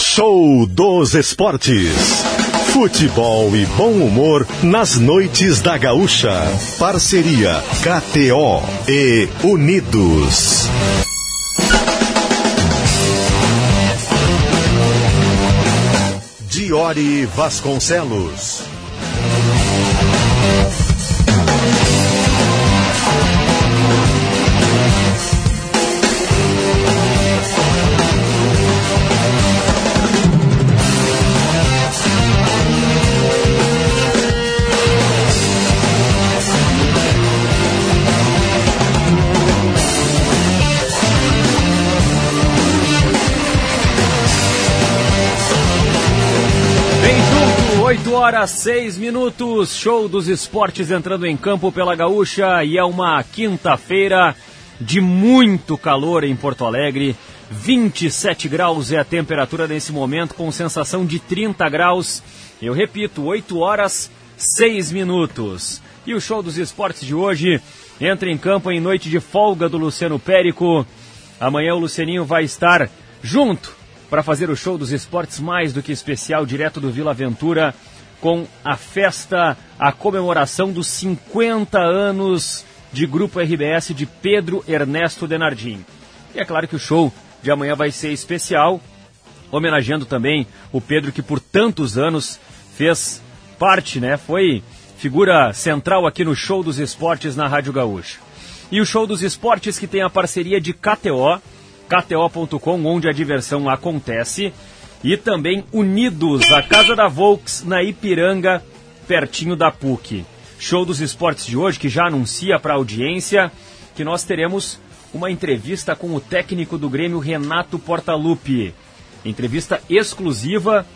Show dos Esportes. Futebol e bom humor nas noites da Gaúcha. Parceria KTO e Unidos. Diori Vasconcelos. Horas 6 minutos, show dos esportes entrando em campo pela Gaúcha e é uma quinta-feira de muito calor em Porto Alegre. 27 graus é a temperatura nesse momento, com sensação de 30 graus. Eu repito, 8 horas 6 minutos. E o show dos esportes de hoje entra em campo em noite de folga do Luciano Périco. Amanhã o Lucianinho vai estar junto para fazer o show dos esportes mais do que especial, direto do Vila Aventura, com a festa, a comemoração dos 50 anos de Grupo RBS de Pedro Ernesto Denardim. E é claro que o show de amanhã vai ser especial, homenageando também o Pedro que por tantos anos fez parte, né? Foi figura central aqui no show dos esportes na Rádio Gaúcha. E o show dos esportes que tem a parceria de KTO, KTO.com, onde a diversão acontece. E também Unidos, a Casa da Volks, na Ipiranga, pertinho da PUC. Show dos esportes de hoje, que já anuncia para a audiência que nós teremos uma entrevista com o técnico do Grêmio, Renato Portaluppi. Entrevista exclusiva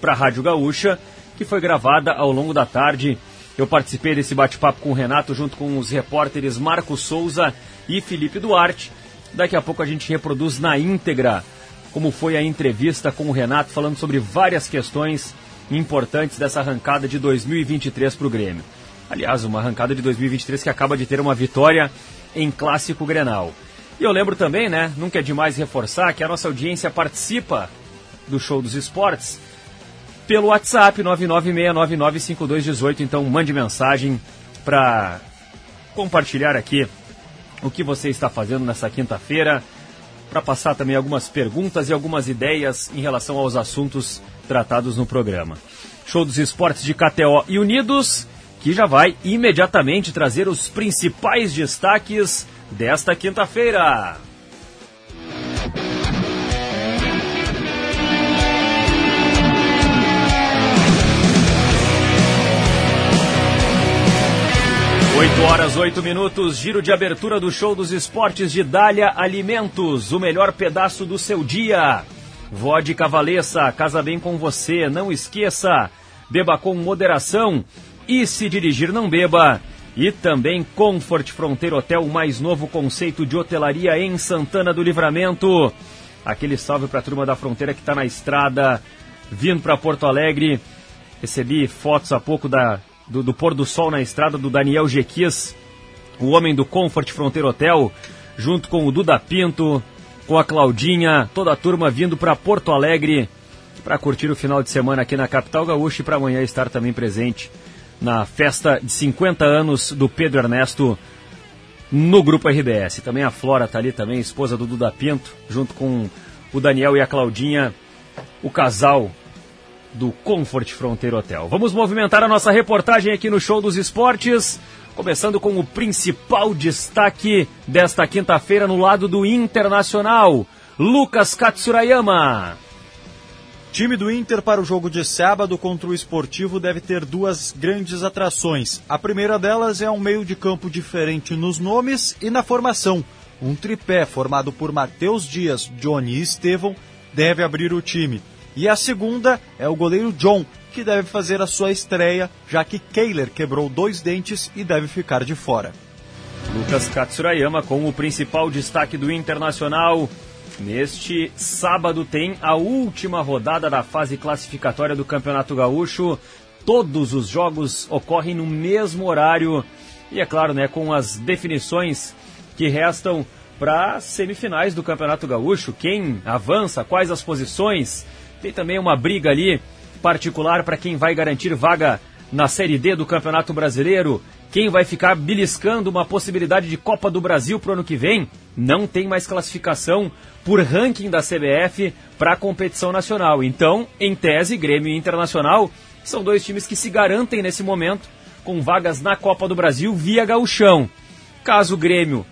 para a Rádio Gaúcha, que foi gravada ao longo da tarde. Eu participei desse bate-papo com o Renato junto com os repórteres Marco Souza e Felipe Duarte. Daqui a pouco a gente reproduz na íntegra como foi a entrevista com o Renato, falando sobre várias questões importantes dessa arrancada de 2023 para o Grêmio. Aliás, uma arrancada de 2023 que acaba de ter uma vitória em Clássico Grenal. E eu lembro também, né, nunca é demais reforçar que a nossa audiência participa do Show dos Esportes pelo WhatsApp 996995218. Então mande mensagem para compartilhar aqui o que você está fazendo nessa quinta-feira, para passar também algumas perguntas e algumas ideias em relação aos assuntos tratados no programa. Show dos Esportes de KTO e Unidos, que já vai imediatamente trazer os principais destaques desta quinta-feira. Oito horas, oito minutos, giro de abertura do show dos esportes de Dália Alimentos, o melhor pedaço do seu dia. Vodka Valessa, casa bem com você, não esqueça, beba com moderação e se dirigir não beba. E também Comfort Fronteira Hotel, o mais novo conceito de hotelaria em Santana do Livramento. Aquele salve para a turma da fronteira que está na estrada, vindo para Porto Alegre. Recebi fotos há pouco da do, do pôr do sol na estrada do Daniel Jequias, o homem do Comfort Fronteira Hotel, junto com o Duda Pinto, com a Claudinha, toda a turma vindo para Porto Alegre para curtir o final de semana aqui na capital gaúcha e para amanhã estar também presente na festa de 50 anos do Pedro Ernesto no grupo RBS. Também a Flora tá ali também, esposa do Duda Pinto, junto com o Daniel e a Claudinha, o casal do Comfort Fronteira Hotel. Vamos movimentar a nossa reportagem aqui no Show dos Esportes, começando com o principal destaque desta quinta-feira no lado do Internacional, Lucas Katsurayama. Time do Inter para o jogo de sábado contra o Esportivo deve ter duas grandes atrações. A primeira delas é um meio de campo diferente nos nomes e na formação. Um tripé formado por Matheus Dias, Johnny e Estevão deve abrir o time. E a segunda é o goleiro John, que deve fazer a sua estreia, já que Kehler quebrou dois dentes e deve ficar de fora. Lucas Katsurayama com o principal destaque do Internacional. Neste sábado tem a última rodada da fase classificatória do Campeonato Gaúcho. Todos os jogos ocorrem no mesmo horário. E é claro, né, com as definições que restam para semifinais do Campeonato Gaúcho, quem avança, quais as posições, Tem também uma briga ali particular para quem vai garantir vaga na Série D do Campeonato Brasileiro. Quem vai ficar beliscando uma possibilidade de Copa do Brasil para o ano que vem? Não tem mais classificação por ranking da CBF para a competição nacional. Então, em tese, Grêmio e Internacional são dois times que se garantem nesse momento com vagas na Copa do Brasil via gauchão. Caso Grêmio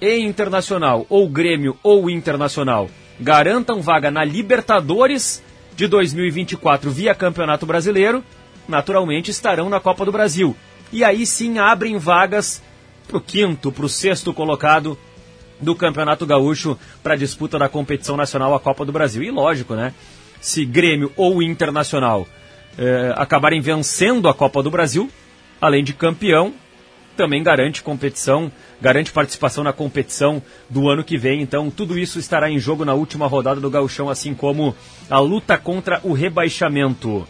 e Internacional, ou Grêmio ou Internacional, garantam vaga na Libertadores de 2024 via Campeonato Brasileiro, naturalmente estarão na Copa do Brasil. E aí sim abrem vagas para o quinto, para o sexto colocado do Campeonato Gaúcho para a disputa da competição nacional, a Copa do Brasil. E lógico, né? Se Grêmio ou Internacional eh, acabarem vencendo a Copa do Brasil, além de campeão, também garante competição, garante participação na competição do ano que vem. Então, tudo isso estará em jogo na última rodada do Gauchão, assim como a luta contra o rebaixamento.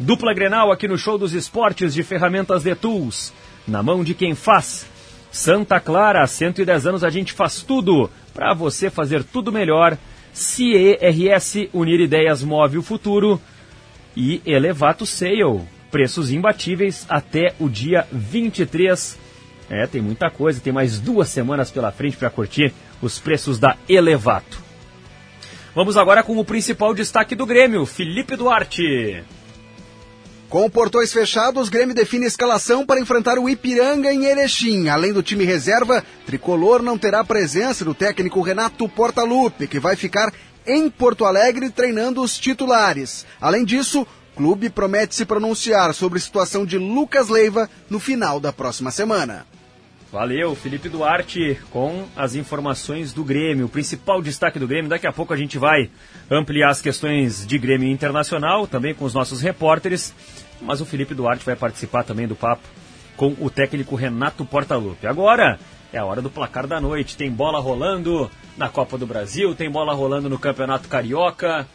Dupla Grenal aqui no Show dos Esportes de Ferramentas de Tools, na mão de quem faz. Santa Clara, há 110 anos a gente faz tudo para você fazer tudo melhor. CERS, Unir Ideias Move o Futuro e Elevato Sale. Preços imbatíveis até o dia 23. É, tem muita coisa, tem mais duas semanas pela frente para curtir os preços da Elevato. Vamos agora com o principal destaque do Grêmio, Felipe Duarte. Com portões fechados, Grêmio define escalação para enfrentar o Ipiranga em Erechim. Além do time reserva, Tricolor não terá presença do técnico Renato Portaluppi, que vai ficar em Porto Alegre treinando os titulares. Além disso, o clube promete se pronunciar sobre a situação de Lucas Leiva no final da próxima semana. Valeu, Felipe Duarte, com as informações do Grêmio. O principal destaque do Grêmio, daqui a pouco a gente vai ampliar as questões de Grêmio Internacional, também com os nossos repórteres, mas o Felipe Duarte vai participar também do papo com o técnico Renato Portaluppi. Agora é a hora do placar da noite. Tem bola rolando na Copa do Brasil, tem bola rolando no Campeonato Carioca.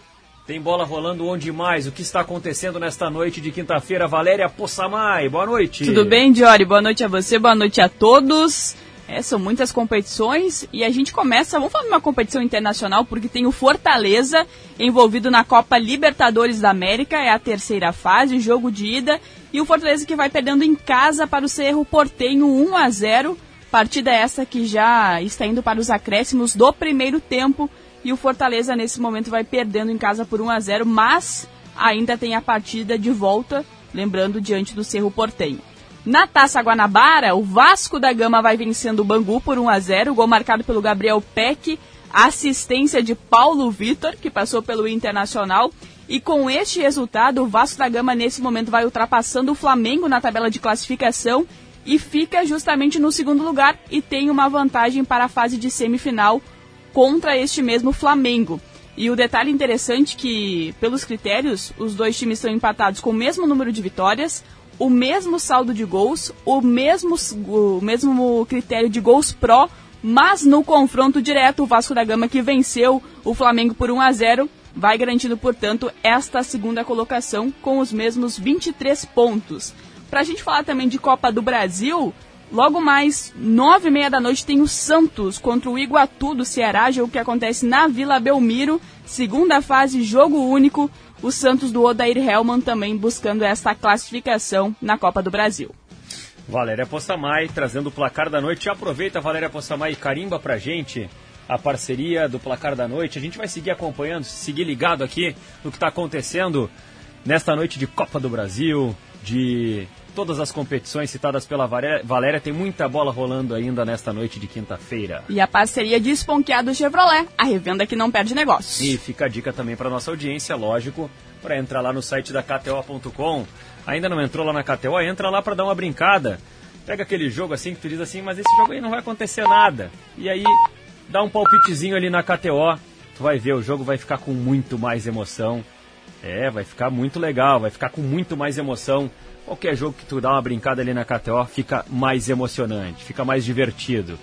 Tem bola rolando onde mais? O que está acontecendo nesta noite de quinta-feira? Valéria Possamay, boa noite. Tudo bem, Diori? Boa noite a você, boa noite a todos. É, são muitas competições e a gente começa, vamos falar de uma competição internacional, porque tem o Fortaleza envolvido na Copa Libertadores da América, é a terceira fase, jogo de ida, e o Fortaleza que vai perdendo em casa para o Cerro Portenho 1 a 0 partida essa que já está indo para os acréscimos do primeiro tempo, e o Fortaleza nesse momento vai perdendo em casa por 1 a 0, mas ainda tem a partida de volta, lembrando diante do Cerro Portenho. Na Taça Guanabara, o Vasco da Gama vai vencendo o Bangu por 1 a 0, gol marcado pelo Gabriel Peck, assistência de Paulo Vitor, que passou pelo Internacional. E com este resultado, o Vasco da Gama nesse momento vai ultrapassando o Flamengo na tabela de classificação e fica justamente no segundo lugar e tem uma vantagem para a fase de semifinal contra este mesmo Flamengo. E o detalhe interessante que, pelos critérios, os dois times estão empatados com o mesmo número de vitórias, o mesmo saldo de gols, o mesmo, o mesmo critério de gols pró, mas no confronto direto, o Vasco da Gama, que venceu o Flamengo por 1 a 0, vai garantindo, portanto, esta segunda colocação com os mesmos 23 pontos. Para a gente falar também de Copa do Brasil, Logo mais, nove e meia da noite, tem o Santos contra o Iguatu do Ceará, jogo que acontece na Vila Belmiro, segunda fase, jogo único. O Santos do Odair Helman também buscando essa classificação na Copa do Brasil. Valéria Possamay trazendo o placar da noite. Aproveita, Valéria Possamay, carimba pra gente a parceria do placar da noite. A gente vai seguir acompanhando, seguir ligado aqui no que está acontecendo nesta noite de Copa do Brasil, de todas as competições citadas pela Valéria. Tem muita bola rolando ainda nesta noite de quinta-feira. E a parceria de Esponqueado Chevrolet, a revenda que não perde negócio. E fica a dica também para nossa audiência, lógico, para entrar lá no site da KTO.com. Ainda não entrou lá na KTO? Entra lá para dar uma brincada. Pega aquele jogo assim que tu diz assim, mas esse jogo aí não vai acontecer nada. E aí dá um palpitezinho ali na KTO. Tu vai ver, o jogo vai ficar com muito mais emoção. É, vai ficar muito legal, vai ficar com muito mais emoção Qualquer jogo que tu dá uma brincada ali na KTO fica mais emocionante, fica mais divertido.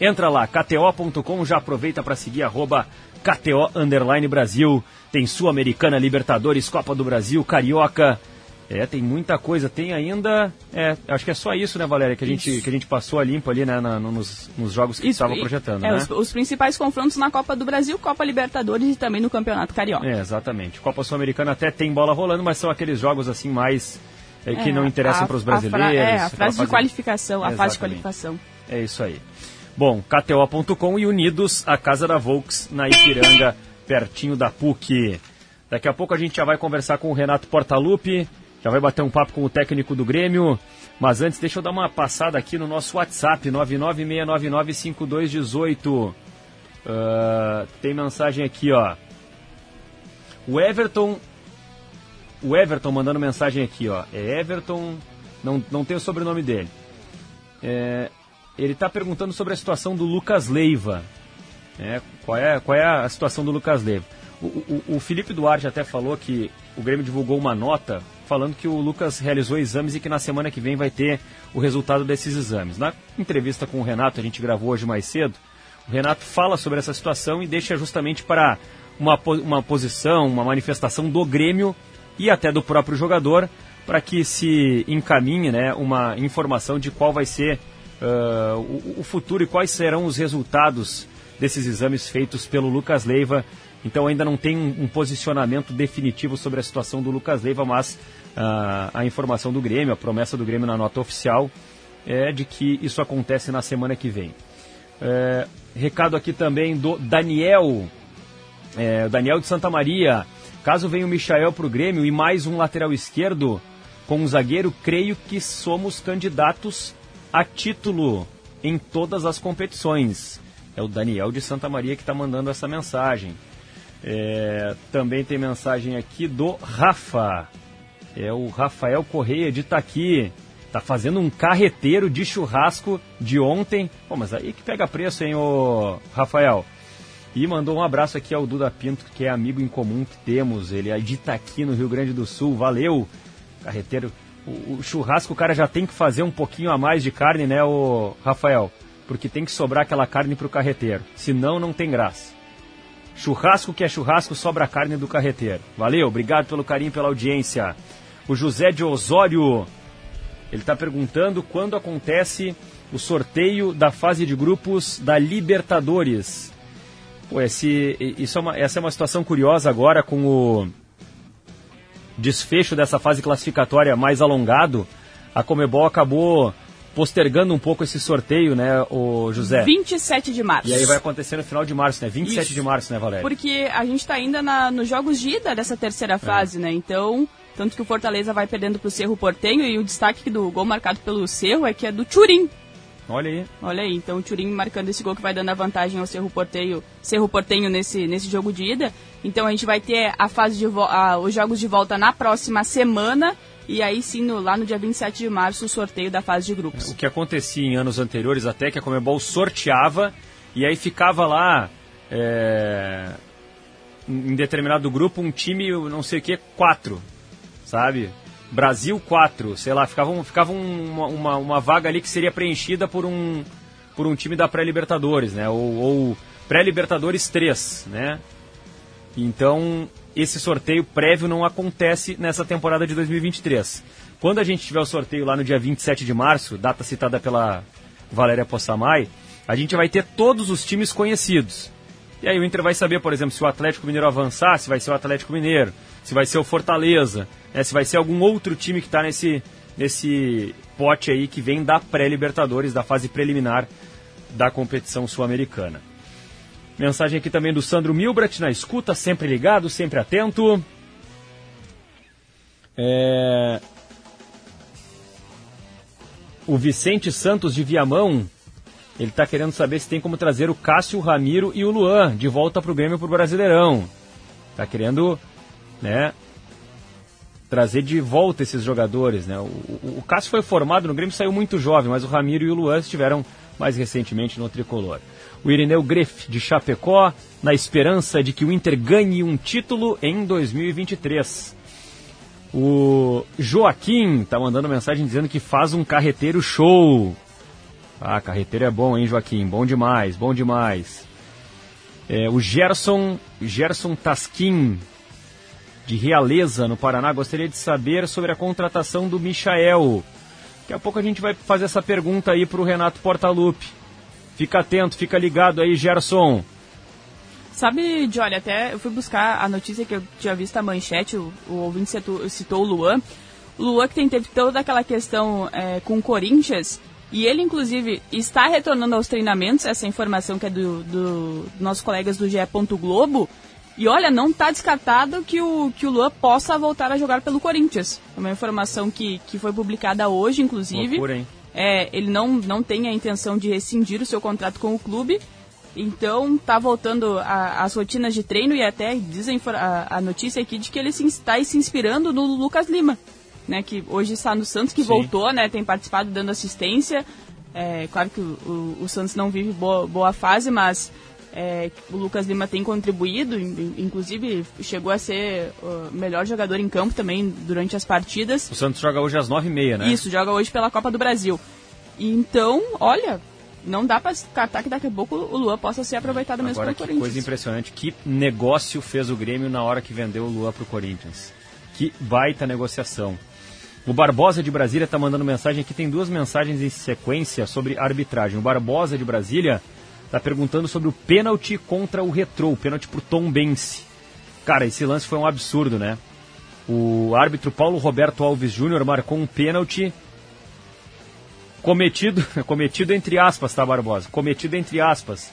Entra lá, kto.com, já aproveita para seguir arroba KTO Underline Brasil. Tem Sul-Americana, Libertadores, Copa do Brasil, Carioca É, tem muita coisa. Tem ainda. É, acho que é só isso, né, Valéria, que a gente, que a gente passou a limpo ali, né, na, nos, nos jogos que estava projetando. É, né? os, os, principais confrontos na Copa do Brasil, Copa Libertadores e também no Campeonato Carioca. É, exatamente. Copa Sul-Americana até tem bola rolando, mas são aqueles jogos assim mais. É, que não interessam para os brasileiros. A é, a frase de qualificação, a fase de qualificação. É isso aí. Bom, KTO.com e Unidos, a casa da Volks, na Ipiranga, pertinho da PUC. Daqui a pouco a gente já vai conversar com o Renato Portaluppi, já vai bater um papo com o técnico do Grêmio. Mas antes, deixa eu dar uma passada aqui no nosso WhatsApp, 996995218. Uh, tem mensagem aqui, ó. O Everton. O Everton mandando mensagem aqui, ó. É Everton. Não, não tem o sobrenome dele. É, ele está perguntando sobre a situação do Lucas Leiva. É, qual, é, qual é a situação do Lucas Leiva? O, o, o Felipe Duarte até falou que o Grêmio divulgou uma nota falando que o Lucas realizou exames e que na semana que vem vai ter o resultado desses exames. Na entrevista com o Renato, a gente gravou hoje mais cedo, o Renato fala sobre essa situação e deixa justamente para uma, uma posição, uma manifestação do Grêmio e até do próprio jogador para que se encaminhe né, uma informação de qual vai ser uh, o, o futuro e quais serão os resultados desses exames feitos pelo Lucas Leiva então ainda não tem um, um, posicionamento definitivo sobre a situação do Lucas Leiva, mas uh, a informação do Grêmio, a promessa do Grêmio na nota oficial é de que isso acontece na semana que vem. Recado aqui também do Daniel, Daniel de Santa Maria. Caso venha o Michael para o Grêmio e mais um lateral esquerdo com um zagueiro, creio que somos candidatos a título em todas as competições. É o Daniel de Santa Maria que está mandando essa mensagem. É, também tem mensagem aqui do Rafa. É o Rafael Correia de Itaqui. Tá fazendo um carreteiro de churrasco de ontem. Pô, mas aí que pega preço, hein, ô Rafael? E mandou um abraço aqui ao Duda Pinto, que é amigo em comum que temos. Ele é de Itaqui, no Rio Grande do Sul. Valeu! Carreteiro. O, o churrasco o cara já tem que fazer um pouquinho a mais de carne, né, ô Rafael? Porque tem que sobrar aquela carne pro carreteiro. Senão, não tem graça. Churrasco que é churrasco, sobra a carne do carreteiro. Valeu, obrigado pelo carinho, pela audiência. O José de Osório, ele está perguntando quando acontece o sorteio da fase de grupos da Libertadores. Esse, isso é uma, essa é uma situação curiosa agora com o desfecho dessa fase classificatória mais alongado. A Comebol acabou postergando um pouco esse sorteio, né, o José? 27 de março. E aí vai acontecer no final de março, né? 27 Isso. de março, né, Valéria? Porque a gente está ainda na, nos jogos de ida dessa terceira é. fase, é. né? Então, tanto que o Fortaleza vai perdendo para o Cerro Portenho e o destaque do gol marcado pelo Cerro é que é do Turim. Olha aí. Olha aí, então o Turim marcando esse gol que vai dando a vantagem ao Cerro Portenho, Cerro Portenho nesse, nesse jogo de ida. Então a gente vai ter a fase de a, os jogos de volta na próxima semana e aí sim, no, lá no dia 27 de março, o sorteio da fase de grupos. O que acontecia em anos anteriores até que a Comebol sorteava e aí ficava lá é, em determinado grupo um time, não sei o que, quatro, sabe? Brasil quatro, sei lá, ficava, um, ficava uma, uma, uma, vaga ali que seria preenchida por um, por um time da pré-Libertadores, né? Ou, ou pré-Libertadores 3, né? Então, esse sorteio prévio não acontece nessa temporada de 2023. Quando a gente tiver o sorteio lá no dia 27 de março, data citada pela Valéria Possamay, a gente vai ter todos os times conhecidos. E aí o Inter vai saber, por exemplo, se o Atlético Mineiro avançar, se vai ser o Atlético Mineiro, se vai ser o Fortaleza, né, se vai ser algum outro time que está nesse, nesse pote aí que vem da pré-Libertadores, da fase preliminar da competição sul-americana. Mensagem aqui também do Sandro Milbrat na escuta, sempre ligado, sempre atento. É... O Vicente Santos de Viamão, ele está querendo saber se tem como trazer o Cássio, o Ramiro e o Luan de volta para o Grêmio para o Brasileirão. Está querendo, né, trazer de volta esses jogadores, né? O, o, o Cássio foi formado no Grêmio, saiu muito jovem, mas o Ramiro e o Luan estiveram mais recentemente no Tricolor o Irineu Greff de Chapecó, na esperança de que o Inter ganhe um título em 2023. O Joaquim está mandando mensagem dizendo que faz um carreteiro show. Ah, carreteiro é bom, hein, Joaquim? Bom demais, bom demais. É, o Gerson, Gerson Tasquim. de Realeza, no Paraná. Gostaria de saber sobre a contratação do Michael. Daqui a pouco a gente vai fazer essa pergunta aí para o Renato Portaluppi. Fica atento, fica ligado aí, Gerson. Sabe, Johnny, até eu fui buscar a notícia que eu tinha visto a manchete, o, o ouvinte citou, citou o Luan. O Luan que tem, teve toda aquela questão é, com o Corinthians, e ele, inclusive, está retornando aos treinamentos, essa informação que é do, do, nossos colegas do GE. Globo. E olha, não está descartado que o, que o Luan possa voltar a jogar pelo Corinthians. É uma informação que, que foi publicada hoje, inclusive. Loucura, hein? É, ele não, não tem a intenção de rescindir o seu contrato com o clube. Então tá voltando às rotinas de treino e até dizem a, a, notícia aqui de que ele se, está se inspirando no Lucas Lima, né? Que hoje está no Santos, que Sim. voltou, né? Tem participado dando assistência. É, claro que o, o, o Santos não vive boa, boa fase, mas é, o Lucas Lima tem contribuído, inclusive chegou a ser o melhor jogador em campo também durante as partidas. O Santos joga hoje às nove e meia, né? Isso, joga hoje pela Copa do Brasil. Então, olha, não dá para descartar que daqui a pouco o Luan possa ser aproveitado mesmo Agora, pelo Corinthians. coisa impressionante. Que negócio fez o Grêmio na hora que vendeu o Luan para o Corinthians. Que baita negociação. O Barbosa de Brasília está mandando mensagem aqui. Tem duas mensagens em sequência sobre arbitragem. O Barbosa de Brasília está perguntando sobre o pênalti contra o Retrô, o pênalti por Tom Bense. Cara, esse lance foi um absurdo, né? O árbitro Paulo Roberto Alves Júnior marcou um pênalti cometido, cometido entre aspas, tá, Barbosa? Cometido entre aspas,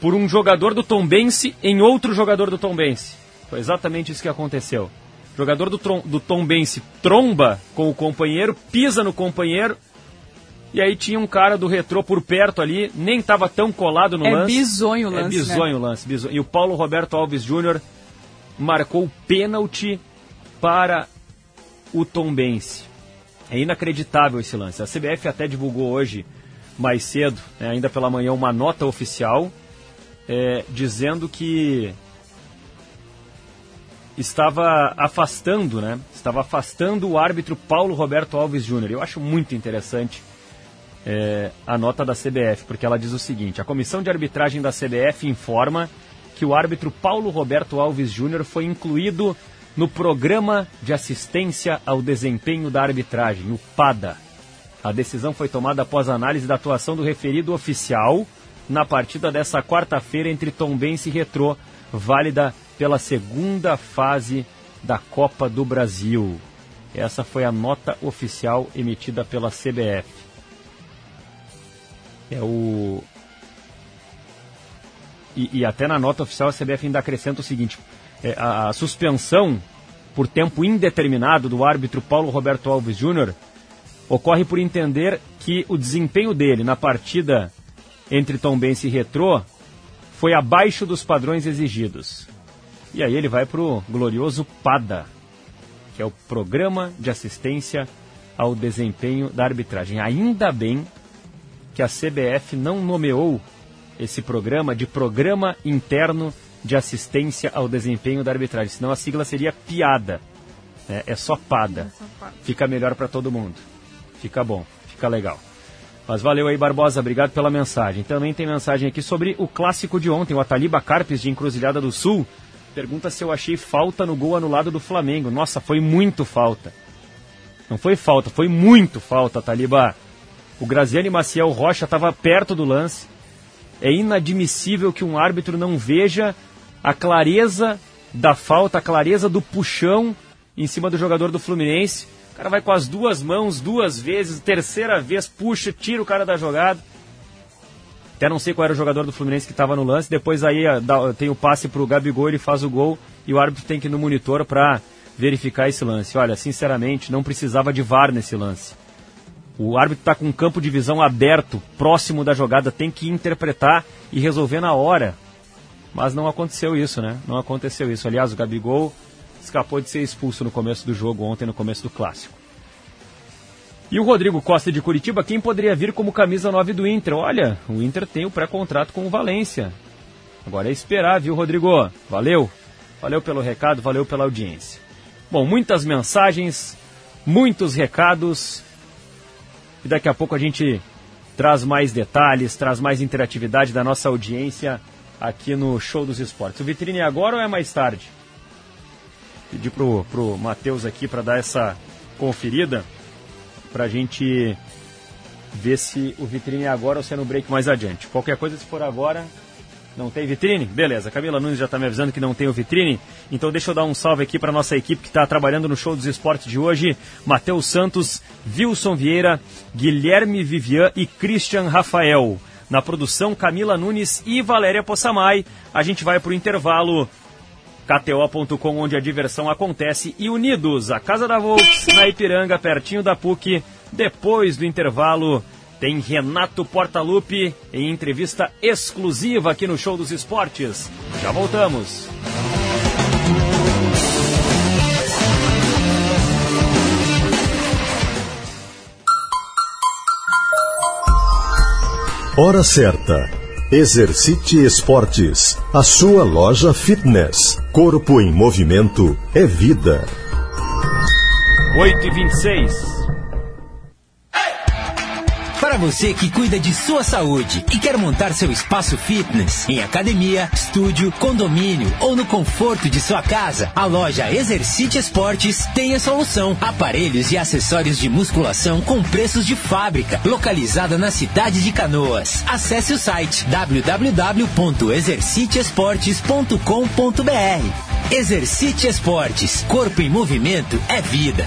por um jogador do Tombense em outro jogador do Tombense. Foi exatamente isso que aconteceu. O jogador do, do Tombense tromba com o companheiro, pisa no companheiro, e aí tinha um cara do retrô por perto ali, nem estava tão colado no é lance. Bizonho o lance. É bizonho o né? lance. Bizonho. E o Paulo Roberto Alves Júnior marcou pênalti para o Tombense. É inacreditável esse lance. A CBF até divulgou hoje, mais cedo, né, ainda pela manhã, uma nota oficial é, dizendo que estava afastando, né? Estava afastando o árbitro Paulo Roberto Alves Júnior. Eu acho muito interessante é, a nota da CBF, porque ela diz o seguinte: a comissão de arbitragem da CBF informa que o árbitro Paulo Roberto Alves Júnior foi incluído no Programa de Assistência ao Desempenho da Arbitragem, o PADA. A decisão foi tomada após análise da atuação do referido oficial na partida dessa quarta-feira entre Tombense e Retrô, válida pela segunda fase da Copa do Brasil. Essa foi a nota oficial emitida pela CBF. É o. E, e até na nota oficial a CBF ainda acrescenta o seguinte: é, a, a suspensão por tempo indeterminado do árbitro Paulo Roberto Alves Júnior ocorre por entender que o desempenho dele na partida entre Tombense e Retrô foi abaixo dos padrões exigidos. E aí ele vai para o glorioso PADA, que é o Programa de Assistência ao Desempenho da Arbitragem. Ainda bem que a CBF não nomeou esse programa de Programa Interno de assistência ao desempenho da arbitragem. Senão a sigla seria piada. É, é só pada. Fica melhor para todo mundo. Fica bom, fica legal. Mas valeu aí, Barbosa, obrigado pela mensagem. Também tem mensagem aqui sobre o clássico de ontem, o Ataliba Carpes de Encruzilhada do Sul. Pergunta se eu achei falta no gol anulado do Flamengo. Nossa, foi muito falta. Não foi falta, foi muito falta, Taliba. O Graziani Maciel Rocha estava perto do lance. É inadmissível que um árbitro não veja a clareza da falta, a clareza do puxão em cima do jogador do Fluminense. O cara vai com as duas mãos duas vezes, terceira vez, puxa, tira o cara da jogada. Até não sei qual era o jogador do Fluminense que estava no lance. Depois aí tem o passe para o Gabigol, ele faz o gol e o árbitro tem que ir no monitor para verificar esse lance. Olha, sinceramente, não precisava de VAR nesse lance. O árbitro está com um campo de visão aberto, próximo da jogada, tem que interpretar e resolver na hora. Mas não aconteceu isso, né? Não aconteceu isso. Aliás, o Gabigol escapou de ser expulso no começo do jogo ontem, no começo do clássico. E o Rodrigo Costa de Curitiba, quem poderia vir como camisa 9 do Inter? Olha, o Inter tem o pré-contrato com o Valência. Agora é esperar, viu, Rodrigo? Valeu. Valeu pelo recado, valeu pela audiência. Bom, muitas mensagens, muitos recados. E daqui a pouco a gente traz mais detalhes, traz mais interatividade da nossa audiência aqui no Show dos Esportes. O vitrine é agora ou é mais tarde? Pedir pro, pro Matheus aqui para dar essa conferida, pra gente ver se o vitrine é agora ou se é no break mais adiante. Qualquer coisa, se for agora, não tem vitrine? Beleza, Camila Nunes já está me avisando que não tem o vitrine. Então deixa eu dar um salve aqui para nossa equipe que está trabalhando no show dos esportes de hoje. Matheus Santos, Wilson Vieira, Guilherme Vivian e Christian Rafael. Na produção, Camila Nunes e Valéria Possamay. A gente vai para o intervalo. KTO.com, onde a diversão acontece. E Unidos, a Casa da Volks, na Ipiranga, pertinho da PUC. Depois do intervalo, tem Renato Portaluppi em entrevista exclusiva aqui no Show dos Esportes. Já voltamos. Hora certa. Exercite Esportes, a sua loja fitness. Corpo em movimento é vida. 8 e 26 para você que cuida de sua saúde e quer montar seu espaço fitness em academia, estúdio, condomínio ou no conforto de sua casa, a loja Exercite Esportes tem a solução. Aparelhos e acessórios de musculação com preços de fábrica, localizada na cidade de Canoas. Acesse o site www.exerciteesportes.com.br. Exercite Esportes. Corpo em movimento é vida.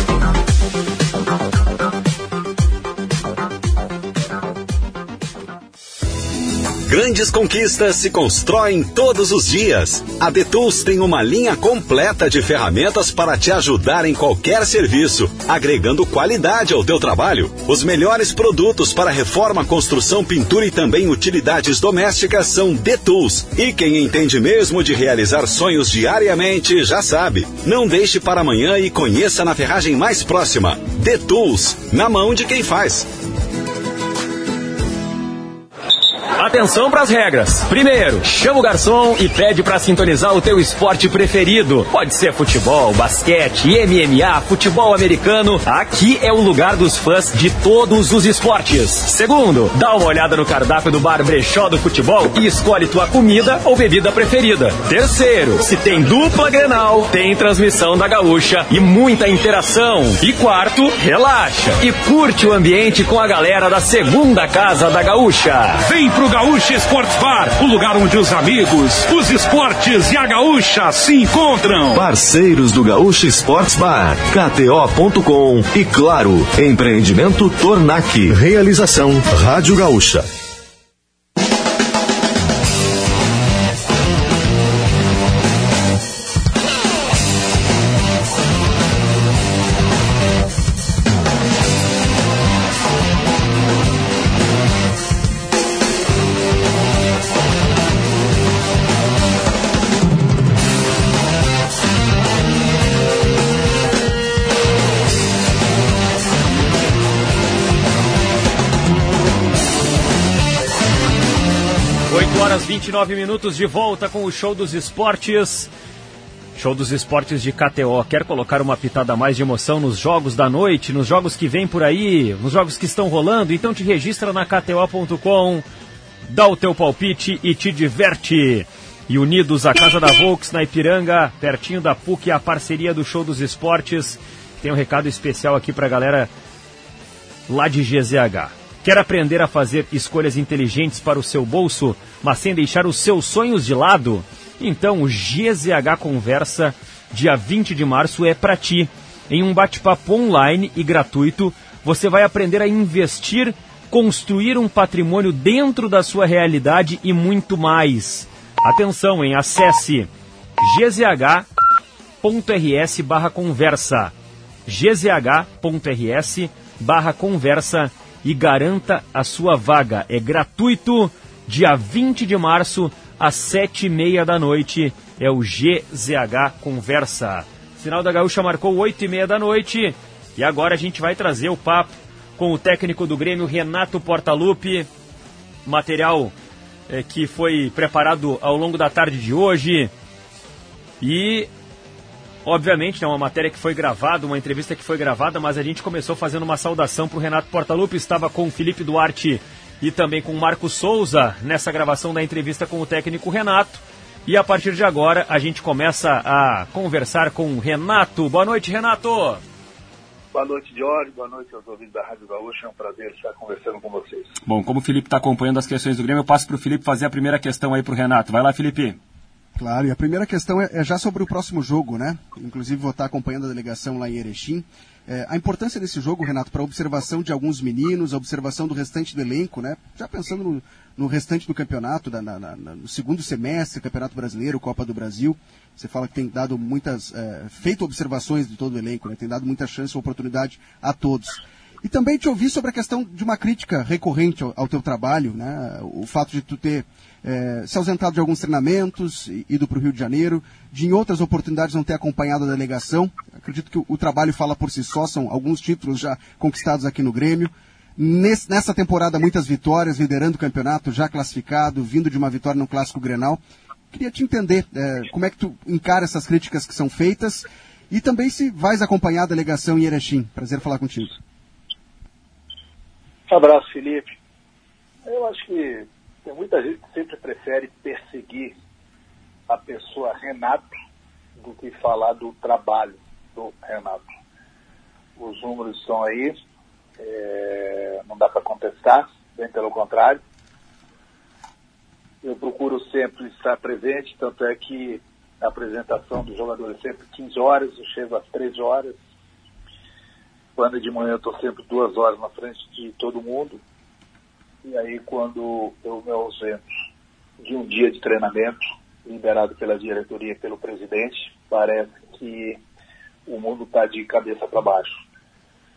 Grandes conquistas se constroem todos os dias. A Detools tem uma linha completa de ferramentas para te ajudar em qualquer serviço, agregando qualidade ao teu trabalho. Os melhores produtos para reforma, construção, pintura e também utilidades domésticas são Detools. E quem entende mesmo de realizar sonhos diariamente já sabe. Não deixe para amanhã e conheça na ferragem mais próxima. Detools, na mão de quem faz. Atenção para as regras. Primeiro, chama o garçom e pede para sintonizar o teu esporte preferido. Pode ser futebol, basquete, MMA, futebol americano. Aqui é o lugar dos fãs de todos os esportes. Segundo, dá uma olhada no cardápio do bar Brechó do Futebol e escolhe tua comida ou bebida preferida. Terceiro, se tem dupla Grenal, tem transmissão da Gaúcha e muita interação. E quarto, relaxa e curte o ambiente com a galera da segunda casa da Gaúcha. Vem pro Gaúcha Esportes Bar, o lugar onde os amigos, os esportes e a gaúcha se encontram. Parceiros do Gaúcha Esportes Bar, KTO.com e claro, empreendimento Tornac. Realização Rádio Gaúcha. 29 minutos de volta com o Show dos Esportes. Show dos Esportes de KTO. Quer colocar uma pitada mais de emoção nos jogos da noite, nos jogos que vêm por aí, nos jogos que estão rolando? Então te registra na KTO.com, dá o teu palpite e te diverte. E unidos à Casa da Volks na Ipiranga, pertinho da PUC, a parceria do Show dos Esportes. Tem um recado especial aqui pra galera lá de GZH. Quer aprender a fazer escolhas inteligentes para o seu bolso, mas sem deixar os seus sonhos de lado? Então o GZH Conversa, dia 20 de março, é para ti. Em um bate-papo online e gratuito, você vai aprender a investir, construir um patrimônio dentro da sua realidade e muito mais. Atenção, em acesse gzh.rs barra conversa gzh.rs barra conversa e garanta a sua vaga. É gratuito, dia 20 de março, às sete e meia da noite. É o GZH Conversa. Final da Gaúcha marcou oito e meia da noite. E agora a gente vai trazer o papo com o técnico do Grêmio, Renato Portaluppi. Material é, que foi preparado ao longo da tarde de hoje. E, obviamente, é uma matéria que foi gravada, uma entrevista que foi gravada, mas a gente começou fazendo uma saudação para o Renato Portaluppi. Estava com o Felipe Duarte e também com o Marco Souza nessa gravação da entrevista com o técnico Renato. E a partir de agora a gente começa a conversar com o Renato. Boa noite, Renato. Boa noite, Jorge. Boa noite aos ouvintes da Rádio Gaúcha. É um prazer estar conversando com vocês. Bom, como o Felipe está acompanhando as questões do Grêmio, eu passo para o Felipe fazer a primeira questão aí para o Renato. Vai lá, Felipe. Claro, e a primeira questão é, é, já sobre o próximo jogo, né? Inclusive vou estar acompanhando a delegação lá em Erechim. É, a importância desse jogo, Renato, para a observação de alguns meninos, a observação do restante do elenco, né? Já pensando no, no restante do campeonato, da, na, na, no segundo semestre, Campeonato Brasileiro, Copa do Brasil. Você fala que tem dado muitas, é, feito observações de todo o elenco, né? Tem dado muita chance, oportunidade a todos. E também te ouvi sobre a questão de uma crítica recorrente ao, ao teu trabalho, né? O fato de tu ter é, se ausentado de alguns treinamentos, ido para o Rio de Janeiro, de em outras oportunidades não ter acompanhado a delegação. Acredito que o, o trabalho fala por si só, são alguns títulos já conquistados aqui no Grêmio. Nesse, nessa temporada, muitas vitórias, liderando o campeonato, já classificado, vindo de uma vitória no Clássico Grenal. Queria te entender é, como é que tu encara essas críticas que são feitas e também se vais acompanhar a delegação em Erechim. Prazer falar contigo. Um abraço, Felipe. Eu acho que tem muita gente que sempre prefere perseguir a pessoa Renato do que falar do trabalho do Renato. Os números estão aí, é, não dá para contestar, bem pelo contrário. Eu procuro sempre estar presente, tanto é que a apresentação do jogador é sempre 15 horas, eu chego às 13 horas, quando de manhã eu estou sempre duas horas na frente de todo mundo. E aí quando eu me ausento de um dia de treinamento, liberado pela diretoria e pelo presidente, parece que o mundo está de cabeça para baixo.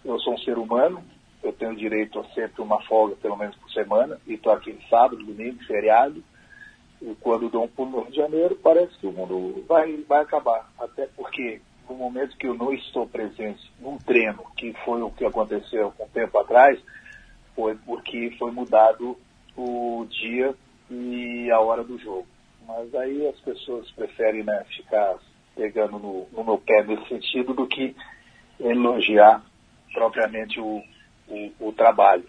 Eu sou um ser humano, eu tenho direito a sempre uma folga, pelo menos por semana, e estou aqui sábado, domingo, feriado. E quando dou um pulo no Rio de Janeiro, parece que o mundo vai, vai acabar. Até porque no momento que eu não estou presente num treino, que foi o que aconteceu um tempo atrás, foi porque foi mudado o dia e a hora do jogo. Mas aí as pessoas preferem né, ficar pegando no, no meu pé nesse sentido do que elogiar propriamente o, o, o trabalho.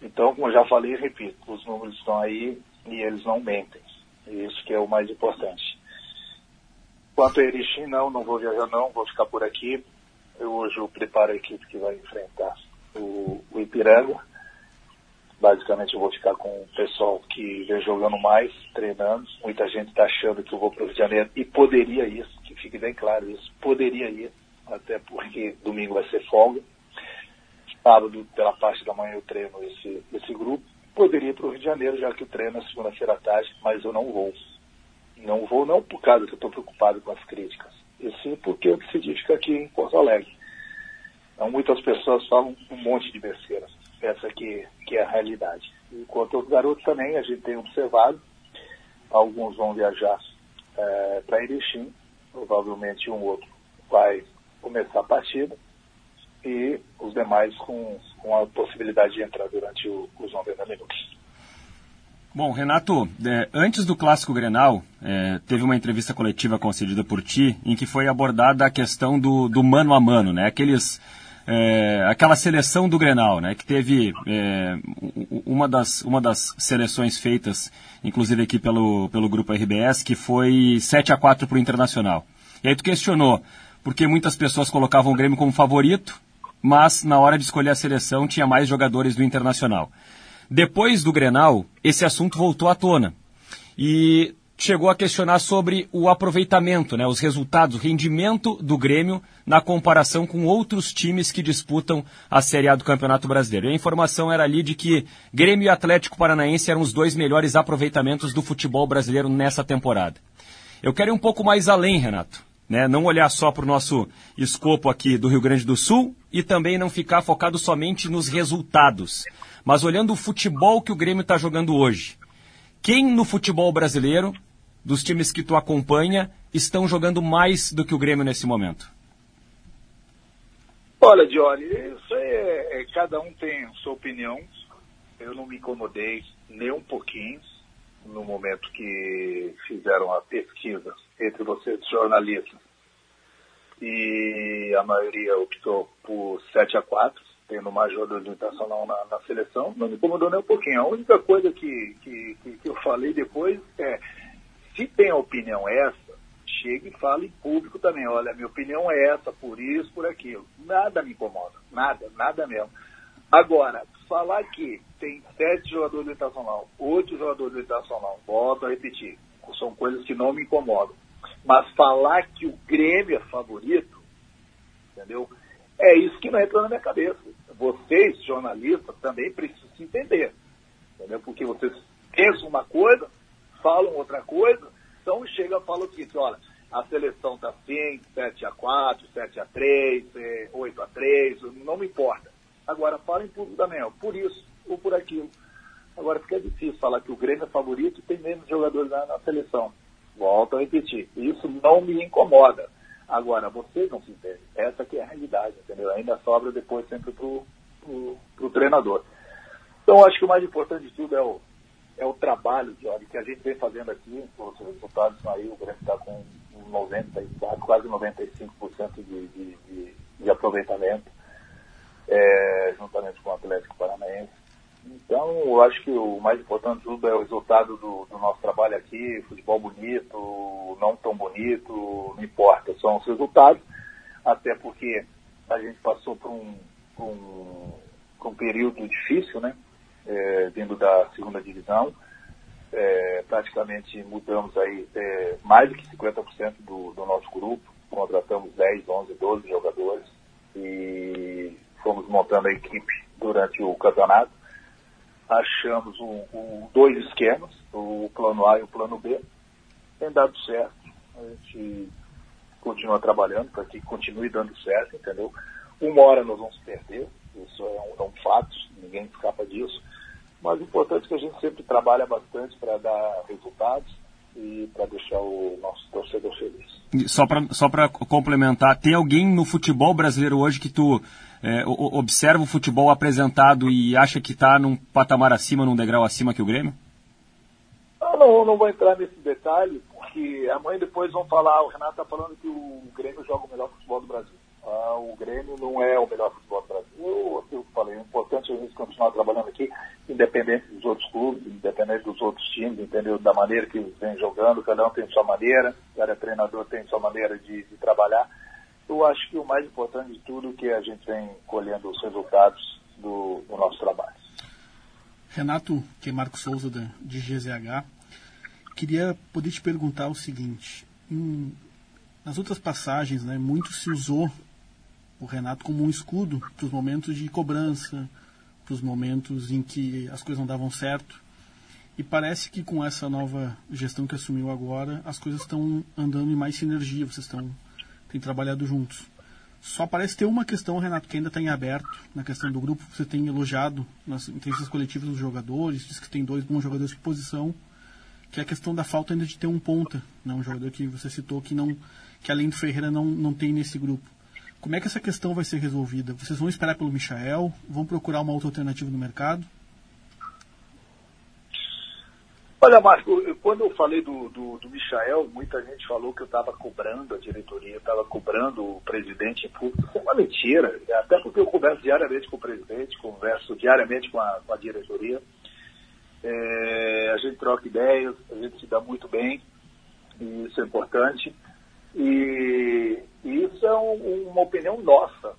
Então, como eu já falei, repito, os números estão aí e eles não mentem. Isso que é o mais importante. Quanto a Erechim, não, não vou viajar não, vou ficar por aqui. Eu hoje eu preparo a equipe que vai enfrentar o, o Ipiranga. Basicamente eu vou ficar com o pessoal que vem jogando mais, treinando. Muita gente está achando que eu vou para o Rio de Janeiro e poderia ir, que fique bem claro isso, poderia ir, até porque domingo vai ser folga. Sábado, pela parte da manhã, eu treino esse, esse grupo. Poderia ir para o Rio de Janeiro, já que o treino é segunda-feira à tarde, mas eu não vou não vou não por causa que eu estou preocupado com as críticas, e sim porque eu decidi ficar aqui em Porto Alegre. Então, muitas pessoas falam um monte de besteira. Essa aqui que é a realidade. Enquanto os garotos também, a gente tem observado, alguns vão viajar é, para Erechim, provavelmente um outro vai começar a partida, e os demais com, com a possibilidade de entrar durante o, os 90 minutos. Bom, Renato, é, antes do clássico Grenal, é, teve uma entrevista coletiva concedida por ti em que foi abordada a questão do, do mano a mano, né? Aqueles, é, aquela seleção do Grenal, né? Que teve é, uma, das, uma das seleções feitas, inclusive aqui pelo, pelo grupo RBS, que foi 7 a 4 para o Internacional. E aí tu questionou, porque muitas pessoas colocavam o Grêmio como favorito, mas na hora de escolher a seleção tinha mais jogadores do Internacional. Depois do Grenal, esse assunto voltou à tona. E chegou a questionar sobre o aproveitamento, né, os resultados, o rendimento do Grêmio na comparação com outros times que disputam a Série A do Campeonato Brasileiro. E a informação era ali de que Grêmio e Atlético Paranaense eram os dois melhores aproveitamentos do futebol brasileiro nessa temporada. Eu quero ir um pouco mais além, Renato. Né? Não olhar só para o nosso escopo aqui do Rio Grande do Sul e também não ficar focado somente nos resultados. Mas olhando o futebol que o Grêmio está jogando hoje, quem no futebol brasileiro, dos times que tu acompanha, estão jogando mais do que o Grêmio nesse momento? Olha, Diori, isso é, é, cada um tem sua opinião. Eu não me incomodei nem um pouquinho no momento que fizeram a pesquisa entre vocês, jornalistas, e a maioria optou por 7 a 4, tendo uma ajuda internacional na, na seleção. Não me incomodou nem um pouquinho. A única coisa que, que, que eu falei depois é, se tem a opinião essa, chegue e fale em público também. Olha, minha opinião é essa, por isso, por aquilo. Nada me incomoda. Nada, nada mesmo. Agora, falar que tem sete jogadores do Internacional, oito jogadores do Internacional, volto a repetir, são coisas que não me incomodam. Mas falar que o Grêmio é favorito, entendeu? É isso que não entra na minha cabeça. Vocês, jornalistas, também precisam se entender. Entendeu? Porque vocês pensam uma coisa, falam outra coisa, então chega e fala aqui, olha, a seleção está assim, 7 a 4 7 a 3 8 a 3 não me importa. Agora, fala em público também, ó, por isso ou por aquilo. Agora, fica difícil falar que o Grêmio é favorito e tem menos jogadores na, na seleção. Volto a repetir. Isso não me incomoda. Agora, vocês não se entendem. Essa que é a realidade, entendeu? Ainda sobra depois sempre pro, pro treinador. Então, acho que o mais importante de tudo é o, é o trabalho, Jorge, que a gente vem fazendo aqui. Os resultados aí, o Grêmio está com 94, quase 95% de, de, de, de aproveitamento, é, juntamente com o Atlético Paranaense. Então, eu acho que o mais importante de tudo é o resultado do, do, nosso trabalho aqui, futebol bonito, não tão bonito, não importa, são os resultados, até porque a gente passou por um, por um, por um período difícil, né, é, vindo da segunda divisão, é, praticamente mudamos aí é, mais do que 50% do, do nosso grupo, contratamos 10, 11, 12 jogadores e fomos montando a equipe durante o campeonato achamos um, um, dois esquemas, o plano A e o plano B. Tem dado certo. A gente continua trabalhando para que continue dando certo, entendeu? Uma hora nós vamos perder, isso é um, é um fato, ninguém escapa disso. Mas o importante é que a gente sempre trabalha bastante para dar resultados e para deixar o nosso torcedor feliz. Só para só complementar, tem alguém no futebol brasileiro hoje que tu é, observa o futebol apresentado e acha que está num patamar acima, num degrau acima que o Grêmio? Eu não, não vou entrar nesse detalhe, porque amanhã depois vão falar, o Renato está falando que o Grêmio joga o melhor futebol do Brasil. Ah, o Grêmio não é o melhor futebol do Brasil. Eu, eu falei, o importante é a gente continuar trabalhando aqui, independente dos outros clubes, independente dos outros times, entendeu? Da maneira que vem jogando, cada um tem sua maneira, cada treinador tem sua maneira de, de trabalhar eu acho que o mais importante de tudo é que a gente vem colhendo os resultados do, do nosso trabalho. Renato, que é Marco Souza de GZH, queria poder te perguntar o seguinte: em, nas outras passagens, né, muito se usou o Renato como um escudo para os momentos de cobrança, para os momentos em que as coisas não davam certo. E parece que com essa nova gestão que assumiu agora, as coisas estão andando em mais sinergia, vocês estão tem trabalhado juntos. Só parece ter uma questão, Renato, que ainda está em aberto, na questão do grupo. Você tem elogiado nas entrevistas coletivas dos jogadores, diz que tem dois bons jogadores de posição, que é a questão da falta ainda de ter um ponta, né? um jogador que você citou que, não, que além do Ferreira não, não tem nesse grupo. Como é que essa questão vai ser resolvida? Vocês vão esperar pelo Michael? Vão procurar uma outra alternativa no mercado? Olha, Marco, quando eu falei do, do, do Michael, muita gente falou que eu estava cobrando a diretoria, estava cobrando o presidente em público. Isso é uma mentira, até porque eu converso diariamente com o presidente, converso diariamente com a, com a diretoria. É, a gente troca ideias, a gente se dá muito bem, e isso é importante. E, e isso é um, uma opinião nossa,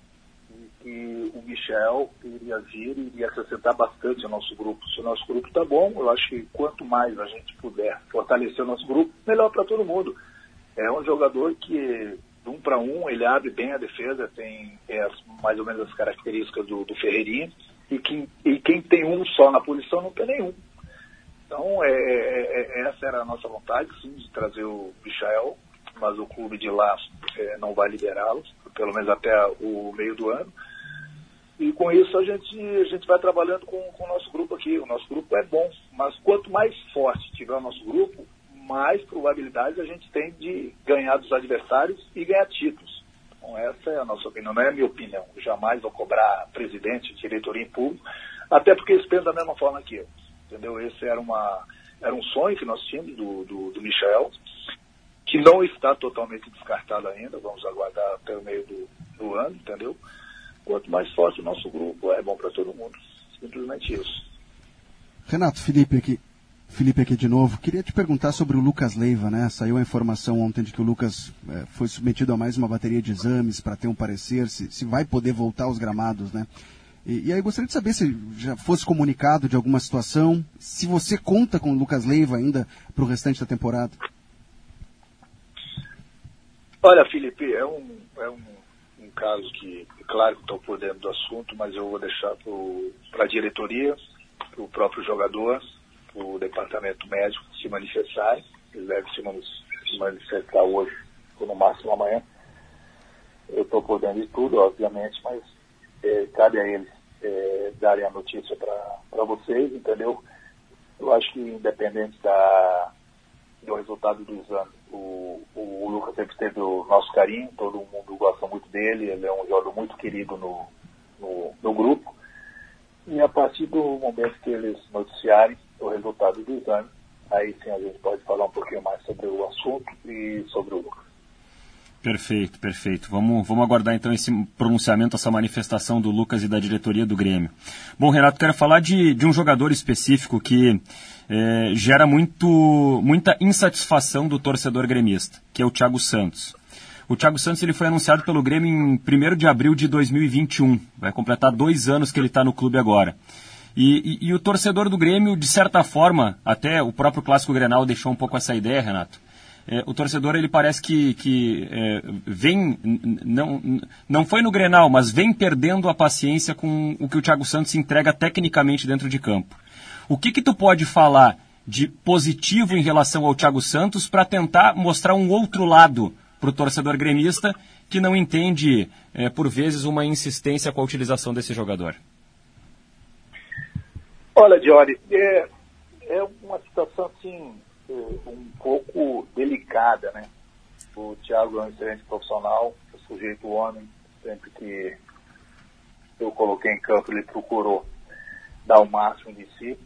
que o Michel iria vir e iria acrescentar bastante ao nosso grupo. Se o nosso grupo está bom, eu acho que quanto mais a gente puder fortalecer o nosso grupo, melhor para todo mundo. É um jogador que, de um para um, ele abre bem a defesa, tem é, mais ou menos as características do, do Ferreirinha, e quem, e quem tem um só na posição não tem nenhum. Então, é, é, é essa era a nossa vontade, sim, de trazer o Michel, mas o clube de lá é, não vai liberá-los, pelo menos até o meio do ano. E com isso a gente, a gente vai trabalhando com, com o nosso grupo aqui. O nosso grupo é bom, mas quanto mais forte tiver o nosso grupo, mais probabilidades a gente tem de ganhar dos adversários e ganhar títulos. Então, essa é a nossa opinião, não é a minha opinião. Eu jamais vou cobrar presidente, diretoria em público, até porque eles pensam da mesma forma que eu. Entendeu? Esse era, uma, era um sonho que nós tínhamos do, do, do Michel, que não está totalmente descartado ainda, vamos aguardar até o meio do, do ano, entendeu? Quanto mais forte o nosso grupo, é bom para todo mundo. Simplesmente isso. Renato, Felipe aqui. Felipe aqui de novo. Queria te perguntar sobre o Lucas Leiva, né? Saiu a informação ontem de que o Lucas é, foi submetido a mais uma bateria de exames para ter um parecer, se, se vai poder voltar aos gramados, né? E, e, aí gostaria de saber se já fosse comunicado de alguma situação, se você conta com o Lucas Leiva ainda para o restante da temporada. Olha, Felipe, é um, é um, um caso que, claro que estou por dentro do assunto, mas eu vou deixar para a diretoria, para o próprio jogador, para o departamento médico se manifestarem. Eles devem se manifestar hoje, ou no máximo amanhã. Eu estou por dentro de tudo, obviamente, mas é, cabe a eles é, darem a notícia para vocês, entendeu? Eu acho que independente da, do resultado do exame, o, o, Lucas sempre teve o nosso carinho, todo mundo gosta muito dele, ele é um jogador muito querido no, no, no grupo. E a partir do momento que eles noticiarem o resultado do exame, aí sim a gente pode falar um pouquinho mais sobre o assunto e sobre o Lucas. Perfeito, perfeito. Vamos, vamos aguardar então esse pronunciamento, essa manifestação do Lucas e da diretoria do Grêmio. Bom, Renato, quero falar de, de um jogador específico que é, gera muito, muita insatisfação do torcedor gremista, que é o Thiago Santos. O Thiago Santos ele foi anunciado pelo Grêmio em 1 de abril de 2021. Vai completar dois anos que ele está no clube agora. E, e, e, o torcedor do Grêmio, de certa forma, até o próprio Clássico Grenal deixou um pouco essa ideia, Renato. É, o torcedor ele parece que, que é, vem, não, não foi no Grenal, mas vem perdendo a paciência com o que o Thiago Santos entrega tecnicamente dentro de campo. O que, que tu pode falar de positivo em relação ao Thiago Santos para tentar mostrar um outro lado para o torcedor gremista que não entende, é, por vezes, uma insistência com a utilização desse jogador? Olha, Diori, é, é uma situação assim é, um pouco delicada, né? O Thiago é um excelente profissional, é sujeito homem, sempre que eu coloquei em campo ele procurou dar o máximo de si.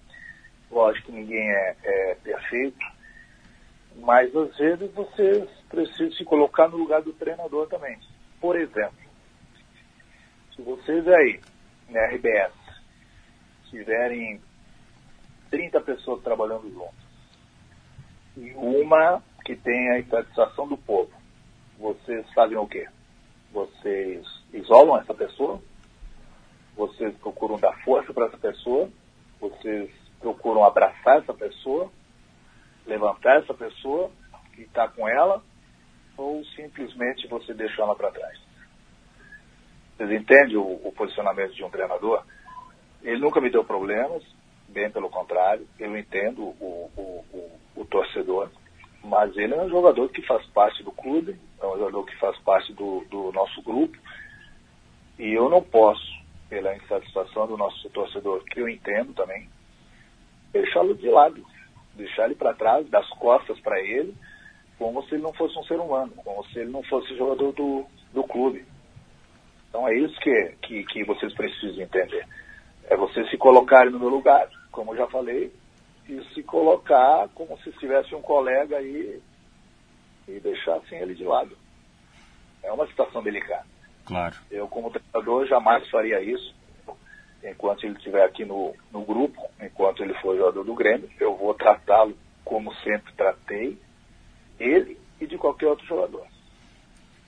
Lógico que ninguém é, é perfeito, mas às vezes vocês precisam se colocar no lugar do treinador também. Por exemplo, se vocês aí, na RBS, tiverem 30 pessoas trabalhando juntas, e uma que tem a insatisfação do povo, vocês fazem o quê? Vocês isolam essa pessoa, vocês procuram dar força para essa pessoa, vocês procuram abraçar essa pessoa, levantar essa pessoa e estar tá com ela, ou simplesmente você deixa ela para trás. Vocês entendem o, o, posicionamento de um treinador? Ele nunca me deu problemas, bem pelo contrário, eu entendo o, o, o torcedor, mas ele é um jogador que faz parte do clube, é um jogador que faz parte do, do nosso grupo, e eu não posso, pela insatisfação do nosso torcedor, que eu entendo também, deixá-lo de lado, deixar ele para trás, das costas para ele, como se ele não fosse um ser humano, como se ele não fosse jogador do, do clube. Então é isso que, que, que vocês precisam entender. É vocês se colocarem no meu lugar, como eu já falei, e se colocar como se tivesse um colega aí e deixar assim ele de lado. É uma situação delicada. Claro. Eu, como treinador, jamais faria isso enquanto ele estiver aqui no, no grupo, enquanto ele for jogador do Grêmio, eu vou tratá-lo como sempre tratei ele e de qualquer outro jogador.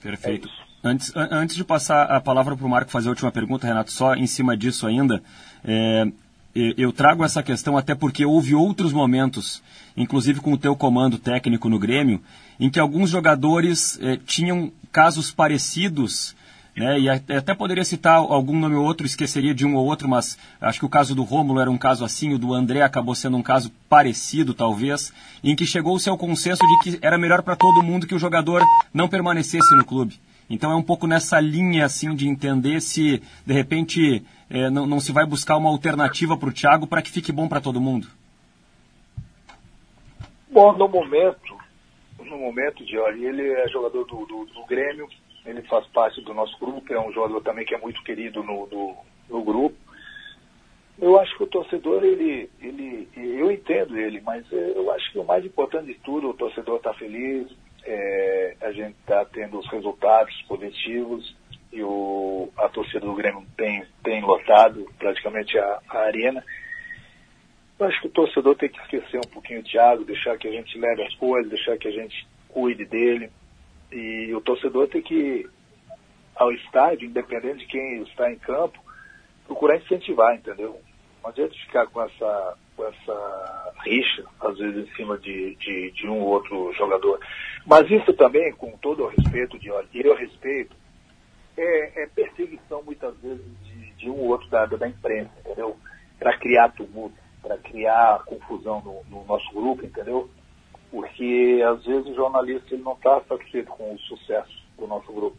Perfeito. É antes, antes de passar a palavra para o Marco fazer a última pergunta, Renato, só em cima disso ainda, é, eu trago essa questão até porque houve outros momentos, inclusive com o teu comando técnico no Grêmio, em que alguns jogadores é, tinham casos parecidos né? E até poderia citar algum nome ou outro, esqueceria de um ou outro, mas acho que o caso do Rômulo era um caso assim, o do André acabou sendo um caso parecido, talvez, em que chegou-se ao consenso de que era melhor para todo mundo que o jogador não permanecesse no clube. Então é um pouco nessa linha assim de entender se de repente é, não, não se vai buscar uma alternativa para o Thiago para que fique bom para todo mundo. Bom, no momento, no momento, Jorge, ele é jogador do, do, do Grêmio, ele faz parte do nosso grupo, é um jogador também que é muito querido no, no, grupo. Eu acho que o torcedor, ele, ele, eu entendo ele, mas eu acho que o mais importante de tudo, o torcedor está feliz, é, a gente está tendo os resultados positivos e o, a torcida do Grêmio tem, tem lotado praticamente a, a arena. Eu acho que o torcedor tem que esquecer um pouquinho o Thiago, deixar que a gente leve as coisas, deixar que a gente cuide dele. E o torcedor tem que ao estádio, independente de quem está em campo, procurar incentivar, entendeu? Não adianta ficar com essa, com essa rixa, às vezes, em cima de, de, de um ou outro jogador. Mas isso também, com todo o respeito, de, e eu respeito, é, é, perseguição muitas vezes de, de um ou outro da, da imprensa, entendeu? Para criar tumulto, para criar confusão no, no, nosso grupo, entendeu? Porque às vezes o jornalista ele não está satisfeito com o sucesso do nosso grupo.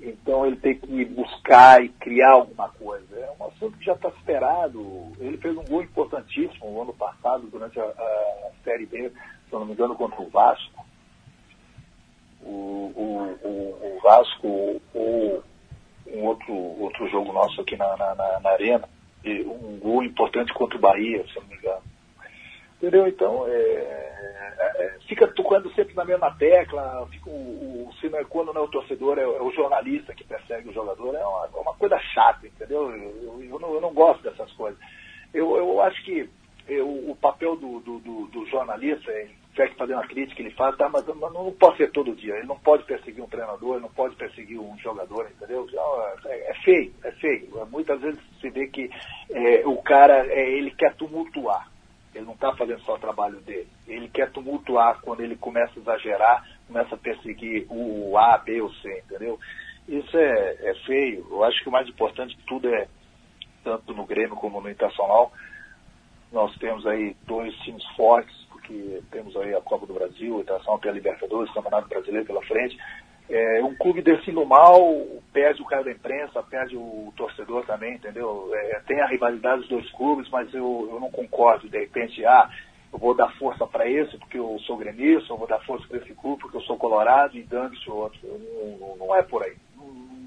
Então ele tem que buscar e criar alguma coisa. É um assunto que já está esperado. Ele fez um gol importantíssimo no ano passado, durante a, a Série B, se não me engano, contra o Vasco. O, o, o, o Vasco, ou um outro, outro jogo nosso aqui na, na, na, na Arena, um gol importante contra o Bahia, se não me engano. Entendeu? Então, é, fica tocando sempre na mesma tecla, fica o, o, é quando não é o torcedor, é, é, o jornalista que persegue o jogador, é uma, é uma coisa chata, entendeu? Eu, eu, não, eu, não, gosto dessas coisas. Eu, eu acho que o papel do, do, do, do jornalista, é, tiver que fazer uma crítica, ele faz, tá, mas, mas, não pode ser todo dia. Ele não pode perseguir um treinador, não pode perseguir um jogador, entendeu? É, é feio, é feio. Muitas vezes se vê que o cara, ele quer tumultuar ele não está fazendo só o trabalho dele. Ele quer tumultuar quando ele começa a exagerar, começa a perseguir o A, B ou C, entendeu? Isso é, é feio. Eu acho que o mais importante de tudo é, tanto no Grêmio como no Internacional, nós temos aí dois times fortes, porque temos aí a Copa do Brasil, o Internacional tem a Libertadores, o Campeonato Brasileiro pela frente, é, um clube desse no mal perde o cara da imprensa, perde o torcedor também, entendeu? É, tem a rivalidade dos dois clubes, mas eu, eu não concordo. De repente, ah, eu vou dar força para esse porque eu sou gremista, eu vou dar força para esse clube porque eu sou colorado e dando-se o outro. Não, não, é por aí.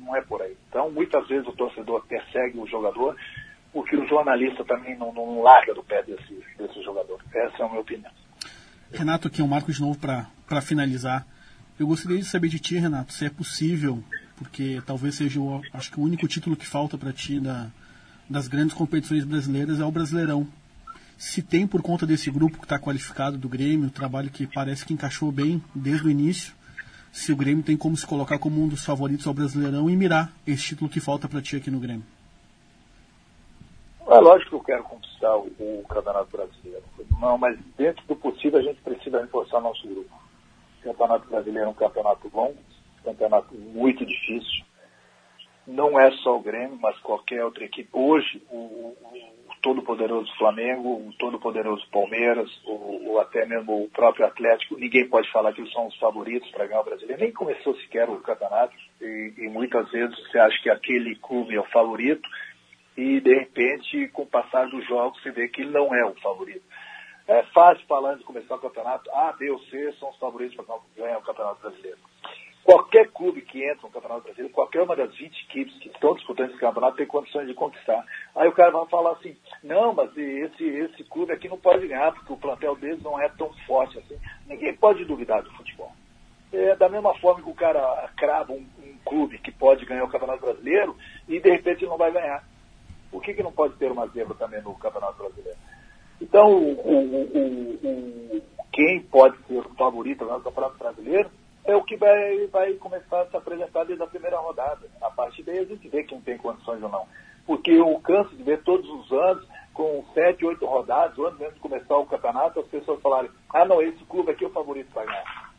Não, é por aí. Então, muitas vezes o torcedor persegue o jogador porque o jornalista também não, não larga do pé desse, desse jogador. Essa é a minha opinião. Renato, aqui é um marco de novo para finalizar. Eu gostaria de saber de ti, Renato, se é possível, porque talvez seja o, acho que o único título que falta para ti da, das grandes competições brasileiras é o Brasileirão. Se tem por conta desse grupo que está qualificado do Grêmio, o trabalho que parece que encaixou bem desde o início, se o Grêmio tem como se colocar como um dos favoritos ao Brasileirão e mirar esse título que falta para ti aqui no Grêmio. É lógico que eu quero conquistar o, o Campeonato Brasileiro. Não, mas dentro do possível a gente precisa reforçar nosso grupo. Campeonato Brasileiro é um campeonato um campeonato muito difícil. Não é só o Grêmio, mas qualquer outra equipe. Hoje, o, o, todo-poderoso Flamengo, o todo-poderoso Palmeiras, o, o, até mesmo o próprio Atlético, ninguém pode falar que eles são os favoritos para ganhar o brasileiro. Nem começou sequer o campeonato e, e muitas vezes você acha que aquele clube é o favorito e de repente, com o passar dos jogos, você vê que ele não é o favorito. É fácil falar antes de começar o campeonato, A, B ou C são os favoritos para ganhar o Campeonato Brasileiro. Qualquer clube que entra no Campeonato Brasileiro, qualquer uma das 20 equipes que estão disputando esse campeonato tem condições de conquistar. Aí o cara vai falar assim, não, mas esse, esse clube aqui não pode ganhar, porque o plantel deles não é tão forte assim. Ninguém pode duvidar do futebol. É da mesma forma que o cara crava um, um clube que pode ganhar o Campeonato Brasileiro e de repente ele não vai ganhar. Por que, que não pode ter uma zebra também no Campeonato Brasileiro? Então, o, o, o, quem pode ser o favorito no Campeonato Brasileiro é o que vai, vai começar a se apresentar desde a primeira rodada. A partir daí a gente vê quem tem condições ou não. Porque eu canso de ver todos os anos, com sete, oito rodadas, antes mesmo de começar o campeonato, as pessoas falarem, ah não, esse clube aqui é o favorito para ganhar.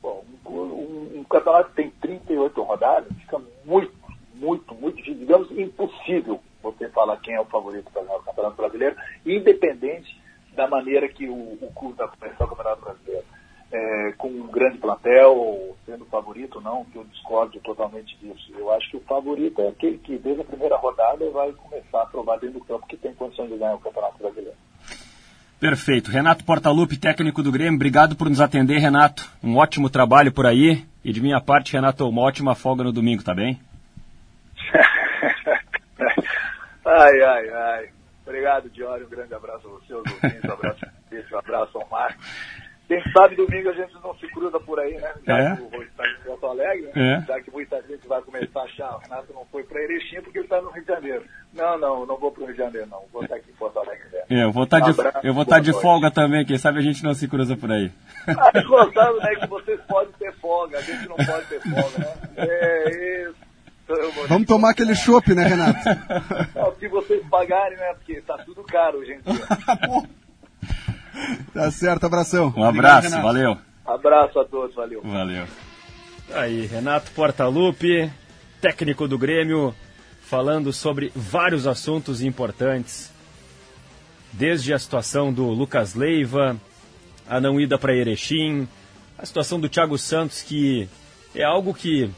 Bom, um, um, campeonato que tem 38 rodadas, fica muito, muito, muito digamos, impossível você falar quem é o favorito para ganhar o Campeonato Brasileiro, independente da maneira que o, o clube vai começar o Campeonato Brasileiro. É, com um grande plantel, sendo favorito não, que eu discordo totalmente disso. Eu acho que o favorito é aquele que desde a primeira rodada vai começar a provar dentro do campo que tem condições de ganhar o Campeonato Brasileiro. Perfeito. Renato Portaluppi, técnico do Grêmio, obrigado por nos atender, Renato. Um ótimo trabalho por aí. E de minha parte, Renato, uma ótima folga no domingo, tá bem? Ai, ai, ai. Obrigado, Diório. Um grande abraço a você, aos ouvintes. Um abraço um abraço ao Marcos. Quem sabe domingo a gente não se cruza por aí, né? Já É. que o Rui está em Porto Alegre, né? É. já que muita gente vai começar a achar, o Renato não foi para Erechim porque ele está no Rio de Janeiro. Não, não, não vou para o Rio de Janeiro, não. Vou estar aqui em Porto Alegre. mesmo. É, eu vou estar de, Abraço, eu vou estar de boa noite. folga também, quem sabe a gente não se cruza por aí. Ah, né, que vocês podem ter folga, a gente não pode ter folga, né? É isso. Vamos tomar aquele chopp, né, Renato? Não, se vocês pagarem, né? Porque tá tudo caro hoje em dia. Tá certo, abração. Um abraço, Renato. valeu. Abraço a todos, valeu. Valeu. Aí, Renato Portaluppi, técnico do Grêmio, falando sobre vários assuntos importantes. Desde a situação do Lucas Leiva, a não ida para Erechim, a situação do Thiago Santos, que é algo que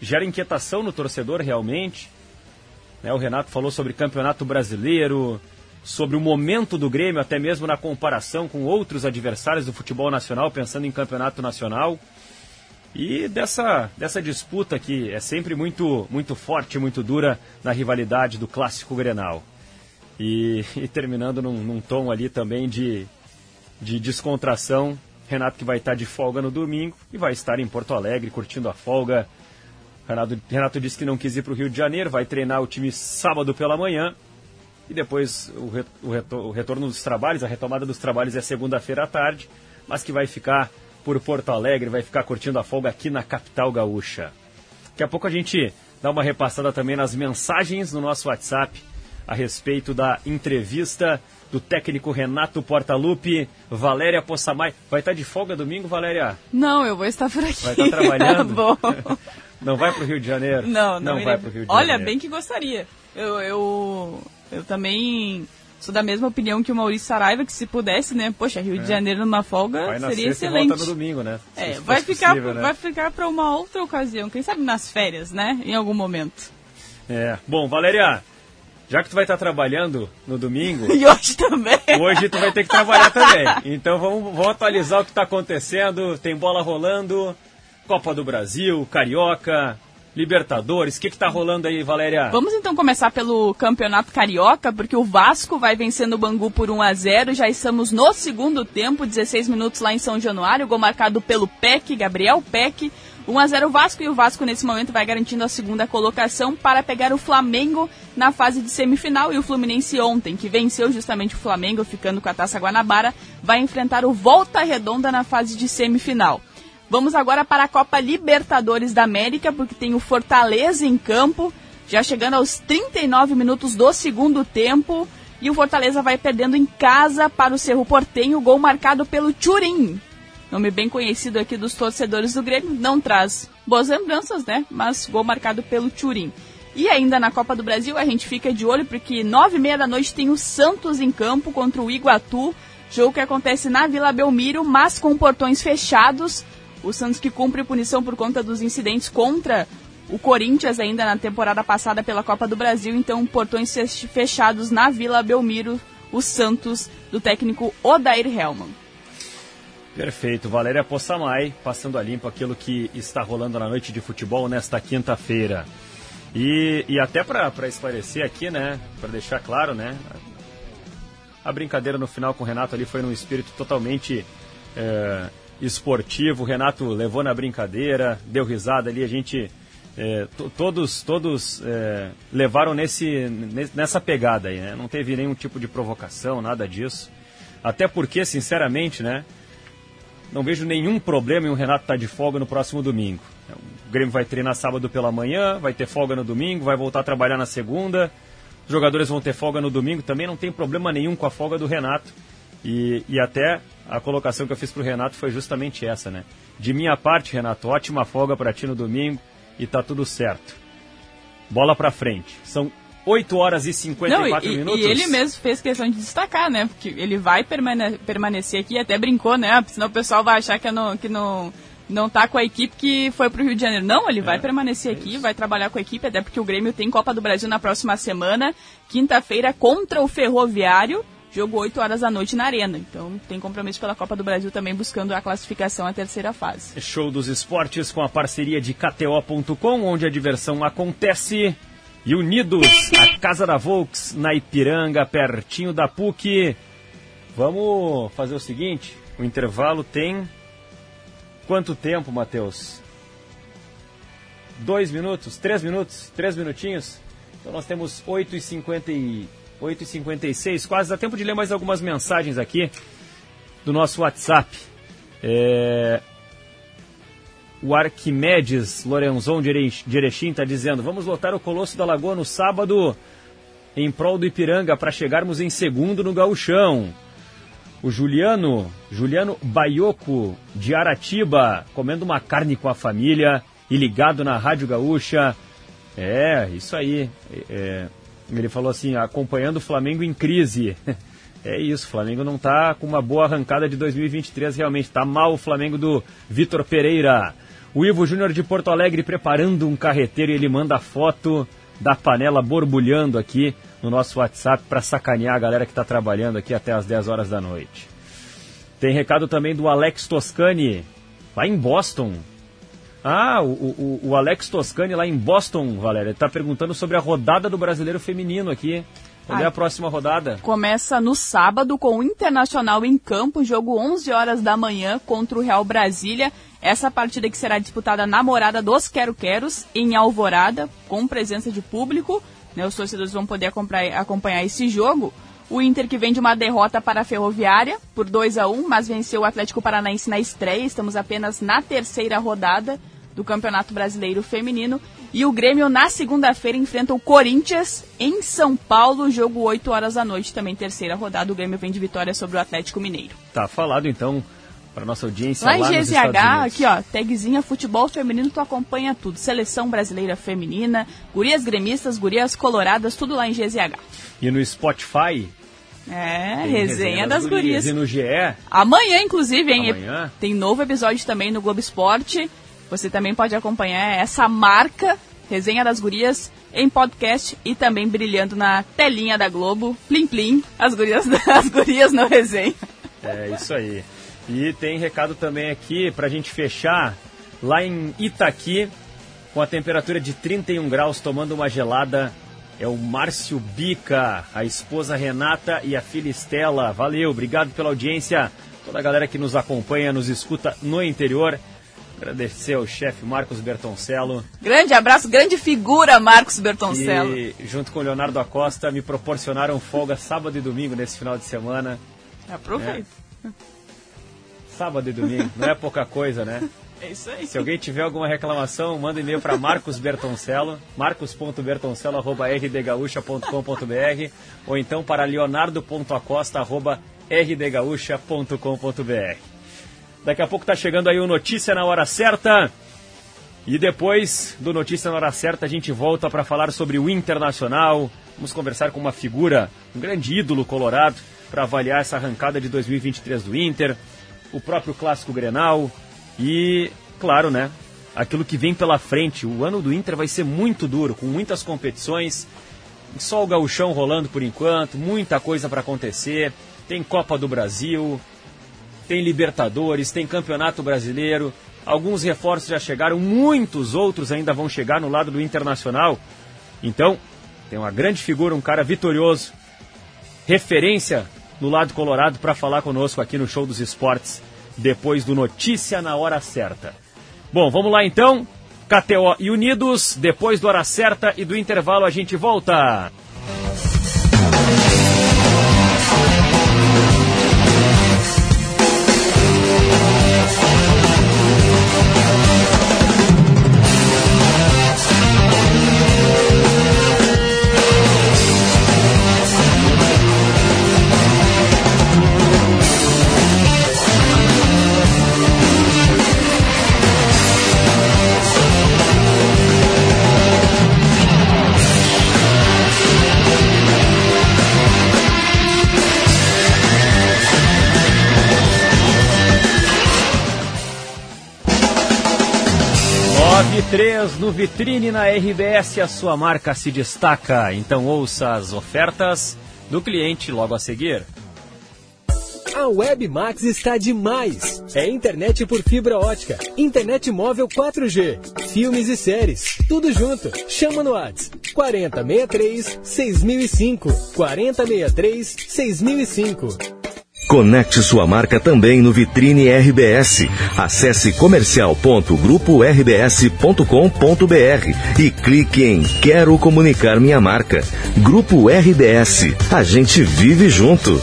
gera inquietação no torcedor realmente. Né, o Renato falou sobre campeonato brasileiro, sobre o momento do Grêmio, até mesmo na comparação com outros adversários do futebol nacional, pensando em campeonato nacional. E dessa, dessa disputa que é sempre muito, muito forte, muito dura na rivalidade do clássico Grenal. E, e terminando num, num tom ali também de, de descontração. Renato que vai estar de folga no domingo e vai estar em Porto Alegre curtindo a folga. Renato, Renato disse que não quis ir para o Rio de Janeiro, vai treinar o time sábado pela manhã. E depois o, re- o retor- o retorno dos trabalhos, a retomada dos trabalhos é segunda-feira à tarde, mas que vai ficar por Porto Alegre, vai ficar curtindo a folga aqui na capital gaúcha. Daqui a pouco a gente dá uma repassada também nas mensagens no nosso WhatsApp a respeito da entrevista do técnico Renato Portaluppi, Valéria Possamay. Vai estar de folga domingo, Valéria? Não, eu vou estar por aqui. Vai estar trabalhando? Bom. Não vai para o Rio de Janeiro? Não, não, vai irei. para o Rio de Olha, Janeiro. bem que gostaria. Eu, eu, eu também sou da mesma opinião que o Maurício Saraiva, que se pudesse, né? Poxa, Rio de Janeiro numa folga É. Vai na seria sexta excelente. volta no domingo, né? Se É, vai ficar, possível, né? vai ficar para uma outra ocasião, quem sabe nas férias, né? Em algum momento. É. Bom, Valéria, já que tu vai estar trabalhando no domingo, E hoje também. hoje tu vai ter que trabalhar também. Então vamos, vamos atualizar o que está acontecendo. Tem bola rolando, Copa do Brasil, Carioca, Libertadores. O que está rolando aí, Valéria? Vamos então começar pelo Campeonato Carioca, porque o Vasco vai vencendo o Bangu por 1 a 0 Já estamos no segundo tempo, 16 minutos lá em São Januário. Gol marcado pelo Peck, Gabriel Peck. 1 a 0 Vasco e o Vasco nesse momento vai garantindo a segunda colocação para pegar o Flamengo na fase de semifinal. E o Fluminense ontem, que venceu justamente o Flamengo, ficando com a Taça Guanabara, vai enfrentar o Volta Redonda na fase de semifinal. Vamos agora para a Copa Libertadores da América, porque tem o Fortaleza em campo, já chegando aos 39 minutos do segundo tempo. E o Fortaleza vai perdendo em casa para o Cerro Portenho, gol marcado pelo Turim. Nome bem conhecido aqui dos torcedores do Grêmio, não traz boas lembranças, né? Mas gol marcado pelo Turim. E ainda na Copa do Brasil, a gente fica de olho, porque nove e meia da noite tem o Santos em campo contra o Iguatu. Jogo que acontece na Vila Belmiro, mas com portões fechados. O Santos que cumpre punição por conta dos incidentes contra o Corinthians ainda na temporada passada pela Copa do Brasil. Então, portões fech- fechados na Vila Belmiro, o Santos do técnico Odair Hellman. Perfeito, Valéria Possamay, passando a limpo aquilo que está rolando na noite de futebol nesta quinta-feira. E, e até para esclarecer aqui, né, para deixar claro, né, a brincadeira no final com o Renato ali foi num espírito totalmente é, esportivo. O Renato levou na brincadeira, deu risada ali, a gente é, to- todos todos é, levaram nesse ne- nessa pegada aí, né? Não teve nenhum tipo de provocação, nada disso. Até porque, sinceramente, né, não vejo nenhum problema em o Renato estar de folga no próximo domingo. O Grêmio vai treinar sábado pela manhã, vai ter folga no domingo, vai voltar a trabalhar na segunda. Os jogadores vão ter folga no domingo também, não tem problema nenhum com a folga do Renato. E, e até a colocação que eu fiz para o Renato foi justamente essa, né? De minha parte, Renato, ótima folga para ti no domingo e tá tudo certo. Bola para frente. São 8 horas e 54 Não, e, minutos. e ele mesmo fez questão de destacar, né? Porque ele vai permane- permanecer aqui, até brincou, né? Senão o pessoal vai achar que, não, que não, não tá com a equipe que foi pro Rio de Janeiro. Não, ele vai permanecer aqui, vai trabalhar com a equipe, até porque o Grêmio tem Copa do Brasil na próxima semana, quinta-feira, contra o Ferroviário. Jogo 8 horas da noite na Arena. Então tem compromisso pela Copa do Brasil também buscando a classificação à terceira fase. Show dos esportes com a parceria de KTO.com, onde a diversão acontece. E Unidos, a Casa da Volks, na Ipiranga, pertinho da PUC. Vamos fazer o seguinte: o intervalo tem. Quanto tempo, Matheus? Dois minutos? Três minutos? Três minutinhos? Então nós temos 8h50 e 8h56, quase dá tempo de ler mais algumas mensagens aqui do nosso WhatsApp. É... O Arquimedes Lorenzon de Erechim está dizendo: vamos lotar o Colosso da Lagoa no sábado em prol do Ipiranga para chegarmos em segundo no Gauchão. O Juliano, Juliano Baioco de Aratiba, comendo uma carne com a família e ligado na Rádio Gaúcha. É, isso aí. É, ele falou assim, acompanhando o Flamengo em crise. É isso, o Flamengo não está com uma boa arrancada de 2023, realmente. Está mal o Flamengo do Vitor Pereira. O Ivo Júnior de Porto Alegre preparando um carreteiro e ele manda a foto da panela borbulhando aqui no nosso WhatsApp para sacanear a galera que está trabalhando aqui até as 10 horas da noite. Tem recado também do Alex Toscani, lá em Boston. Ah, o, o, o Alex Toscani lá em Boston, Valéria, está perguntando sobre a rodada do brasileiro feminino aqui. Quando é a próxima rodada? Começa no sábado com o Internacional em campo, jogo 11 horas da manhã contra o Real Brasília. Essa partida que será disputada na morada dos Quero-Queros, em Alvorada, com presença de público. Né, os torcedores vão poder acompanhar esse jogo. O Inter que vem de uma derrota para a Ferroviária por 2 a 1 mas venceu o Atlético Paranaense na estreia. Estamos apenas na terceira rodada do Campeonato Brasileiro Feminino. E o Grêmio, na segunda-feira, enfrenta o Corinthians em São Paulo, jogo 8 horas da noite, também terceira rodada. O Grêmio vem de vitória sobre o Atlético Mineiro. Tá falado então para nossa audiência lá, lá em GZH, aqui ó, tagzinha futebol feminino, tu acompanha tudo. Seleção brasileira feminina, gurias gremistas, gurias coloradas, tudo lá em GZH. E no Spotify? É, resenha, resenha, das, das gurias. gurias. E no GE? Amanhã, inclusive, hein? Amanhã? Tem novo episódio também no Globo Esporte. Você também pode acompanhar essa marca, Resenha das Gurias, em podcast e também brilhando na telinha da Globo. Plim Plim, as gurias, as gurias no resenha. É isso aí. E tem recado também aqui pra gente fechar, lá em Itaqui, com a temperatura de 31 graus, tomando uma gelada. É o Márcio Bica, a esposa Renata e a filha Estela. Valeu, obrigado pela audiência. Toda a galera que nos acompanha, nos escuta no interior. Agradecer ao chefe Marcos Bertoncello. Grande abraço, grande figura Marcos Bertoncello. E junto com o Leonardo Acosta me proporcionaram folga sábado e domingo nesse final de semana. Aproveita. É. Sábado e domingo, não é pouca coisa, né? É isso aí. Se alguém tiver alguma reclamação, manda e-mail para Marcos Bertoncello, marcos.bertoncello.rdgaúcha.com.br ou então para leonardo.acosta.rdgaúcha.com.br. Daqui a pouco tá chegando aí o Notícia na Hora Certa. E depois do Notícia na Hora Certa, a gente volta para falar sobre o Internacional. Vamos conversar com uma figura, um grande ídolo colorado, para avaliar essa arrancada de 2023 do Inter, o próprio Clássico Grenal e, claro, né, aquilo que vem pela frente. O ano do Inter vai ser muito duro, com muitas competições, só o gauchão rolando por enquanto, muita coisa para acontecer. Tem Copa do Brasil, tem Libertadores, tem Campeonato Brasileiro. Alguns reforços já chegaram, muitos outros ainda vão chegar no lado do Internacional. Então, tem uma grande figura, um cara vitorioso, referência no lado colorado para falar conosco aqui no Show dos Esportes, depois do Notícia na Hora Certa. Bom, vamos lá então. KTO e Unidos, depois do Hora Certa e do intervalo a gente volta. 3 no Vitrine na RBS, a sua marca se destaca. Então ouça as ofertas do cliente logo a seguir. A Webmax está demais. É internet por fibra ótica, internet móvel 4G, filmes e séries, tudo junto. Chama no Whats 4063 6005. 4063 6005. Conecte sua marca também no Vitrine RBS. Acesse comercial.grupo-rbs.com.br e clique em Quero comunicar minha marca. Grupo RBS. A gente vive junto.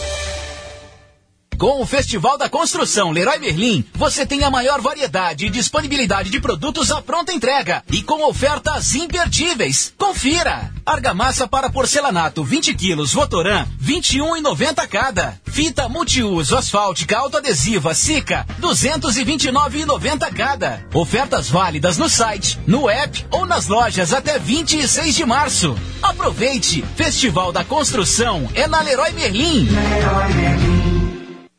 Com o Festival da Construção Leroy Merlin, você tem a maior variedade e disponibilidade de produtos à pronta entrega e com ofertas imperdíveis. Confira! Argamassa para porcelanato 20 quilos Votoran 21,90 cada. Fita multiuso asfáltica autoadesiva Sica 229,90 cada. Ofertas válidas no site, no app ou nas lojas até 26 de março. Aproveite! Festival da Construção é na Leroy Merlin. Leroy Merlin.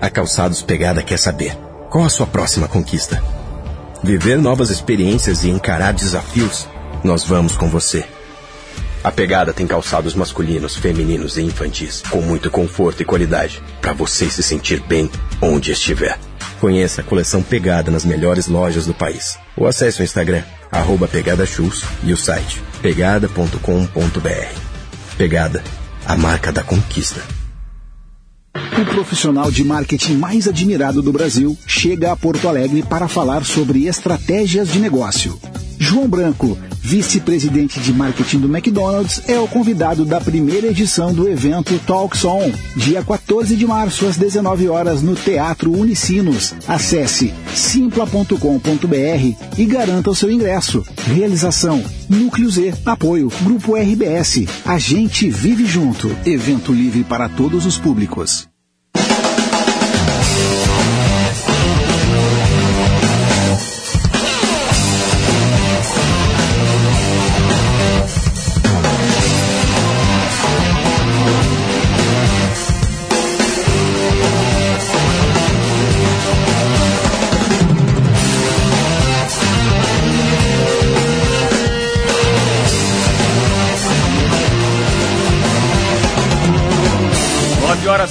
A Calçados Pegada quer saber: qual a sua próxima conquista? Viver novas experiências e encarar desafios? Nós vamos com você. A Pegada tem calçados masculinos, femininos e infantis, com muito conforto e qualidade, para você se sentir bem onde estiver. Conheça a coleção Pegada nas melhores lojas do país. Ou acesse o Instagram, arroba Pegada Shoes e o site pegada.com.br. Pegada, a marca da conquista. O profissional de marketing mais admirado do Brasil chega a Porto Alegre para falar sobre estratégias de negócio. João Branco, vice-presidente de marketing do McDonald's, é o convidado da primeira edição do evento Talks On, dia 14 de março às 19 horas no Teatro Unicinos. Acesse simpla.com.br e garanta o seu ingresso. Realização Núcleo Z, apoio Grupo RBS. A gente vive junto. Evento livre para todos os públicos.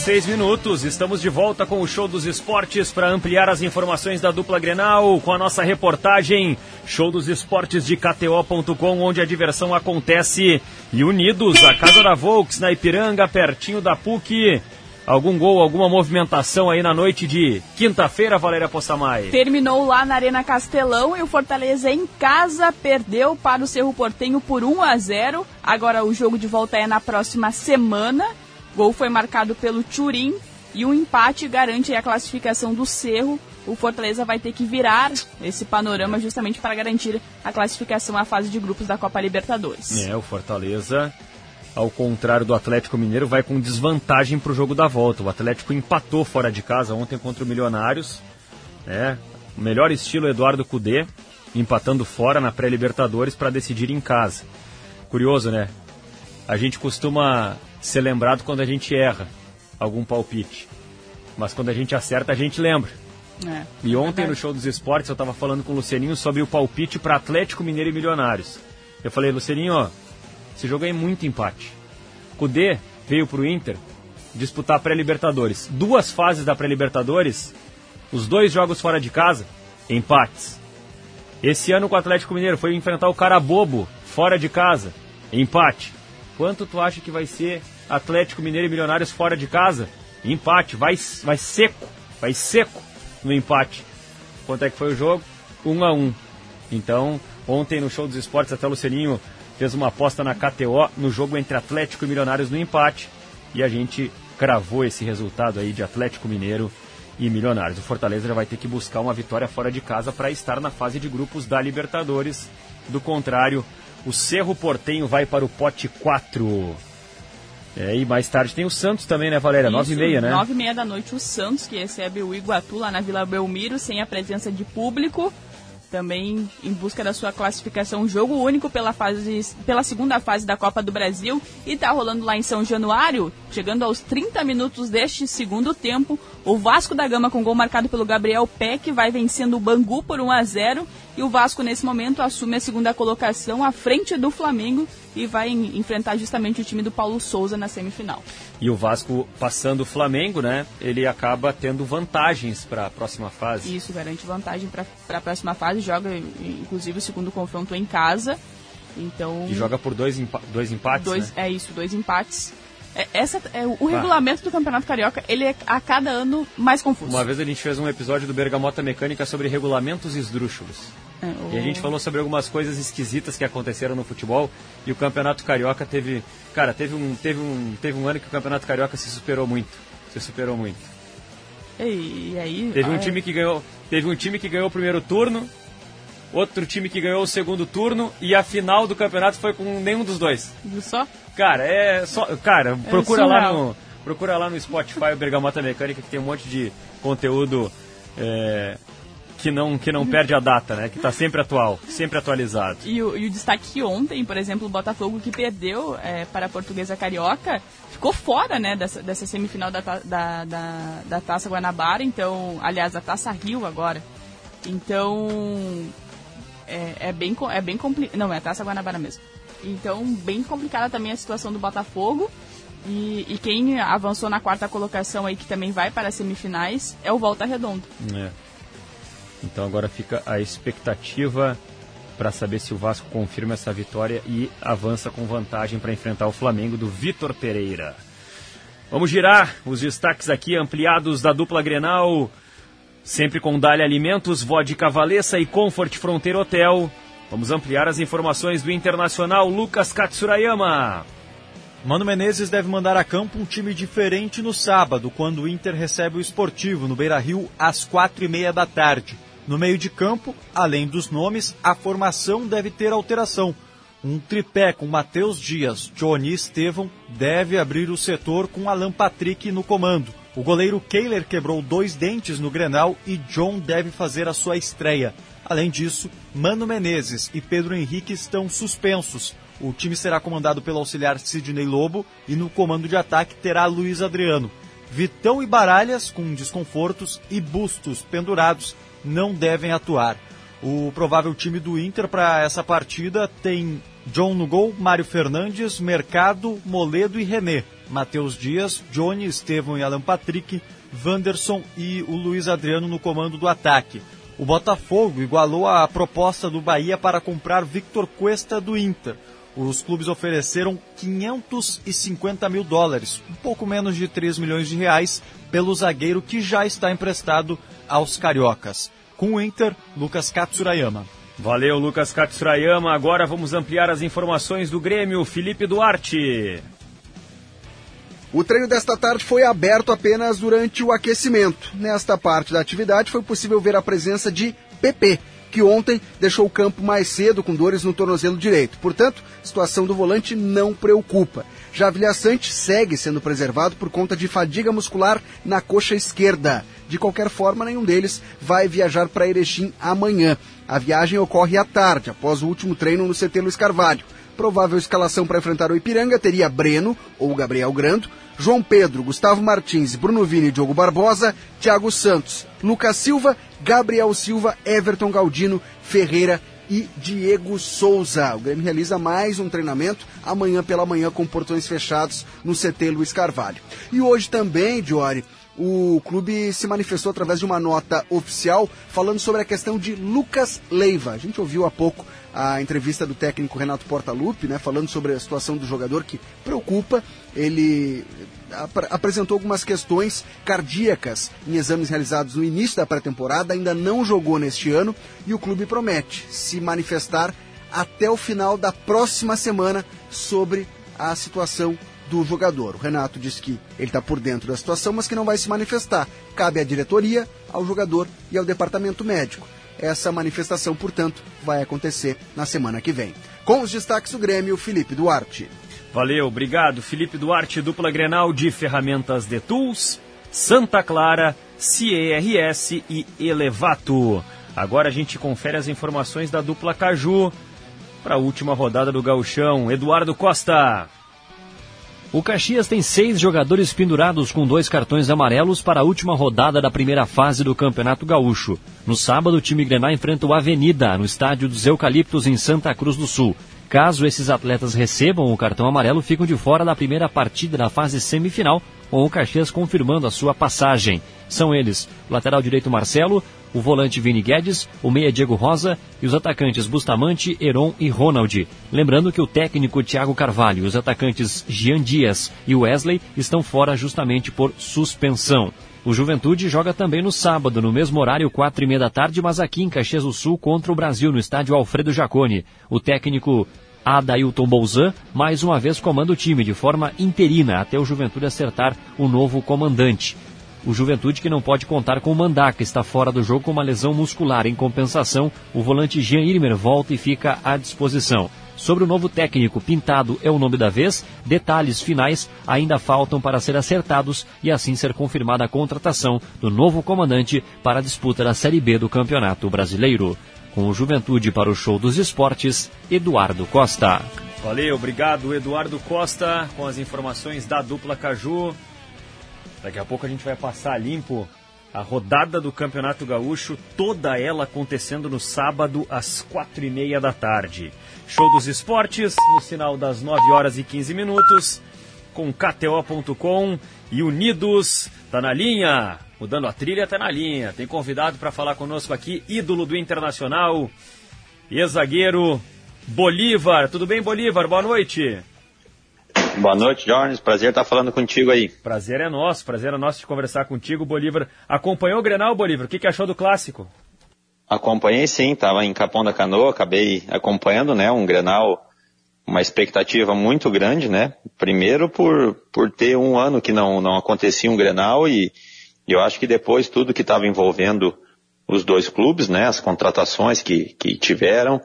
Horas 6 minutos. Estamos de volta com o Show dos Esportes para ampliar as informações da dupla Grenal com a nossa reportagem Show dos Esportes de KTO.com, onde a diversão acontece. E unidos, a Casa da Volks na Ipiranga, pertinho da PUC. Algum gol, alguma movimentação aí na noite de quinta-feira, Valéria Possamay? Terminou lá na Arena Castelão e o Fortaleza em casa perdeu para o Cerro Portenho por 1 a 0. Agora o jogo de volta é na próxima semana Gol foi marcado pelo Turim e um empate garante a classificação do Cerro. O Fortaleza vai ter que virar esse panorama justamente para garantir a classificação à fase de grupos da Copa Libertadores. É, o Fortaleza, ao contrário do Atlético Mineiro, vai com desvantagem para o jogo da volta. O Atlético empatou fora de casa ontem contra o Milionários. É, o melhor estilo Eduardo Cudê, empatando fora na pré-Libertadores para decidir em casa. Curioso, né? A gente costuma ser lembrado quando a gente erra algum palpite. Mas quando a gente acerta, a gente lembra. É, e ontem no show dos esportes eu estava falando com o Lucianinho sobre o palpite para Atlético Mineiro e Milionários. Eu falei, Lucianinho, ó, esse jogo é muito empate. Cudê veio para o Inter disputar pré-Libertadores. Duas fases da pré-Libertadores, os dois jogos fora de casa, empates. Esse ano com o Atlético Mineiro foi enfrentar o Carabobo fora de casa, empate. Quanto tu acha que vai ser Atlético Mineiro e Milionários fora de casa? Empate, vai, vai seco, vai seco no empate. Quanto é que foi o jogo? 1 um a 1 um. Então, ontem no show dos esportes, até o Lucianinho fez uma aposta na KTO no jogo entre Atlético e Milionários no empate. E a gente cravou esse resultado aí de Atlético Mineiro e Milionários. O Fortaleza já vai ter que buscar uma vitória fora de casa para estar na fase de grupos da Libertadores. Do contrário, o Cerro Portenho vai para o pote 4. É, e mais tarde tem o Santos também, né, Valéria? Isso, Nove e meia, né? Nove e meia da noite o Santos, que recebe o Iguatu lá na Vila Belmiro, sem a presença de público. Também em busca da sua classificação, jogo único pela, fase, pela segunda fase da Copa do Brasil. E tá rolando lá em São Januário, chegando aos 30 minutos deste segundo tempo. O Vasco da Gama com gol marcado pelo Gabriel Peck vai vencendo o Bangu por 1 a 0 e o Vasco nesse momento assume a segunda colocação à frente do Flamengo e vai enfrentar justamente o time do Paulo Souza na semifinal. E o Vasco passando o Flamengo, né? Ele acaba tendo vantagens para a próxima fase. Isso garante vantagem para a próxima fase. Joga inclusive o segundo confronto em casa. Então. E joga por dois, empa dois empates. Dois, né? É isso, dois empates. É, essa, é, o regulamento do Campeonato Carioca, ele é a cada ano mais confuso. Uma vez a gente fez um episódio do Bergamota Mecânica sobre regulamentos esdrúxulos. É, o... E a gente falou sobre algumas coisas esquisitas que aconteceram no futebol e o Campeonato Carioca teve, cara, teve um, teve um, teve um ano que o Campeonato Carioca se superou muito, se superou muito. E, aí, teve um é... time que ganhou, teve um time que ganhou o primeiro turno, outro time que ganhou o segundo turno e a final do campeonato foi com nenhum dos dois. Só? Cara, é só, cara, É procura lá surreal. no procura lá no Spotify o Bergamota Mecânica que tem um monte de conteúdo é, que não que não perde a data, né? Que tá sempre atual, sempre atualizado. E o, e o destaque que ontem, por exemplo, o Botafogo que perdeu é, para a Portuguesa Carioca, ficou fora né, dessa, dessa semifinal da, da, da, da Taça Guanabara, então, aliás, da Taça Rio agora. Então, é, é bem, é bem complicado. Não, é a Taça Guanabara mesmo. Então, bem complicada também a situação do Botafogo. E, e quem avançou na quarta colocação aí, que também vai para as semifinais, é o Volta Redonda. É. Então agora fica a expectativa para saber se o Vasco confirma essa vitória e avança com vantagem para enfrentar o Flamengo do Vitor Pereira. Vamos girar os destaques aqui ampliados da dupla Grenal, sempre com Dália Alimentos, Vodka Valessa e Comfort Fronteira Hotel. Vamos ampliar as informações do Internacional Lucas Katsurayama. Mano Menezes deve mandar a campo um time diferente no sábado, quando o Inter recebe o Esportivo no Beira-Rio às quatro e meia da tarde. No meio de campo, além dos nomes, a formação deve ter alteração. Um tripé com Matheus Dias, Johnny e deve abrir o setor com Alan Patrick no comando. O goleiro Kehler quebrou dois dentes no Grenal e John deve fazer a sua estreia. Além disso, Mano Menezes e Pedro Henrique estão suspensos. O time será comandado pelo auxiliar Sidney Lobo e no comando de ataque terá Luiz Adriano. Vitão e Baralhas, com desconfortos e bustos pendurados, não devem atuar. O provável time do Inter para essa partida tem John no gol, Mário Fernandes, Mercado, Moledo e René. Matheus Dias, Johnny, Estevão e Alan Patrick, Wanderson e o Luiz Adriano no comando do ataque. O Botafogo igualou a proposta do Bahia para comprar Victor Cuesta do Inter. Os clubes ofereceram 550 mil dólares, um pouco menos de 3 milhões de reais, pelo zagueiro que já está emprestado aos cariocas. Com o Inter, Lucas Katsurayama. Valeu, Lucas Katsurayama. Agora vamos ampliar as informações do Grêmio, Felipe Duarte. O treino desta tarde foi aberto apenas durante o aquecimento. Nesta parte da atividade foi possível ver a presença de PP, que ontem deixou o campo mais cedo com dores no tornozelo direito. Portanto, a situação do volante não preocupa. Já Vilha Sante segue sendo preservado por conta de fadiga muscular na coxa esquerda. De qualquer forma, nenhum deles vai viajar para Erechim amanhã. A viagem ocorre à tarde, após o último treino no CT Luiz Carvalho. Provável escalação para enfrentar o Ipiranga teria Breno ou Gabriel Grando, João Pedro, Gustavo Martins, Bruno Vini, Diogo Barbosa, Thiago Santos, Lucas Silva, Gabriel Silva, Everton Galdino, Ferreira e Diego Souza. O Grêmio realiza mais um treinamento amanhã pela manhã com portões fechados no CT Luiz Carvalho. E hoje também, Diori, o clube se manifestou através de uma nota oficial falando sobre a questão de Lucas Leiva. A gente ouviu há pouco a entrevista do técnico Renato Portaluppi, né, falando sobre a situação do jogador que preocupa. Ele ap apresentou algumas questões cardíacas em exames realizados no início da pré-temporada, ainda não jogou neste ano e o clube promete se manifestar até o final da próxima semana sobre a situação do jogador. O Renato disse que ele está por dentro da situação, mas que não vai se manifestar. Cabe à diretoria, ao jogador e ao departamento médico. Essa manifestação, portanto, vai acontecer na semana que vem. Com os destaques do Grêmio, Felipe Duarte. Valeu, obrigado. Felipe Duarte, dupla Grenal de ferramentas de Tools, Santa Clara, CERS e Elevato. Agora a gente confere as informações da dupla Caju para a última rodada do Gauchão. Eduardo Costa. O Caxias tem seis jogadores pendurados com dois cartões amarelos para a última rodada da primeira fase do Campeonato Gaúcho. No sábado, o time Grená enfrenta o Avenida, no estádio dos Eucaliptos, em Santa Cruz do Sul. Caso esses atletas recebam o cartão amarelo, ficam de fora da primeira partida da fase semifinal, com o Caxias confirmando a sua passagem. São eles o lateral direito Marcelo, o volante Vini Guedes, o meia Diego Rosa e os atacantes Bustamante, Heron e Ronald. Lembrando que o técnico Thiago Carvalho os atacantes Jean Dias e Wesley estão fora justamente por suspensão. O Juventude joga também no sábado, no mesmo horário, quatro e meia da tarde, mas aqui em Caxias do Sul, contra o Brasil, no estádio Alfredo Jaconi. O técnico Adailton Bolzan, mais uma vez comanda o time de forma interina, até o Juventude acertar o novo comandante. O Juventude que não pode contar com o Mandaca está fora do jogo com uma lesão muscular. Em compensação, o volante Jean Irmer volta e fica à disposição. Sobre o novo técnico, Pintado é o nome da vez. Detalhes finais ainda faltam para ser acertados e assim ser confirmada a contratação do novo comandante para a disputa da Série B do Campeonato Brasileiro. Com o Juventude para o Show dos Esportes, Eduardo Costa. Valeu, obrigado Eduardo Costa com as informações da dupla Caju. Daqui a pouco a gente vai passar limpo a rodada do Campeonato Gaúcho, toda ela acontecendo no sábado às quatro e meia da tarde. Show dos Esportes, no sinal das 9 horas e 15 minutos, com KTO.com e Unidos, tá na linha. Mudando a trilha, tá na linha. Tem convidado para falar conosco aqui, ídolo do Internacional, ex-zagueiro Bolívar. Tudo bem, Bolívar? Boa noite. Boa noite, Jones. Prazer estar falando contigo aí. Prazer é nosso, prazer é nosso de conversar contigo, Bolívar. Acompanhou o Grenal, Bolívar? O que, que achou do clássico? Acompanhei sim, estava em Capão da Canoa, acabei acompanhando, né, um Grenal, uma expectativa muito grande, né, primeiro por, por ter um ano que não, não acontecia um Grenal e, e eu acho que depois tudo que estava envolvendo os dois clubes, né, as contratações que, que tiveram,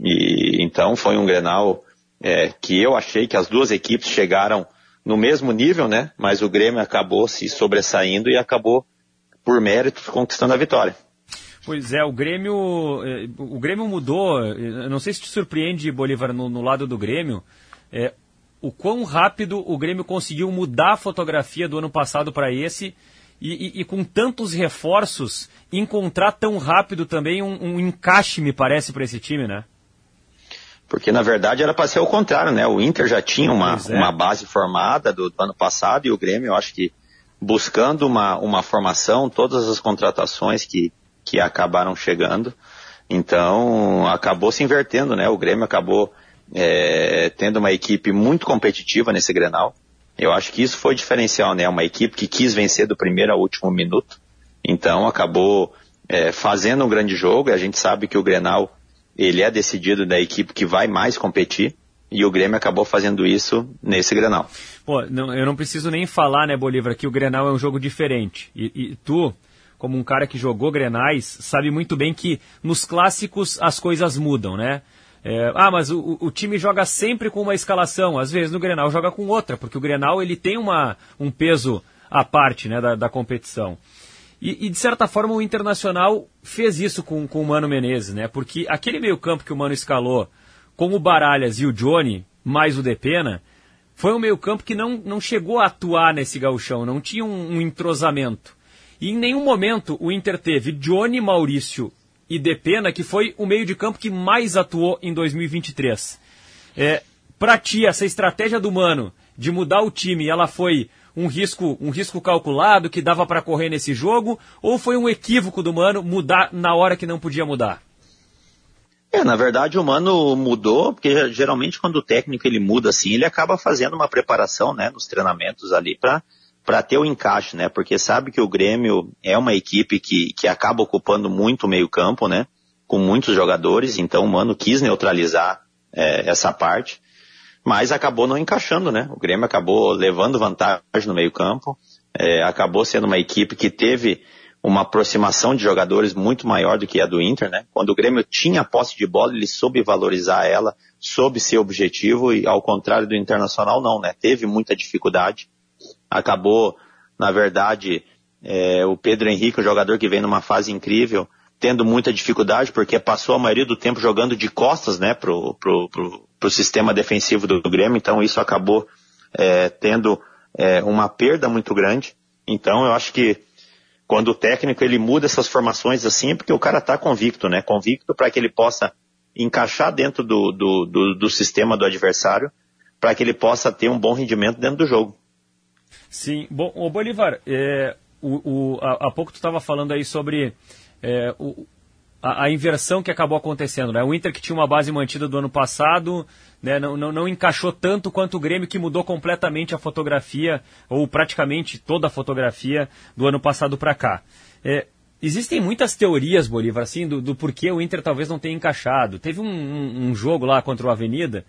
e então foi um Grenal é, que eu achei que as duas equipes chegaram no mesmo nível, né? Mas o Grêmio acabou se sobressaindo e acabou, por méritos, conquistando a vitória. Pois é, o Grêmio, é, o Grêmio mudou. Eu não sei se te surpreende, Bolívar, no, no lado do Grêmio, é, o quão rápido o Grêmio conseguiu mudar a fotografia do ano passado para esse e, e, e, com tantos reforços encontrar tão rápido também um, um encaixe, me parece, para esse time, né? Porque na verdade era para ser o contrário, né? O Inter já tinha uma, é. uma base formada do, do, ano passado e o Grêmio, eu acho que buscando uma, uma formação, todas as contratações que, que acabaram chegando, então acabou se invertendo, né? O Grêmio acabou é, tendo uma equipe muito competitiva nesse Grenal. Eu acho que isso foi diferencial, né? Uma equipe que quis vencer do primeiro ao último minuto, então acabou é, fazendo um grande jogo. A gente sabe que o Grenal ele é decidido da equipe que vai mais competir. E o Grêmio acabou fazendo isso nesse Grenal. Pô, não, eu não preciso nem falar, né, Bolívar, que o Grenal é um jogo diferente. E, e, tu, como um cara que jogou Grenais, sabe muito bem que nos clássicos as coisas mudam, né? É, ah, mas o, o, time joga sempre com uma escalação. Às vezes no Grenal joga com outra, porque o Grenal ele tem uma, um peso à parte né, da, da competição. E, e, de certa forma o Internacional fez isso com, com o Mano Menezes, né? Porque aquele meio campo que o Mano escalou com o Baralhas e o Johnny, mais o Depena, foi um meio campo que não, não chegou a atuar nesse gauchão, não tinha um, um entrosamento. E em nenhum momento o Inter teve Johnny, Maurício e Depena, que foi o meio de campo que mais atuou em 2023. É, Para ti, essa estratégia do Mano de mudar o time, ela foi um risco, um risco calculado que dava para correr nesse jogo? Ou foi um equívoco do Mano mudar na hora que não podia mudar? É, na verdade o Mano mudou, porque geralmente quando o técnico ele muda assim, ele acaba fazendo uma preparação, né, nos treinamentos ali para para ter o encaixe, né? Porque sabe que o Grêmio é uma equipe que, que acaba ocupando muito o meio campo, né? Com muitos jogadores, então o Mano quis neutralizar é, essa parte mas acabou não encaixando, né? O Grêmio acabou levando vantagem no meio campo, é, acabou sendo uma equipe que teve uma aproximação de jogadores muito maior do que a do Inter, né? Quando o Grêmio tinha a posse de bola, ele soube valorizar ela, soube ser objetivo e ao contrário do Internacional não, né? Teve muita dificuldade, acabou, na verdade, é, o Pedro Henrique, um jogador que vem numa fase incrível, tendo muita dificuldade porque passou a maioria do tempo jogando de costas, né, pro, pro, pro, pro sistema defensivo do, Grêmio, então isso acabou é, tendo é, uma perda muito grande. Então eu acho que quando o técnico ele muda essas formações assim, é porque o cara está convicto, né? Convicto para que ele possa encaixar dentro do, do, do, do sistema do adversário, para que ele possa ter um bom rendimento dentro do jogo. Sim, bom, o Bolivar, é, o, o, há pouco tu estava falando aí sobre é, o, a, a, inversão que acabou acontecendo. Né? O Inter que tinha uma base mantida do ano passado, né, não, não, não, encaixou tanto quanto o Grêmio que mudou completamente a fotografia, ou praticamente toda a fotografia do ano passado para cá. É, existem muitas teorias, Bolívar, assim, do, do, porquê o Inter talvez não tenha encaixado. Teve um, um, um jogo lá contra o Avenida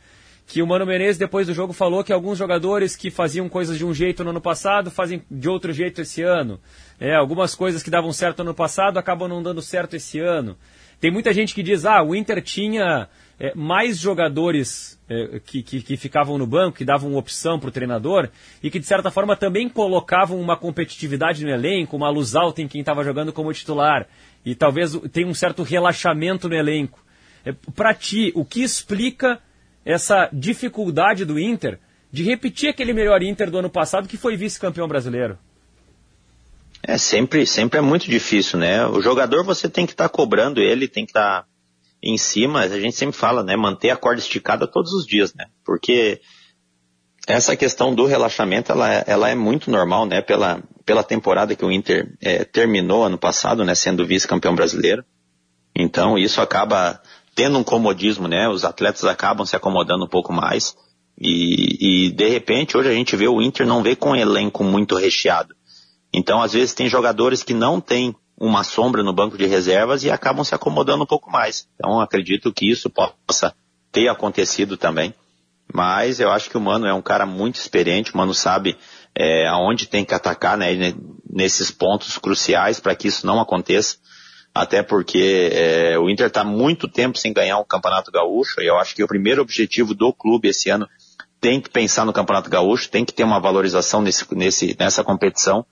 que o Mano Menezes, depois do jogo, falou que alguns jogadores que faziam coisas de um jeito no ano passado fazem de outro jeito esse ano. É, algumas coisas que davam certo no ano passado acabam não dando certo esse ano. Tem muita gente que diz, ah, o Inter tinha é, mais jogadores é, que, que, que, ficavam no banco, que davam opção para o treinador, e que de certa forma também colocavam uma competitividade no elenco, uma luz alta em quem estava jogando como titular. E talvez tenha um certo relaxamento no elenco. É, para ti, o que explica essa dificuldade do Inter de repetir aquele melhor Inter do ano passado que foi vice-campeão brasileiro? É sempre, sempre é muito difícil, né? O jogador você tem que estar tá cobrando ele, tem que estar tá em cima. A gente sempre fala, né? Manter a corda esticada todos os dias, né? Porque essa questão do relaxamento, ela, ela é muito normal, né? Pela, pela temporada que o Inter é, terminou ano passado, né? Sendo vice-campeão brasileiro. Então isso acaba tendo um comodismo, né? Os atletas acabam se acomodando um pouco mais. E, e, de repente hoje a gente vê o Inter não vê com um elenco muito recheado. Então às vezes tem jogadores que não têm uma sombra no banco de reservas e acabam se acomodando um pouco mais. Então acredito que isso possa ter acontecido também. Mas eu acho que o Mano é um cara muito experiente, o Mano sabe é, aonde tem que atacar né, nesses pontos cruciais para que isso não aconteça até porque é, o Inter está muito tempo sem ganhar um campeonato gaúcho, e eu acho que o primeiro objetivo do clube esse ano tem que pensar no campeonato gaúcho, tem que ter uma valorização nesse, nesse, nessa competição,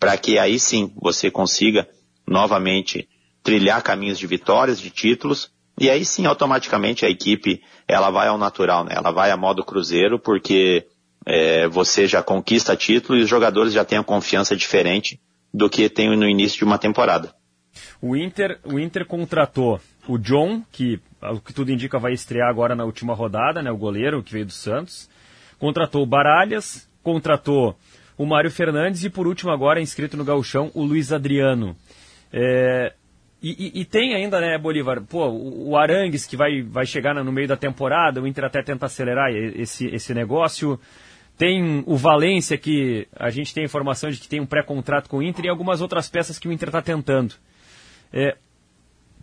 para que aí sim você consiga novamente trilhar caminhos de vitórias, de títulos, e aí sim automaticamente a equipe ela vai ao natural, né? ela vai a modo cruzeiro, porque é, você já conquista título e os jogadores já têm a confiança diferente do que tem no início de uma temporada. O Inter, o Inter contratou o John, que o que tudo indica vai estrear agora na última rodada, né, o goleiro que veio do Santos. Contratou o Baralhas, contratou o Mário Fernandes e por último agora inscrito no gauchão o Luiz Adriano. É, e, e, e, tem ainda, né, Bolívar, pô, o, Arangues que vai, vai chegar no meio da temporada, o Inter até tenta acelerar esse, esse negócio. Tem o Valência que a gente tem informação de que tem um pré-contrato com o Inter e algumas outras peças que o Inter está tentando. É,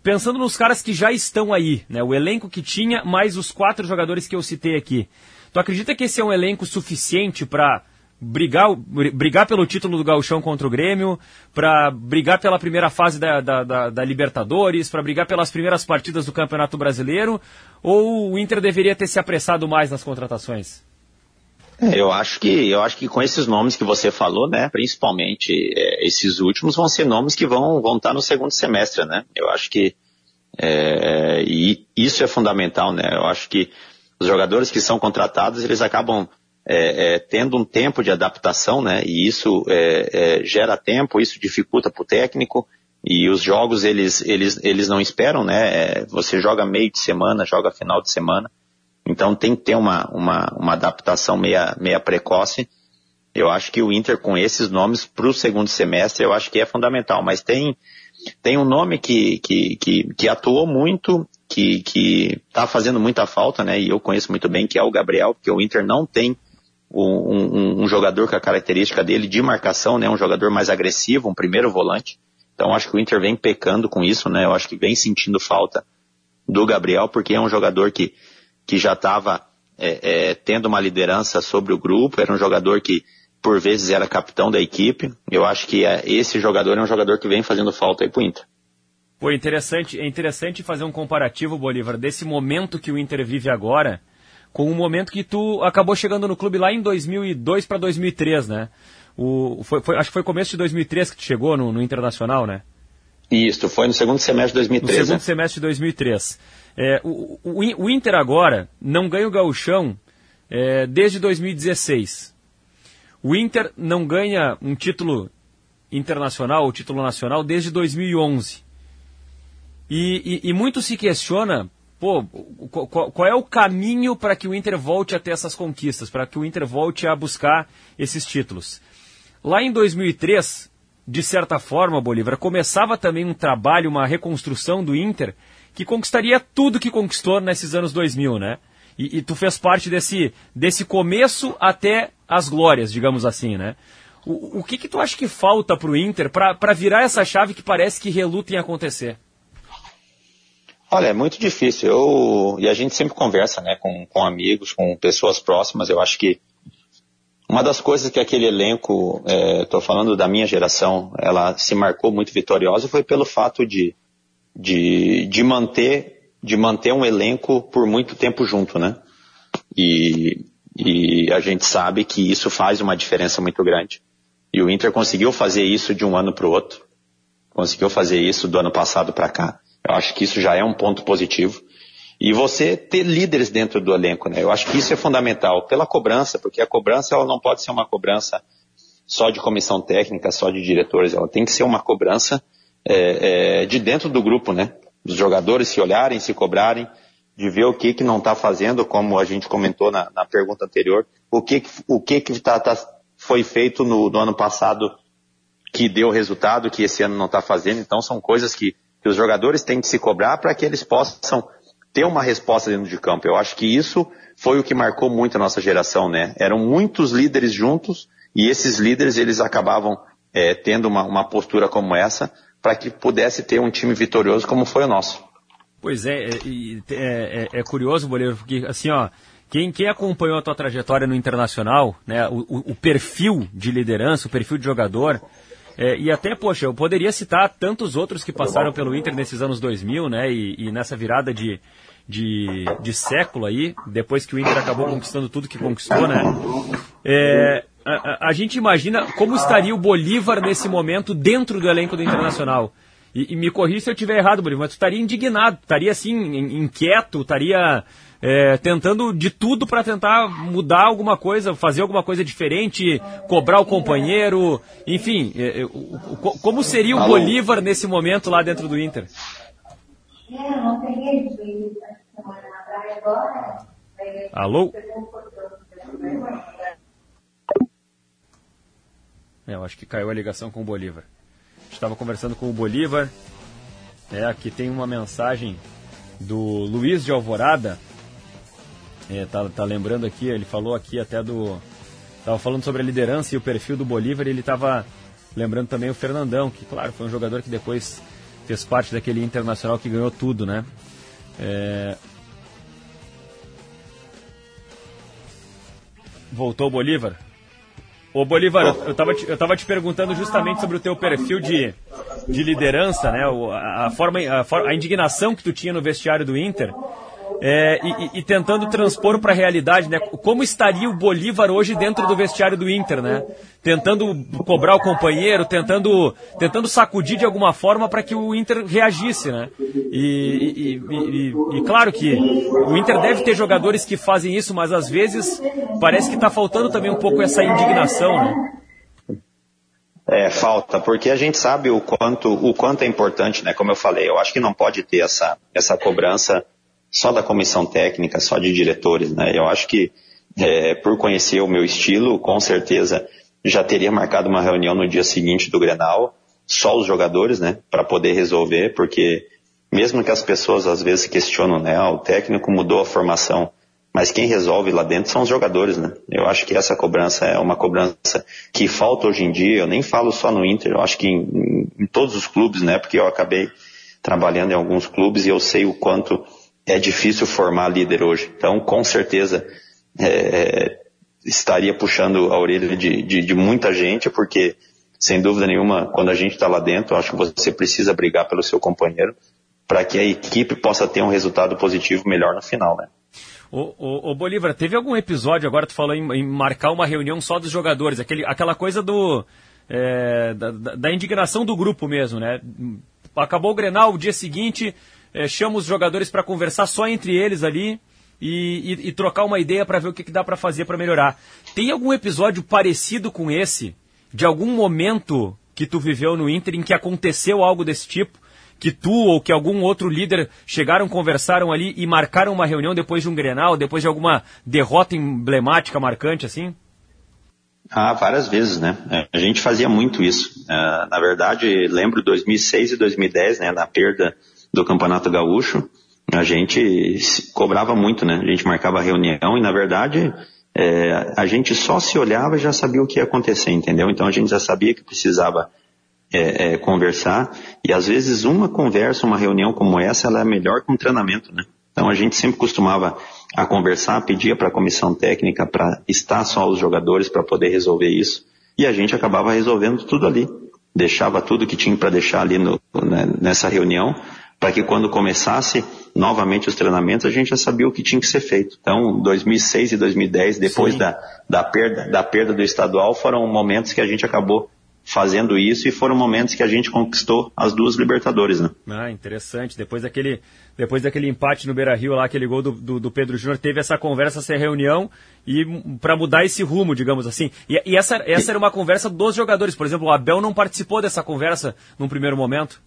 pensando nos caras que já estão aí, né, o elenco que tinha, mais os quatro jogadores que eu citei aqui. Tu acredita que esse é um elenco suficiente para brigar, brigar pelo título do Gauchão contra o Grêmio, para brigar pela primeira fase da, da, da, da Libertadores, para brigar pelas primeiras partidas do Campeonato Brasileiro? Ou o Inter deveria ter se apressado mais nas contratações? É, eu acho que eu acho que com esses nomes que você falou, né, principalmente é, esses últimos vão ser nomes que vão vão estar no segundo semestre, né? Eu acho que é, e isso é fundamental, né? Eu acho que os jogadores que são contratados eles acabam é, é tendo um tempo de adaptação, né? E isso é, gera tempo, isso dificulta para o técnico e os jogos eles eles eles não esperam, né? você joga meio de semana, joga final de semana. Então tem que ter uma, uma, uma adaptação meia, meia precoce. Eu acho que o Inter com esses nomes para o segundo semestre eu acho que é fundamental. Mas tem, tem um nome que, que, que, que atuou muito, que está fazendo muita falta, né? E eu conheço muito bem, que é o Gabriel, porque o Inter não tem um, um, um, jogador com a característica dele de marcação, né? Um jogador mais agressivo, um primeiro volante. Então acho que o Inter vem pecando com isso, né? Eu acho que vem sentindo falta do Gabriel, porque é um jogador que que já estava é, é, tendo uma liderança sobre o grupo, era um jogador que por vezes era capitão da equipe. Eu acho que é, esse jogador é um jogador que vem fazendo falta aí pro Inter. Pô, interessante, é interessante fazer um comparativo, Bolívar, desse momento que o Inter vive agora com o momento que tu acabou chegando no clube lá em 2002 para 2003, né? O, foi, foi, acho que foi começo de 2003 que tu chegou no, no Internacional, né? Isso, foi no segundo semestre de 2003. No segundo né? semestre de 2003. É, o, o, o, Inter agora não ganha o gauchão é, desde 2016. O Inter não ganha um título internacional, ou título nacional, desde 2011. E, e, e muito se questiona, pô, qual, qual é o caminho para que o Inter volte a ter essas conquistas, para que o Inter volte a buscar esses títulos. Lá em 2003, de certa forma, Bolívar, começava também um trabalho, uma reconstrução do Inter, que conquistaria tudo que conquistou nesses anos 2000, né? E, e tu fez parte desse, desse começo até as glórias, digamos assim, né? O, o que que tu acha que falta para o Inter para virar essa chave que parece que reluta em acontecer? Olha, é muito difícil. Eu, e a gente sempre conversa né, com, com amigos, com pessoas próximas. Eu acho que uma das coisas que aquele elenco, estou é, falando da minha geração, ela se marcou muito vitoriosa foi pelo fato de, de, de, manter, de manter um elenco por muito tempo junto, né? E, e a gente sabe que isso faz uma diferença muito grande. E o Inter conseguiu fazer isso de um ano para o outro. Conseguiu fazer isso do ano passado para cá. Eu acho que isso já é um ponto positivo. E você ter líderes dentro do elenco, né? Eu acho que isso é fundamental pela cobrança, porque a cobrança ela não pode ser uma cobrança só de comissão técnica, só de diretores, ela tem que ser uma cobrança é, é, de dentro do grupo, né? Os jogadores se olharem, se cobrarem, de ver o que que não está fazendo, como a gente comentou na, na, pergunta anterior, o que o que que tá, tá, foi feito no, no ano passado que deu resultado, que esse ano não está fazendo. Então são coisas que que os jogadores têm que se cobrar para que eles possam ter uma resposta dentro de campo. Eu acho que isso foi o que marcou muito a nossa geração, né? Eram muitos líderes juntos e esses líderes eles acabavam é, tendo uma, uma postura como essa para que pudesse ter um time vitorioso como foi o nosso. Pois é, é, é, é curioso, Boleiro, porque assim, ó, quem, quem, acompanhou a tua trajetória no Internacional, né, o, o, perfil de liderança, o perfil de jogador, é, e até, poxa, eu poderia citar tantos outros que passaram pelo Inter nesses anos 2000, né? E, e nessa virada de, de, de, século aí, depois que o Inter acabou conquistando tudo que conquistou, né? É, a, a, gente imagina como estaria o Bolívar nesse momento dentro do elenco do Internacional. E, e me corrija se eu estiver errado, Bolívar, mas tu estaria indignado, estaria assim, inquieto, estaria é, tentando de tudo para tentar mudar alguma coisa, fazer alguma coisa diferente, cobrar o companheiro, enfim, é, é, como seria o? Bolívar nesse momento lá dentro do Inter? Alô? É, eu acho que caiu a ligação com o Bolívar. Estava conversando com o Bolívar. É, aqui tem uma mensagem do Luiz de Alvorada, é, tá, tá lembrando aqui, ele falou aqui até do. Tava falando sobre a liderança e o perfil do Bolívar e ele tava lembrando também o Fernandão, que claro, foi um jogador que depois fez parte daquele internacional que ganhou tudo, né? É... Voltou o Bolívar? Ô Bolívar, eu, eu, tava te, eu tava te perguntando justamente sobre o teu perfil de, de liderança, né? A, forma, a, a indignação que tu tinha no vestiário do Inter é, e, e, tentando transpor para a realidade, né? Como estaria o Bolívar hoje dentro do vestiário do Inter, né? Tentando cobrar o companheiro, tentando, tentando sacudir de alguma forma para que o Inter reagisse, né? E, e, e, claro que o Inter deve ter jogadores que fazem isso, mas às vezes parece que está faltando também um pouco essa indignação, né? É, falta, porque a gente sabe o quanto, o quanto é importante, né? Como eu falei, eu acho que não pode ter essa, essa cobrança só da comissão técnica, só de diretores, né? Eu acho que é, por conhecer o meu estilo, com certeza já teria marcado uma reunião no dia seguinte do Grenal, só os jogadores, né, para poder resolver, porque mesmo que as pessoas às vezes questionam, né, ah, o técnico mudou a formação, mas quem resolve lá dentro são os jogadores, né? Eu acho que essa cobrança é uma cobrança que falta hoje em dia. Eu nem falo só no Inter, eu acho que em, em todos os clubes, né? Porque eu acabei trabalhando em alguns clubes e eu sei o quanto é difícil formar líder hoje. Então, com certeza, é, estaria puxando a orelha de, de, de, muita gente, porque sem dúvida nenhuma, quando a gente está lá dentro, acho que você precisa brigar pelo seu companheiro para que a equipe possa ter um resultado positivo melhor no final, né? O, o, o Bolívar, teve algum episódio, agora tu falou em, em, marcar uma reunião só dos jogadores, aquele, aquela coisa do é, da, da, indignação do grupo mesmo, né? Acabou o Grenal, o dia seguinte, é, chama os jogadores para conversar só entre eles ali e, e, e trocar uma ideia para ver o que, que dá para fazer para melhorar. Tem algum episódio parecido com esse, de algum momento que tu viveu no Inter em que aconteceu algo desse tipo? que tu ou que algum outro líder chegaram, conversaram ali e marcaram uma reunião depois de um Grenal, depois de alguma derrota emblemática, marcante assim? Ah, várias vezes, né? A gente fazia muito isso. Uh, na verdade, lembro 2006 e 2010, né, na perda do Campeonato Gaúcho, a gente cobrava muito, né? A gente marcava reunião e, na verdade, é, a gente só se olhava e já sabia o que ia acontecer, entendeu? Então a gente já sabia que precisava é, é, conversar e às vezes uma conversa, uma reunião como essa, ela é melhor que um treinamento, né? Então a gente sempre costumava a conversar, pedia para a comissão técnica para estar só os jogadores para poder resolver isso e a gente acabava resolvendo tudo ali, deixava tudo que tinha para deixar ali no, né, nessa reunião para que quando começasse novamente os treinamentos a gente já sabia o que tinha que ser feito. Então 2006 e 2010 depois da, da perda da perda do estadual foram momentos que a gente acabou fazendo isso e foram momentos que a gente conquistou as duas Libertadores, né? Ah, interessante. Depois daquele, depois daquele empate no Beira-Rio lá, aquele gol do, do, do Pedro Júnior, teve essa conversa, essa reunião e para mudar esse rumo, digamos assim. E, e essa, essa era uma conversa dos jogadores. Por exemplo, o Abel não participou dessa conversa num primeiro momento?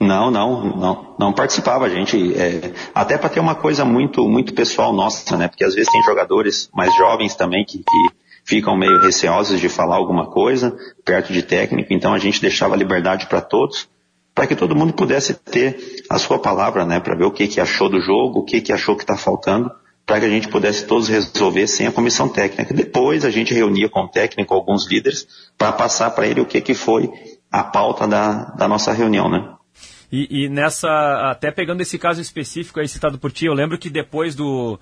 Não, não, não, não participava. A gente, é, até para ter uma coisa muito, muito pessoal nossa, né? Porque às vezes tem jogadores mais jovens também que, que ficam meio receosos de falar alguma coisa perto de técnico, então a gente deixava liberdade para todos, para que todo mundo pudesse ter a sua palavra, né, para ver o que, que achou do jogo, o que, que achou que está faltando, para que a gente pudesse todos resolver sem a comissão técnica. Depois a gente reunia com o técnico alguns líderes para passar para ele o que, que foi a pauta da, da nossa reunião, né? E, e, nessa, até pegando esse caso específico aí citado por ti, eu lembro que depois do,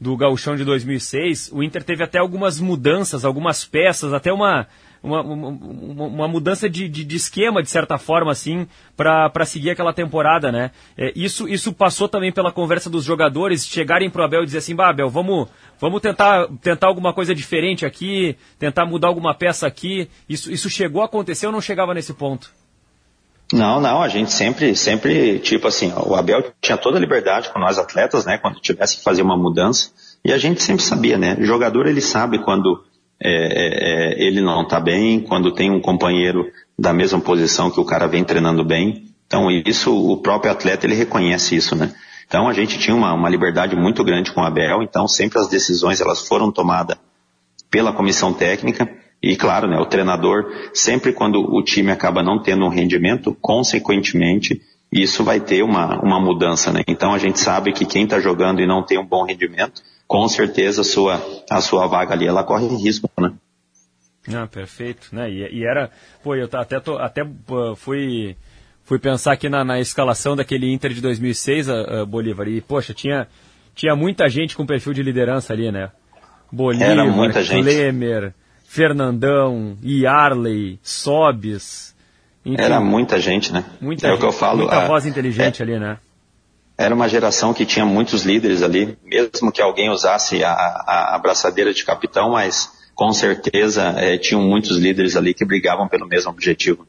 do gauchão de 2006, o Inter teve até algumas mudanças, algumas peças, até uma, uma, uma, uma mudança de, de, de, esquema, de certa forma, assim, para seguir aquela temporada, né? É, isso, isso passou também pela conversa dos jogadores chegarem pro Abel e dizer assim, bah, Abel, vamos, vamos tentar, tentar alguma coisa diferente aqui, tentar mudar alguma peça aqui. Isso, isso chegou a acontecer ou não chegava nesse ponto? Não, não, a gente sempre, sempre, tipo assim, o Abel tinha toda a liberdade com nós atletas, né, quando tivesse que fazer uma mudança, e a gente sempre sabia, né, o jogador ele sabe quando é, é, é ele não está bem, quando tem um companheiro da mesma posição que o cara vem treinando bem, então isso, o próprio atleta ele reconhece isso, né. Então a gente tinha uma, uma liberdade muito grande com o Abel, então sempre as decisões elas foram tomadas pela comissão técnica, e claro, né, o treinador, sempre quando o time acaba não tendo um rendimento, consequentemente, isso vai ter uma, uma mudança. Né? Então a gente sabe que quem está jogando e não tem um bom rendimento, com certeza a sua, a sua vaga ali ela corre risco. Né? Ah, perfeito. Né? E, e era, pô, eu até, tô, até fui, fui pensar aqui na, na escalação daquele Inter de 2006, uh, uh, Bolívar, e poxa, tinha, tinha muita gente com perfil de liderança ali, né? Bolívar. Klemer, Fernandão, Yarley, Sobis. Enfim, Era muita gente, né? Muita, é o que eu falo. Muita a, voz inteligente é, ali, né? Era uma geração que tinha muitos líderes ali, mesmo que alguém usasse a, a, a braçadeira de capitão, mas com certeza é, tinham muitos líderes ali que brigavam pelo mesmo objetivo.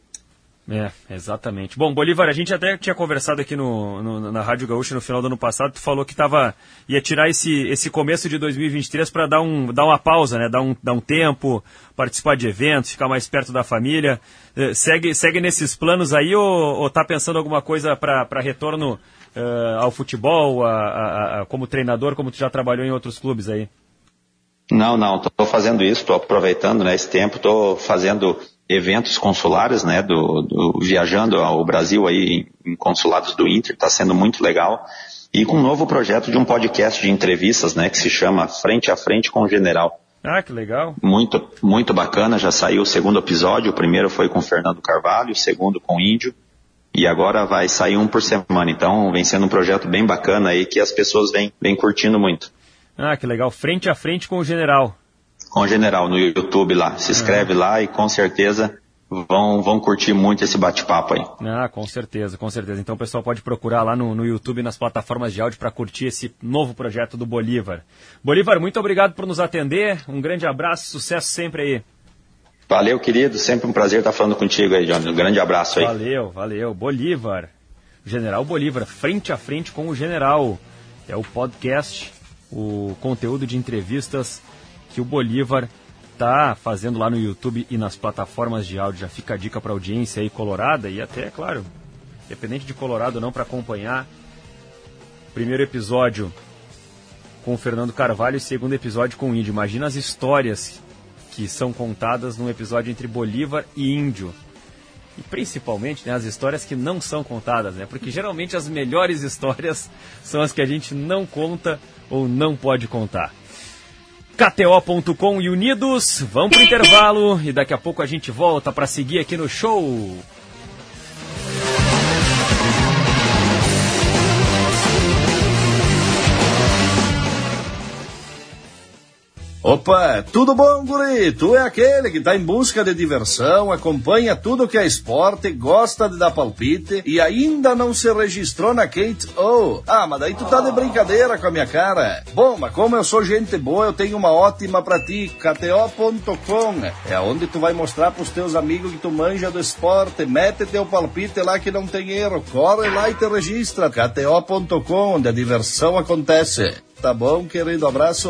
É, exatamente. Bom, Bolívar, a gente até tinha conversado aqui no, no, na Rádio Gaúcha no final do ano passado, tu falou que tava, ia tirar esse, esse começo de 2023 para dar, um, dar uma pausa, né? Dar um, dar um tempo, participar de eventos, ficar mais perto da família. Eh, segue, segue nesses planos aí ou, ou tá pensando alguma coisa para retorno uh, ao futebol, a, a, a, como treinador, como tu já trabalhou em outros clubes aí? Não, não, estou fazendo isso, estou aproveitando né, esse tempo, estou fazendo eventos consulares, né, do, do, viajando ao Brasil aí em, consulados do Inter, está sendo muito legal. E com um novo projeto de um podcast de entrevistas, né, que se chama Frente a Frente com o General. Ah, que legal. Muito, muito bacana, já saiu o segundo episódio, o primeiro foi com Fernando Carvalho, o segundo com o Índio, e agora vai sair um por semana. Então vem sendo um projeto bem bacana aí que as pessoas vêm, vêm curtindo muito. Ah, que legal. Frente a frente com o general. Com o general no YouTube lá. Se inscreve uhum. lá e com certeza vão, vão curtir muito esse bate-papo aí. Ah, com certeza, com certeza. Então o pessoal pode procurar lá no, no YouTube, nas plataformas de áudio, para curtir esse novo projeto do Bolívar. Bolívar, muito obrigado por nos atender. Um grande abraço, sucesso sempre aí. Valeu, querido. Sempre um prazer estar falando contigo aí, Johnny. Um grande abraço aí. Valeu, valeu. Bolívar. General Bolívar, frente a frente com o General. É o podcast, o conteúdo de entrevistas que o Bolívar está fazendo lá no YouTube e nas plataformas de áudio. Já fica a dica para audiência aí colorada e até, claro, independente de Colorado ou não, para acompanhar. Primeiro episódio com o Fernando Carvalho e segundo episódio com o Índio. Imagina as histórias que são contadas num episódio entre Bolívar e Índio. E principalmente né, as histórias que não são contadas, né? Porque geralmente as melhores histórias são as que a gente não conta ou não pode contar. KTO.com e Unidos, vão pro intervalo e daqui a pouco a gente volta para seguir aqui no show. Opa, tudo bom, guri? Tu é aquele que tá em busca de diversão, acompanha tudo que é esporte, gosta de dar palpite e ainda não se registrou na Kate O. Ah, mas daí tu tá de brincadeira com a minha cara. Bom, mas como eu sou gente boa, eu tenho uma ótima pra ti, KTO.com. É onde tu vai mostrar pros teus amigos que tu manja do esporte, mete teu palpite lá que não tem erro, corre lá e te registra, KTO.com, onde a diversão acontece. Tá bom, querido? Abraço.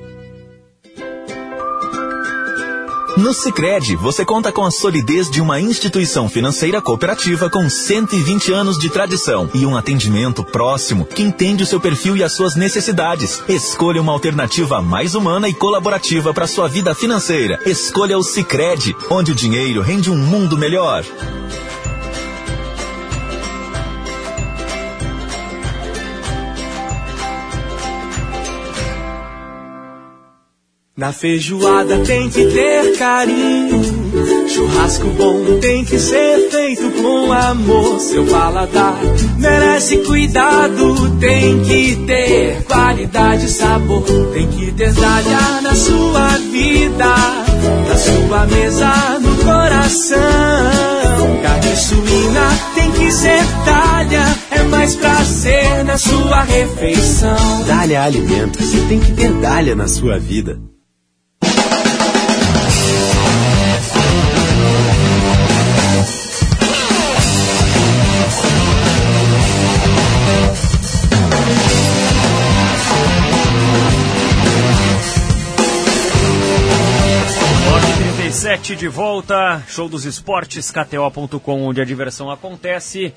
No Sicredi, você conta com a solidez de uma instituição financeira cooperativa com 120 anos de tradição e um atendimento próximo que entende o seu perfil e as suas necessidades. Escolha uma alternativa mais humana e colaborativa para sua vida financeira. Escolha o Sicredi, onde o dinheiro rende um mundo melhor. Na feijoada tem que ter carinho. Churrasco bom tem que ser feito com amor. Seu paladar merece cuidado. Tem que ter qualidade e sabor. Tem que ter talha na sua vida. Na sua mesa, no coração. Carne suína tem que ser talha. É mais prazer na sua refeição. Dália Alimentos. Tem que ter Dália na sua vida. Sete de volta, show dos esportes, KTO.com, onde a diversão acontece.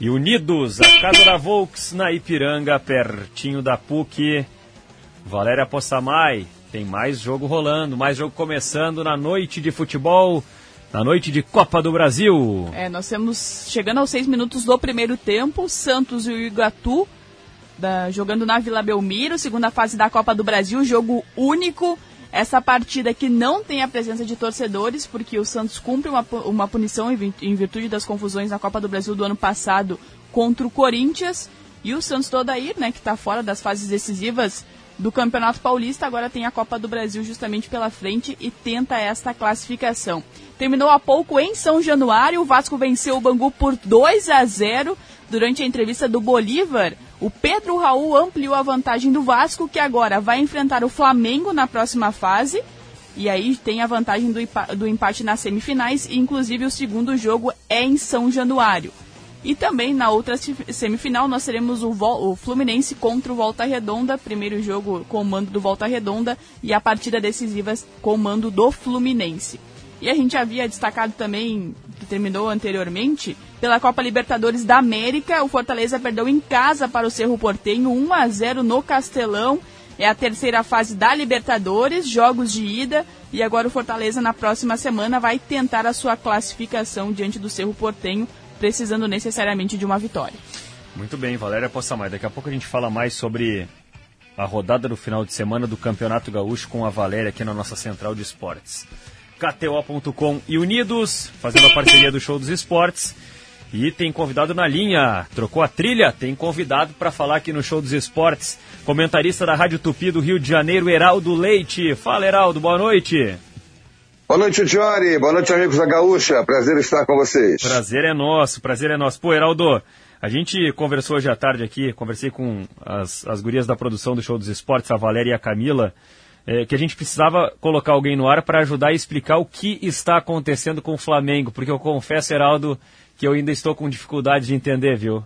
E unidos, a Casa da Volks, na Ipiranga, pertinho da PUC. Valéria Possamay, tem mais jogo rolando, mais jogo começando na noite de futebol, na noite de Copa do Brasil. É, nós temos, chegando aos seis minutos do primeiro tempo, Santos e o Igatu da, jogando na Vila Belmiro, segunda fase da Copa do Brasil, jogo único. Essa partida que não tem a presença de torcedores, porque o Santos cumpre uma, uma punição em virtude das confusões na Copa do Brasil do ano passado contra o Corinthians. E o Santos Todair, né, que está fora das fases decisivas do Campeonato Paulista, agora tem a Copa do Brasil justamente pela frente e tenta esta classificação. Terminou há pouco em São Januário, o Vasco venceu o Bangu por 2 a 0 durante a entrevista do Bolívar. O Pedro Raul ampliou a vantagem do Vasco, que agora vai enfrentar o Flamengo na próxima fase. E aí tem a vantagem do, do empate nas semifinais, e inclusive o segundo jogo é em São Januário. E também na outra semifinal nós teremos o, o, Fluminense contra o Volta Redonda, primeiro jogo com o mando do Volta Redonda e a partida decisiva com o mando do Fluminense. E a gente havia destacado também, que terminou anteriormente, pela Copa Libertadores da América, o Fortaleza perdeu em casa para o Cerro Portenho 1 a 0 no Castelão. É a terceira fase da Libertadores, jogos de ida, e agora o Fortaleza na próxima semana vai tentar a sua classificação diante do Cerro Portenho, precisando necessariamente de uma vitória. Muito bem, Valéria Possamay. Daqui a pouco a gente fala mais sobre a rodada do final de semana do Campeonato Gaúcho com a Valéria aqui na nossa central de esportes. KTO.com e Unidos, fazendo a parceria do Show dos Esportes. E tem convidado na linha, trocou a trilha, tem convidado para falar aqui no Show dos Esportes, comentarista da Rádio Tupi do Rio de Janeiro, Heraldo Leite. Fala, Heraldo, boa noite. Boa noite, Jory. Boa noite, amigos da Gaúcha. Prazer estar com vocês. Prazer é nosso, prazer é nosso. Pô, Heraldo, a gente conversou hoje à tarde aqui, conversei com as, as gurias da produção do Show dos Esportes, a Valéria e a Camila é, que a gente precisava colocar alguém no ar para ajudar a explicar o que está acontecendo com o Flamengo, porque eu confesso, Heraldo, que eu ainda estou com dificuldade de entender, viu?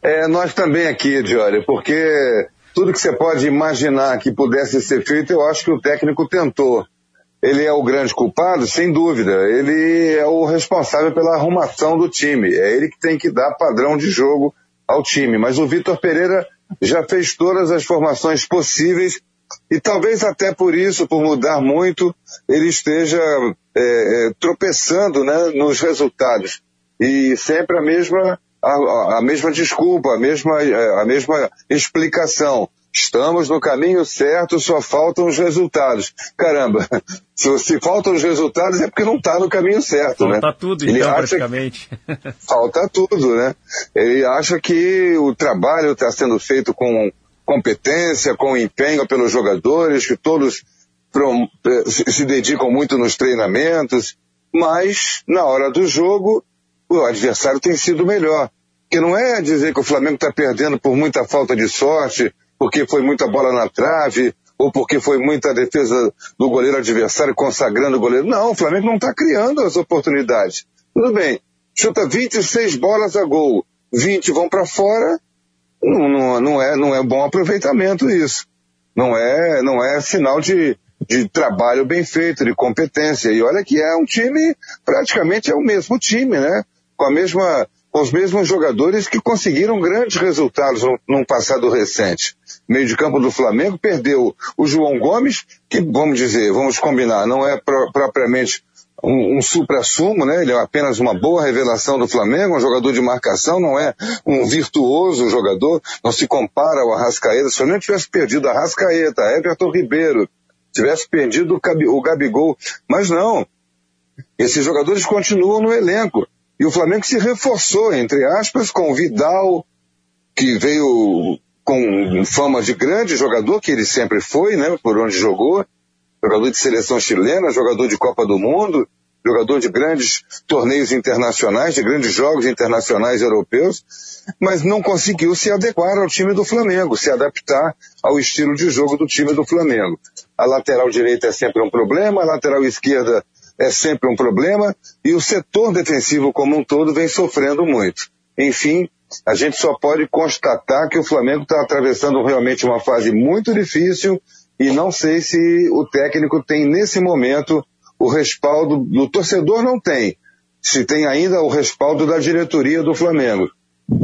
É, nós também aqui, Diori, porque tudo que você pode imaginar que pudesse ser feito, eu acho que o técnico tentou. Ele é o grande culpado, sem dúvida. Ele é o responsável pela arrumação do time. É ele que tem que dar padrão de jogo ao time. Mas o Vitor Pereira já fez todas as formações possíveis e talvez até por isso, por mudar muito, ele esteja é, é, tropeçando né, nos resultados. E sempre a mesma, a, a mesma desculpa, a mesma, é, a mesma explicação. Estamos no caminho certo, só faltam os resultados. Caramba, se, se faltam os resultados é porque não está no caminho certo, falta né? Falta tudo, Ele então, praticamente. falta tudo, né? Ele acha que o trabalho está sendo feito com competência, com empenho pelos jogadores, que todos eh, se dedicam muito nos treinamentos, mas na hora do jogo o adversário tem sido melhor. Que não é dizer que o Flamengo está perdendo por muita falta de sorte, porque foi muita bola na trave, ou porque foi muita defesa do goleiro adversário consagrando o goleiro. Não, o Flamengo não está criando as oportunidades. Tudo bem, chuta 26 bolas a gol, 20 vão para fora não, não, não, é, não é bom aproveitamento isso. Não é, não é sinal de, de trabalho bem feito, de competência. E olha que é um time, praticamente é o mesmo time, né? Com a mesma, com os mesmos jogadores que conseguiram grandes resultados num passado recente. Meio de campo do Flamengo perdeu o João Gomes, que vamos dizer, vamos combinar, não é pro, propriamente um, um supra-sumo, né? Ele é apenas uma boa revelação do Flamengo, um jogador de marcação, não é um virtuoso jogador, não se compara ao Arrascaeta. Se o Flamengo tivesse perdido a Arrascaeta, Everton Ribeiro, tivesse perdido o Gabigol, mas não. Esses jogadores continuam no elenco. E o Flamengo se reforçou, entre aspas, com o Vidal, que veio com fama de grande jogador, que ele sempre foi, né, por onde jogou, jogador de seleção chilena, jogador de Copa do Mundo, jogador de grandes torneios internacionais, de grandes jogos internacionais europeus, mas não conseguiu se adequar ao time do Flamengo, se adaptar ao estilo de jogo do time do Flamengo. A lateral direita é sempre um problema, a lateral esquerda é sempre um problema, e o setor defensivo como um todo vem sofrendo muito. Enfim, a gente só pode constatar que o Flamengo está atravessando realmente uma fase muito difícil, e não sei se o técnico tem nesse momento o respaldo do torcedor não tem, se tem ainda o respaldo da diretoria do Flamengo,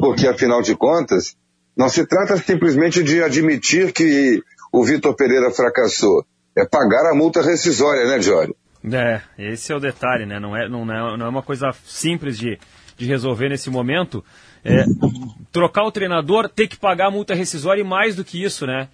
porque afinal de contas não se trata simplesmente de admitir que o Vitor Pereira fracassou, é pagar a multa rescisória, né, Jório? É, esse é o detalhe, né? Não é, não é, não é uma coisa simples de, de resolver nesse momento. É, trocar o treinador, ter que pagar a multa rescisória e mais do que isso, né?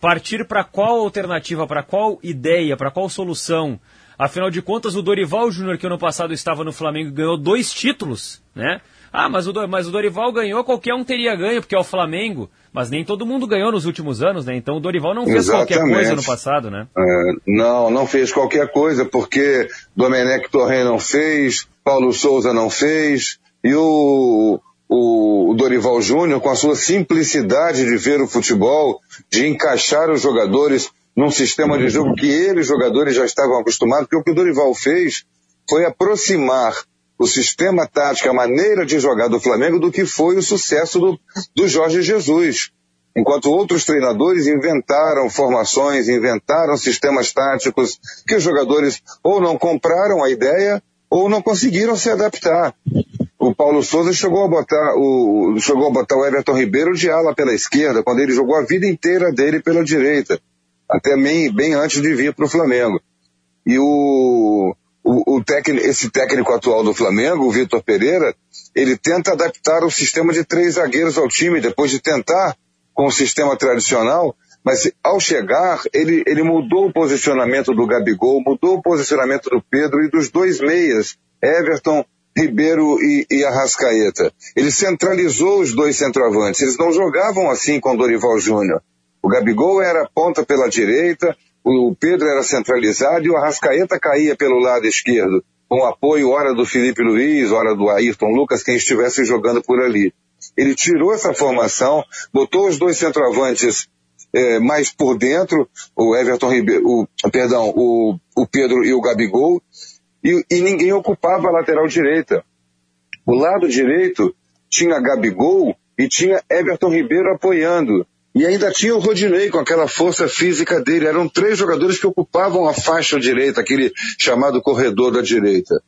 Partir para qual alternativa, para qual ideia, para qual solução? Afinal de contas, o Dorival Júnior, que ano passado estava no Flamengo, ganhou dois títulos, né? Ah, mas o, mas o Dorival ganhou, qualquer um teria ganho, porque é o Flamengo. Mas nem todo mundo ganhou nos últimos anos, né? Então o Dorival não fez Exatamente. qualquer coisa no passado, né? É, não, não fez qualquer coisa, porque Domenech Torre não fez, Paulo Souza não fez, e o, o, Dorival Júnior, com a sua simplicidade de ver o futebol, de encaixar os jogadores num sistema de jogo que eles, jogadores, já estavam acostumados, porque o que o Dorival fez foi aproximar o sistema tático, a maneira de jogar do Flamengo do que foi o sucesso do, do Jorge Jesus. Enquanto outros treinadores inventaram formações, inventaram sistemas táticos que os jogadores ou não compraram a ideia ou não conseguiram se adaptar. O Paulo Souza chegou a botar o, chegou a botar o Everton Ribeiro de ala pela esquerda, quando ele jogou a vida inteira dele pela direita, até bem, bem antes de vir para o Flamengo. E o, o, o técnico, esse técnico atual do Flamengo, o Vitor Pereira, ele tenta adaptar o sistema de três zagueiros ao time, depois de tentar com o sistema tradicional, mas ao chegar, ele, ele mudou o posicionamento do Gabigol, mudou o posicionamento do Pedro e dos dois meias, Everton, Ribeiro e, e Arrascaeta. Ele centralizou os dois centroavantes. Eles não jogavam assim com Dorival Júnior. O Gabigol era ponta pela direita, o Pedro era centralizado e o Arrascaeta caía pelo lado esquerdo, com apoio hora do Felipe Luiz, hora do Ayrton Lucas, quem estivesse jogando por ali. Ele tirou essa formação, botou os dois centroavantes é, mais por dentro, o Everton Ribeiro, o, perdão, o, o Pedro e o Gabigol, e, e ninguém ocupava a lateral direita. O lado direito tinha Gabigol e tinha Everton Ribeiro apoiando. E ainda tinha o Rodinei com aquela força física dele. Eram três jogadores que ocupavam a faixa direita, aquele chamado corredor da direita.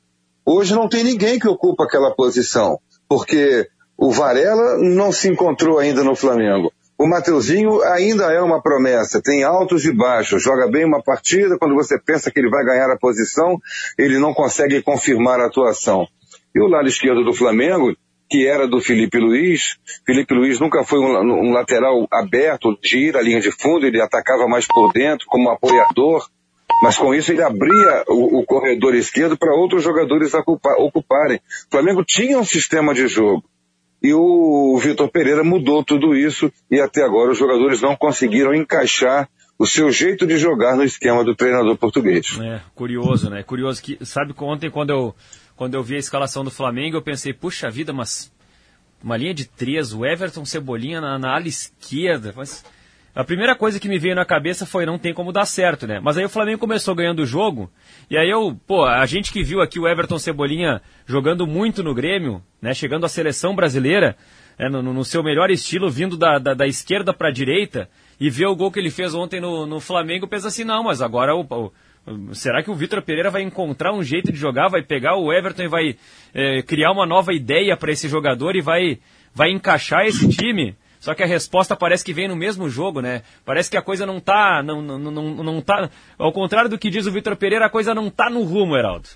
Hoje não tem ninguém que ocupa aquela posição, porque o Varela não se encontrou ainda no Flamengo. O Mateuzinho ainda é uma promessa, tem altos e baixos, joga bem uma partida, quando você pensa que ele vai ganhar a posição, ele não consegue confirmar a atuação. E o lado esquerdo do Flamengo, que era do Felipe Luiz, Felipe Luiz nunca foi um, um lateral aberto ir à linha de fundo, ele atacava mais por dentro como apoiador, mas com isso ele abria o, o corredor esquerdo para outros jogadores ocuparem. O Flamengo tinha um sistema de jogo. E o Vitor Pereira mudou tudo isso e até agora os jogadores não conseguiram encaixar o seu jeito de jogar no esquema do treinador português. É, curioso, né? Curioso que, sabe, ontem quando eu, quando eu vi a escalação do Flamengo, eu pensei, puxa vida, mas uma linha de três, o Everton Cebolinha na, na ala esquerda, mas a primeira coisa que me veio na cabeça foi não tem como dar certo, né? Mas aí o Flamengo começou ganhando o jogo, e aí eu, pô, a gente que viu aqui o Everton Cebolinha jogando muito no Grêmio, né? Chegando à seleção brasileira, é, no, no, seu melhor estilo, vindo da, da, da esquerda para a direita, e ver o gol que ele fez ontem no, no Flamengo, pensa assim, não, mas agora o, o será que o Vitor Pereira vai encontrar um jeito de jogar, vai pegar o Everton e vai é, criar uma nova ideia para esse jogador e vai, vai encaixar esse time? Só que a resposta parece que vem no mesmo jogo, né? Parece que a coisa não tá. Não, não, não, não tá. Ao contrário do que diz o Vitor Pereira, a coisa não tá no rumo, Heraldo.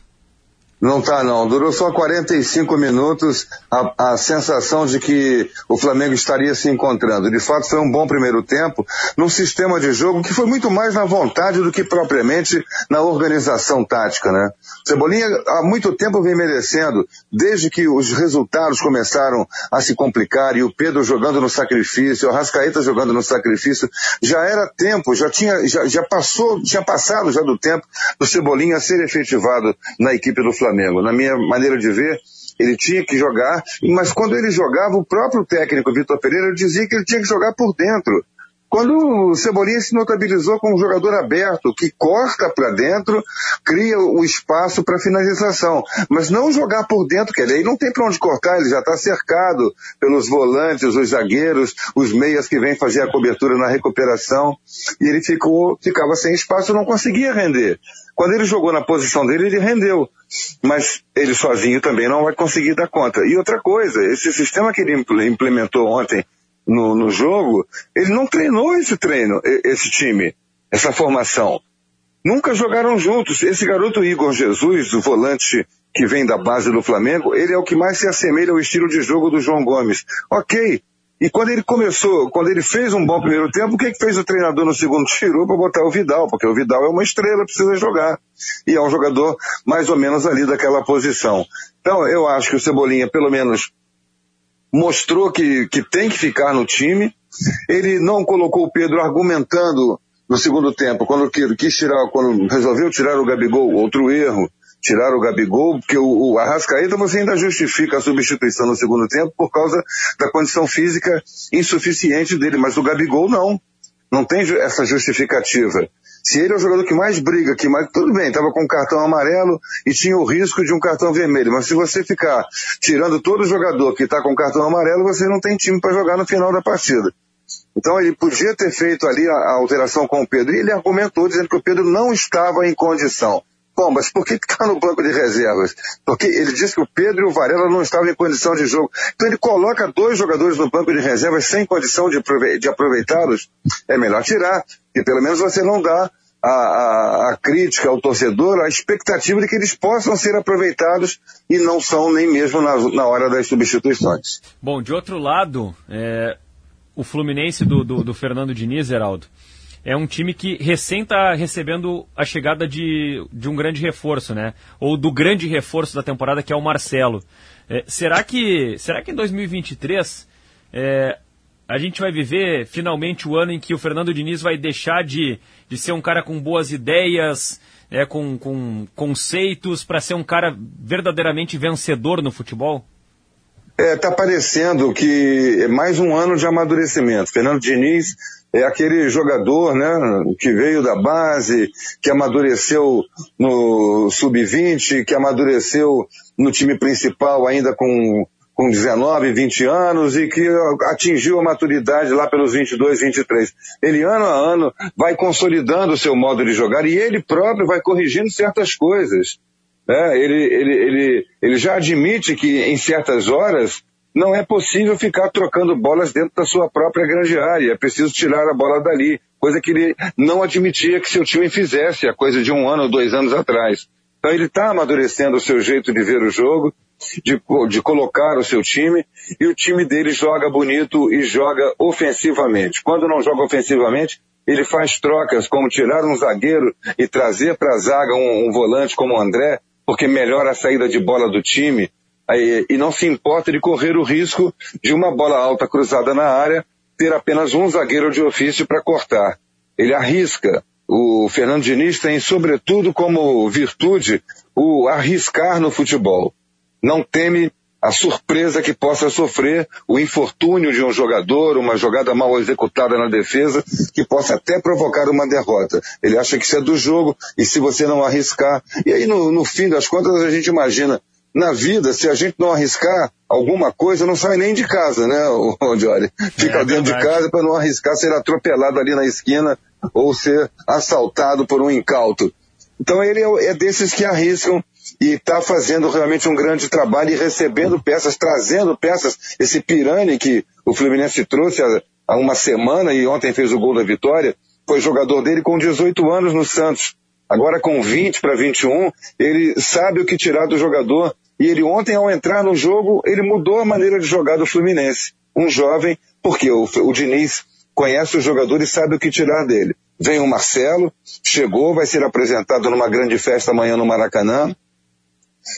Não tá não, durou só 45 minutos a, a sensação de que o Flamengo estaria se encontrando. De fato foi um bom primeiro tempo, num sistema de jogo que foi muito mais na vontade do que propriamente na organização tática, né? Cebolinha há muito tempo vem merecendo, desde que os resultados começaram a se complicar e o Pedro jogando no sacrifício, o Rascaeta jogando no sacrifício, já era tempo, já tinha, já, já passou, tinha passado já do tempo do Cebolinha ser efetivado na equipe do Flamengo. Flamengo. Na minha maneira de ver, ele tinha que jogar, mas quando ele jogava, o próprio técnico Vitor Pereira dizia que ele tinha que jogar por dentro. Quando o Cebolinha se notabilizou como um jogador aberto, que corta para dentro, cria o espaço para finalização, mas não jogar por dentro, que ele não tem para onde cortar, ele já está cercado pelos volantes, os zagueiros, os meias que vêm fazer a cobertura na recuperação, e ele ficou, ficava sem espaço, não conseguia render. Quando ele jogou na posição dele, ele rendeu. Mas ele sozinho também não vai conseguir dar conta. E outra coisa, esse sistema que ele implementou ontem no, no jogo, ele não treinou esse treino, esse time, essa formação. Nunca jogaram juntos. Esse garoto Igor Jesus, o volante que vem da base do Flamengo, ele é o que mais se assemelha ao estilo de jogo do João Gomes. Ok, e quando ele começou, quando ele fez um bom primeiro tempo, o que, que fez o treinador no segundo? Tirou para botar o Vidal, porque o Vidal é uma estrela, precisa jogar. E é um jogador mais ou menos ali daquela posição. Então, eu acho que o Cebolinha, pelo menos, mostrou que, que tem que ficar no time. Ele não colocou o Pedro argumentando no segundo tempo, quando quis tirar, quando resolveu tirar o Gabigol, outro erro tirar o Gabigol, porque o, o Arrascaeta você ainda justifica a substituição no segundo tempo por causa da condição física insuficiente dele, mas o Gabigol não. Não tem essa justificativa. Se ele é o jogador que mais briga, que mais. Tudo bem, estava com um cartão amarelo e tinha o risco de um cartão vermelho. Mas se você ficar tirando todo jogador que está com cartão amarelo, você não tem time para jogar no final da partida. Então ele podia ter feito ali a, a alteração com o Pedro. E ele argumentou dizendo que o Pedro não estava em condição. Bom, mas por que está no banco de reservas? Porque ele disse que o Pedro e o Varela não estavam em condição de jogo. Então ele coloca dois jogadores no banco de reservas sem condição de, de aproveitá-los. É melhor tirar. E pelo menos você não dá a, a, a, crítica ao torcedor, a expectativa de que eles possam ser aproveitados e não são nem mesmo na, na hora das substituições. Bom, de outro lado, é, o Fluminense do, do, do, Fernando Diniz, Heraldo, é um time que recém está recebendo a chegada de, de um grande reforço, né? Ou do grande reforço da temporada, que é o Marcelo. É, será, que, será que em 2023 é, a gente vai viver finalmente o ano em que o Fernando Diniz vai deixar de, de ser um cara com boas ideias, é, com, com conceitos, para ser um cara verdadeiramente vencedor no futebol? É, tá parecendo que é mais um ano de amadurecimento. Fernando Diniz é aquele jogador, né, que veio da base, que amadureceu no sub-20, que amadureceu no time principal ainda com com 19, 20 anos e que atingiu a maturidade lá pelos 22, 23. Ele, ano a ano, vai consolidando o seu modo de jogar e ele próprio vai corrigindo certas coisas. É, ele, ele, ele, ele já admite que em certas horas não é possível ficar trocando bolas dentro da sua própria grande área. É preciso tirar a bola dali, coisa que ele não admitia que seu time fizesse, a coisa de um ano ou dois anos atrás. Então ele está amadurecendo o seu jeito de ver o jogo, de, de colocar o seu time, e o time dele joga bonito e joga ofensivamente. Quando não joga ofensivamente, ele faz trocas, como tirar um zagueiro e trazer para a zaga um, um, volante como o André, porque melhora a saída de bola do time, e não se importa de correr o risco de uma bola alta cruzada na área, ter apenas um zagueiro de ofício para cortar. Ele arrisca. O Fernando Diniz tem, sobretudo, como virtude o arriscar no futebol não teme a surpresa que possa sofrer o infortúnio de um jogador, uma jogada mal executada na defesa, que possa até provocar uma derrota. Ele acha que isso é do jogo, e se você não arriscar. E aí, no, no fim das contas, a gente imagina, na vida, se a gente não arriscar alguma coisa, não sai nem de casa, né, Johnny? Fica é, dentro de casa para não arriscar ser atropelado ali na esquina ou ser assaltado por um incauto. Então ele é, é desses que arriscam e está fazendo realmente um grande trabalho e recebendo peças, trazendo peças. Esse Pirani que o Fluminense trouxe há uma semana e ontem fez o gol da vitória, foi jogador dele com 18 anos no Santos. Agora com 20 para 21, ele sabe o que tirar do jogador. E ele ontem, ao entrar no jogo, ele mudou a maneira de jogar do Fluminense. Um jovem, porque o, o Diniz conhece o jogador e sabe o que tirar dele. Vem o Marcelo, chegou, vai ser apresentado numa grande festa amanhã no Maracanã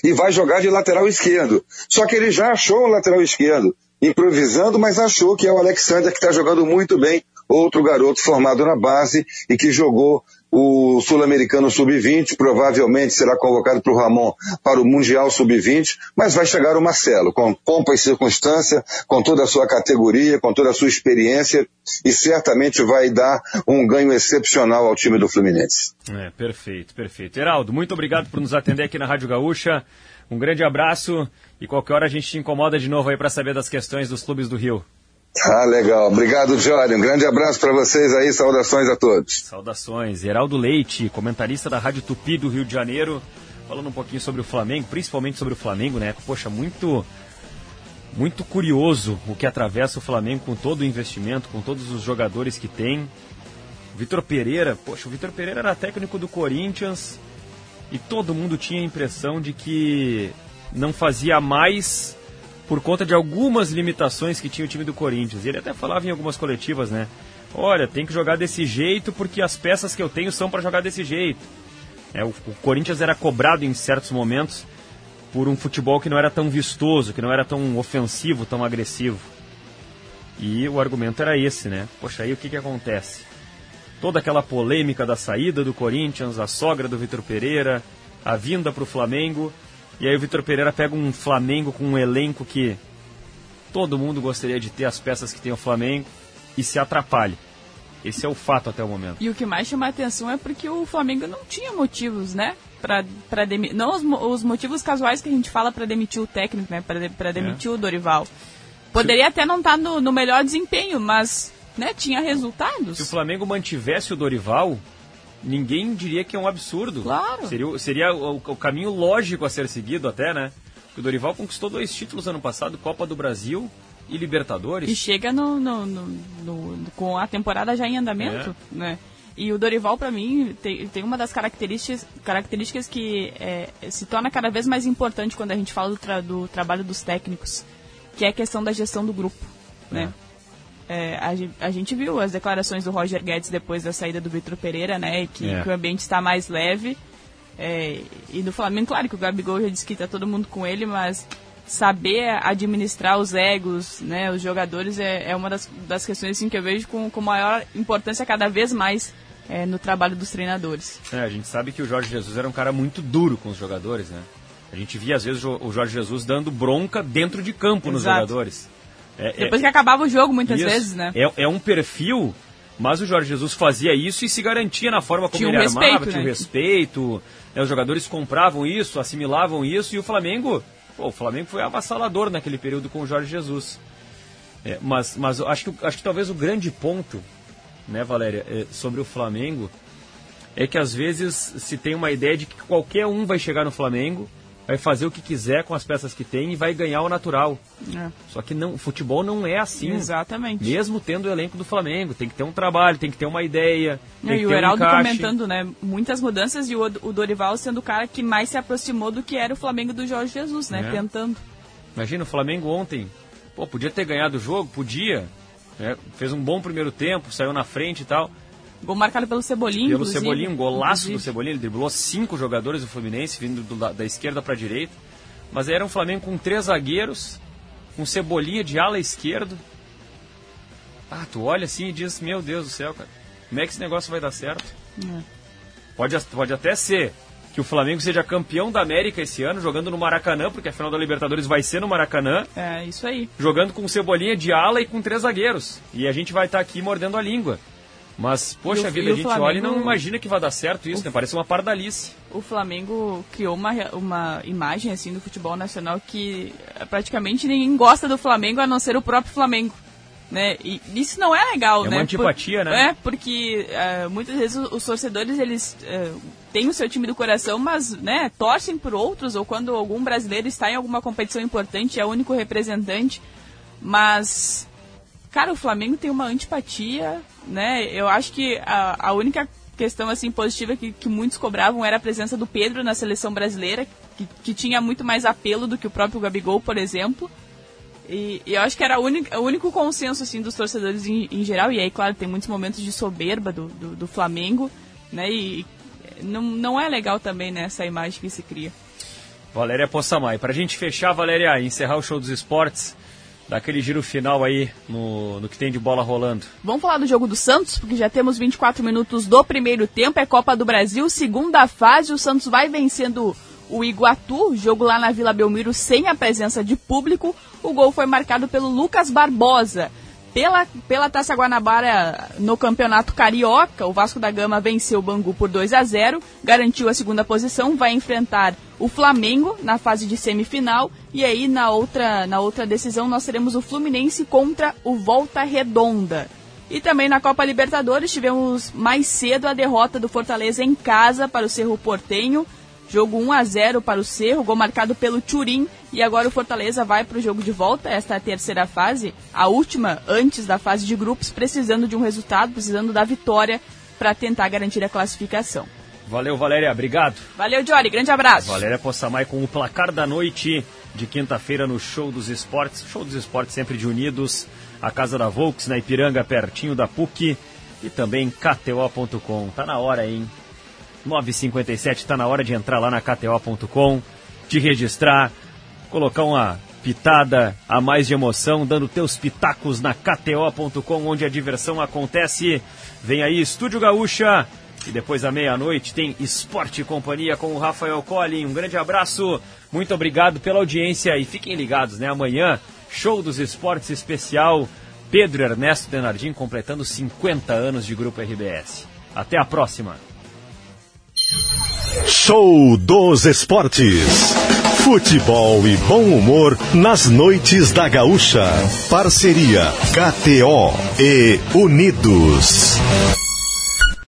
e vai jogar de lateral esquerdo. Só que ele já achou o lateral esquerdo, improvisando, mas achou que é o Alexander que está jogando muito bem, outro garoto formado na base e que jogou o Sul-Americano Sub-20, provavelmente será convocado para o Ramon para o Mundial Sub-20, mas vai chegar o Marcelo, com pompa e circunstância, com toda a sua categoria, com toda a sua experiência, e certamente vai dar um ganho excepcional ao time do Fluminense. É, perfeito, perfeito. Heraldo, muito obrigado por nos atender aqui na Rádio Gaúcha. Um grande abraço e qualquer hora a gente te incomoda de novo aí para saber das questões dos clubes do Rio. Ah, legal. Obrigado, Johnny. Um grande abraço para vocês aí. Saudações a todos. Saudações. Heraldo Leite, comentarista da Rádio Tupi do Rio de Janeiro, falando um pouquinho sobre o Flamengo, principalmente sobre o Flamengo, né? Poxa, muito muito curioso o que atravessa o Flamengo com todo o investimento, com todos os jogadores que tem. Vitor Pereira, poxa, o Vitor Pereira era técnico do Corinthians e todo mundo tinha a impressão de que não fazia mais por conta de algumas limitações que tinha o time do Corinthians. E ele até falava em algumas coletivas, né? Olha, tem que jogar desse jeito porque as peças que eu tenho são para jogar desse jeito. É, o, o, Corinthians era cobrado em certos momentos por um futebol que não era tão vistoso, que não era tão ofensivo, tão agressivo. E o argumento era esse, né? Poxa, aí o que, que acontece? Toda aquela polêmica da saída do Corinthians, a sogra do Vitor Pereira, a vinda para o Flamengo, e aí o Vitor Pereira pega um Flamengo com um elenco que todo mundo gostaria de ter as peças que tem o Flamengo e se atrapalha. Esse é o fato até o momento. E o que mais chama a atenção é porque o Flamengo não tinha motivos, né? Pra, pra demi... Não os, os motivos casuais que a gente fala para demitir o técnico, né? Pra, de, pra demitir é. o Dorival. Poderia Se... até não estar tá no, no melhor desempenho, mas né, tinha resultados. Se o Flamengo mantivesse o Dorival, ninguém diria que é um absurdo. Claro. Seria, seria o, o caminho lógico a ser seguido até, né? O Dorival conquistou dois títulos ano passado, Copa do Brasil e Libertadores. E chega no, no, no, no com a temporada já em andamento, é. né? E o Dorival, para mim, tem, tem uma das características, características que é, se torna cada vez mais importante quando a gente fala do, tra do, trabalho dos técnicos, que é a questão da gestão do grupo, é. né? É, a, a, gente viu as declarações do Roger Guedes depois da saída do Vitor Pereira, né? Que, é. que, o ambiente está mais leve. É, e no Flamengo, claro que o Gabigol já disse que está todo mundo com ele, mas saber administrar os egos, né? Os jogadores é, é uma das, das questões assim, que eu vejo com, com maior importância cada vez mais é, no trabalho dos treinadores. É, a gente sabe que o Jorge Jesus era um cara muito duro com os jogadores, né? A gente via às vezes o Jorge Jesus dando bronca dentro de campo Exato. nos jogadores. É, é, Depois que acabava o jogo, muitas isso. vezes, né? É, é um perfil, mas o Jorge Jesus fazia isso e se garantia na forma como tinha ele um armava, respeito, tinha né? respeito. Né, os jogadores compravam isso, assimilavam isso e o Flamengo, pô, o Flamengo foi avassalador naquele período com o Jorge Jesus. É, mas mas acho, que, acho que talvez o grande ponto, né, Valéria, é, sobre o Flamengo é que às vezes se tem uma ideia de que qualquer um vai chegar no Flamengo vai fazer o que quiser com as peças que tem e vai ganhar o natural. É. Só que não, futebol não é assim. Exatamente. Mesmo tendo o elenco do Flamengo, tem que ter um trabalho, tem que ter uma ideia. É, e o Heraldo um comentando, né? Muitas mudanças e o, o, Dorival sendo o cara que mais se aproximou do que era o Flamengo do Jorge Jesus, né? É. Tentando. Imagina o Flamengo ontem. Pô, podia ter ganhado o jogo? Podia. Né? Fez um bom primeiro tempo, saiu na frente e tal. Gol marcado pelo Cebolinha, Pelo Cebolinha, um golaço inclusive. do Cebolinha. Ele driblou cinco jogadores do Fluminense, vindo do, da esquerda para a direita. Mas era um Flamengo com três zagueiros, com Cebolinha de ala esquerdo. Ah, tu olha assim e diz, meu Deus do céu, cara. Como é que esse negócio vai dar certo? É. Pode, pode até ser que o Flamengo seja campeão da América esse ano, jogando no Maracanã, porque a final da Libertadores vai ser no Maracanã. É, isso aí. Jogando com Cebolinha de ala e com três zagueiros. E a gente vai estar tá aqui mordendo a língua. Mas, poxa o, vida, a gente Flamengo, olha e não imagina que vai dar certo isso, o, né? Parece uma pardalice. O Flamengo criou uma, uma imagem, assim, do futebol nacional que praticamente ninguém gosta do Flamengo a não ser o próprio Flamengo. Né? E isso não é legal, é né? uma antipatia, por, né? É, porque uh, muitas vezes os torcedores, eles uh, têm o seu time do coração, mas, né, torcem por outros, ou quando algum brasileiro está em alguma competição importante, é o único representante, mas Cara, o Flamengo tem uma antipatia, né? Eu acho que a, a única questão assim positiva que, que muitos cobravam era a presença do Pedro na seleção brasileira, que, que tinha muito mais apelo do que o próprio Gabigol, por exemplo. E, e eu acho que era o único consenso assim dos torcedores em, em, geral. E aí, claro, tem muitos momentos de soberba do, do, do Flamengo, né? E não, não é legal também né, essa imagem que se cria. Valéria Possamay. Para a gente fechar, Valéria, encerrar o show dos esportes, daquele giro final aí no, no que tem de bola rolando. Vamos falar do jogo do Santos, porque já temos 24 minutos do primeiro tempo, é Copa do Brasil, segunda fase, o Santos vai vencendo o Iguatu, jogo lá na Vila Belmiro sem a presença de público. O gol foi marcado pelo Lucas Barbosa. Pela, pela Taça Guanabara no Campeonato Carioca, o Vasco da Gama venceu o Bangu por 2 a 0, garantiu a segunda posição, vai enfrentar o Flamengo na fase de semifinal e aí na outra, na outra decisão nós teremos o Fluminense contra o Volta Redonda. E também na Copa Libertadores tivemos mais cedo a derrota do Fortaleza em casa para o Cerro Portenho. Jogo 1 a 0 para o Cerro, gol marcado pelo Turim. E agora o Fortaleza vai para o jogo de volta, esta é a terceira fase, a última antes da fase de grupos, precisando de um resultado, precisando da vitória para tentar garantir a classificação. Valeu, Valéria, obrigado. Valeu, Jory, grande abraço. Valéria Possamay com o placar da noite de quinta-feira no Show dos Esportes. Show dos Esportes sempre de Unidos, a casa da Volks na Ipiranga, pertinho da PUC e também KTO.com. Tá na hora, hein? 9h57, tá na hora de entrar lá na KTO.com, te registrar, colocar uma pitada a mais de emoção, dando teus pitacos na KTO.com, onde a diversão acontece. Vem aí, Estúdio Gaúcha. E depois da meia-noite tem Esporte e Companhia com o Rafael Collin. Um grande abraço, muito obrigado pela audiência e fiquem ligados, né? Amanhã, show dos esportes especial Pedro Ernesto Denardim completando 50 anos de Grupo RBS. Até a próxima. Show dos Esportes. Futebol e bom humor nas noites da Gaúcha. Parceria KTO e Unidos.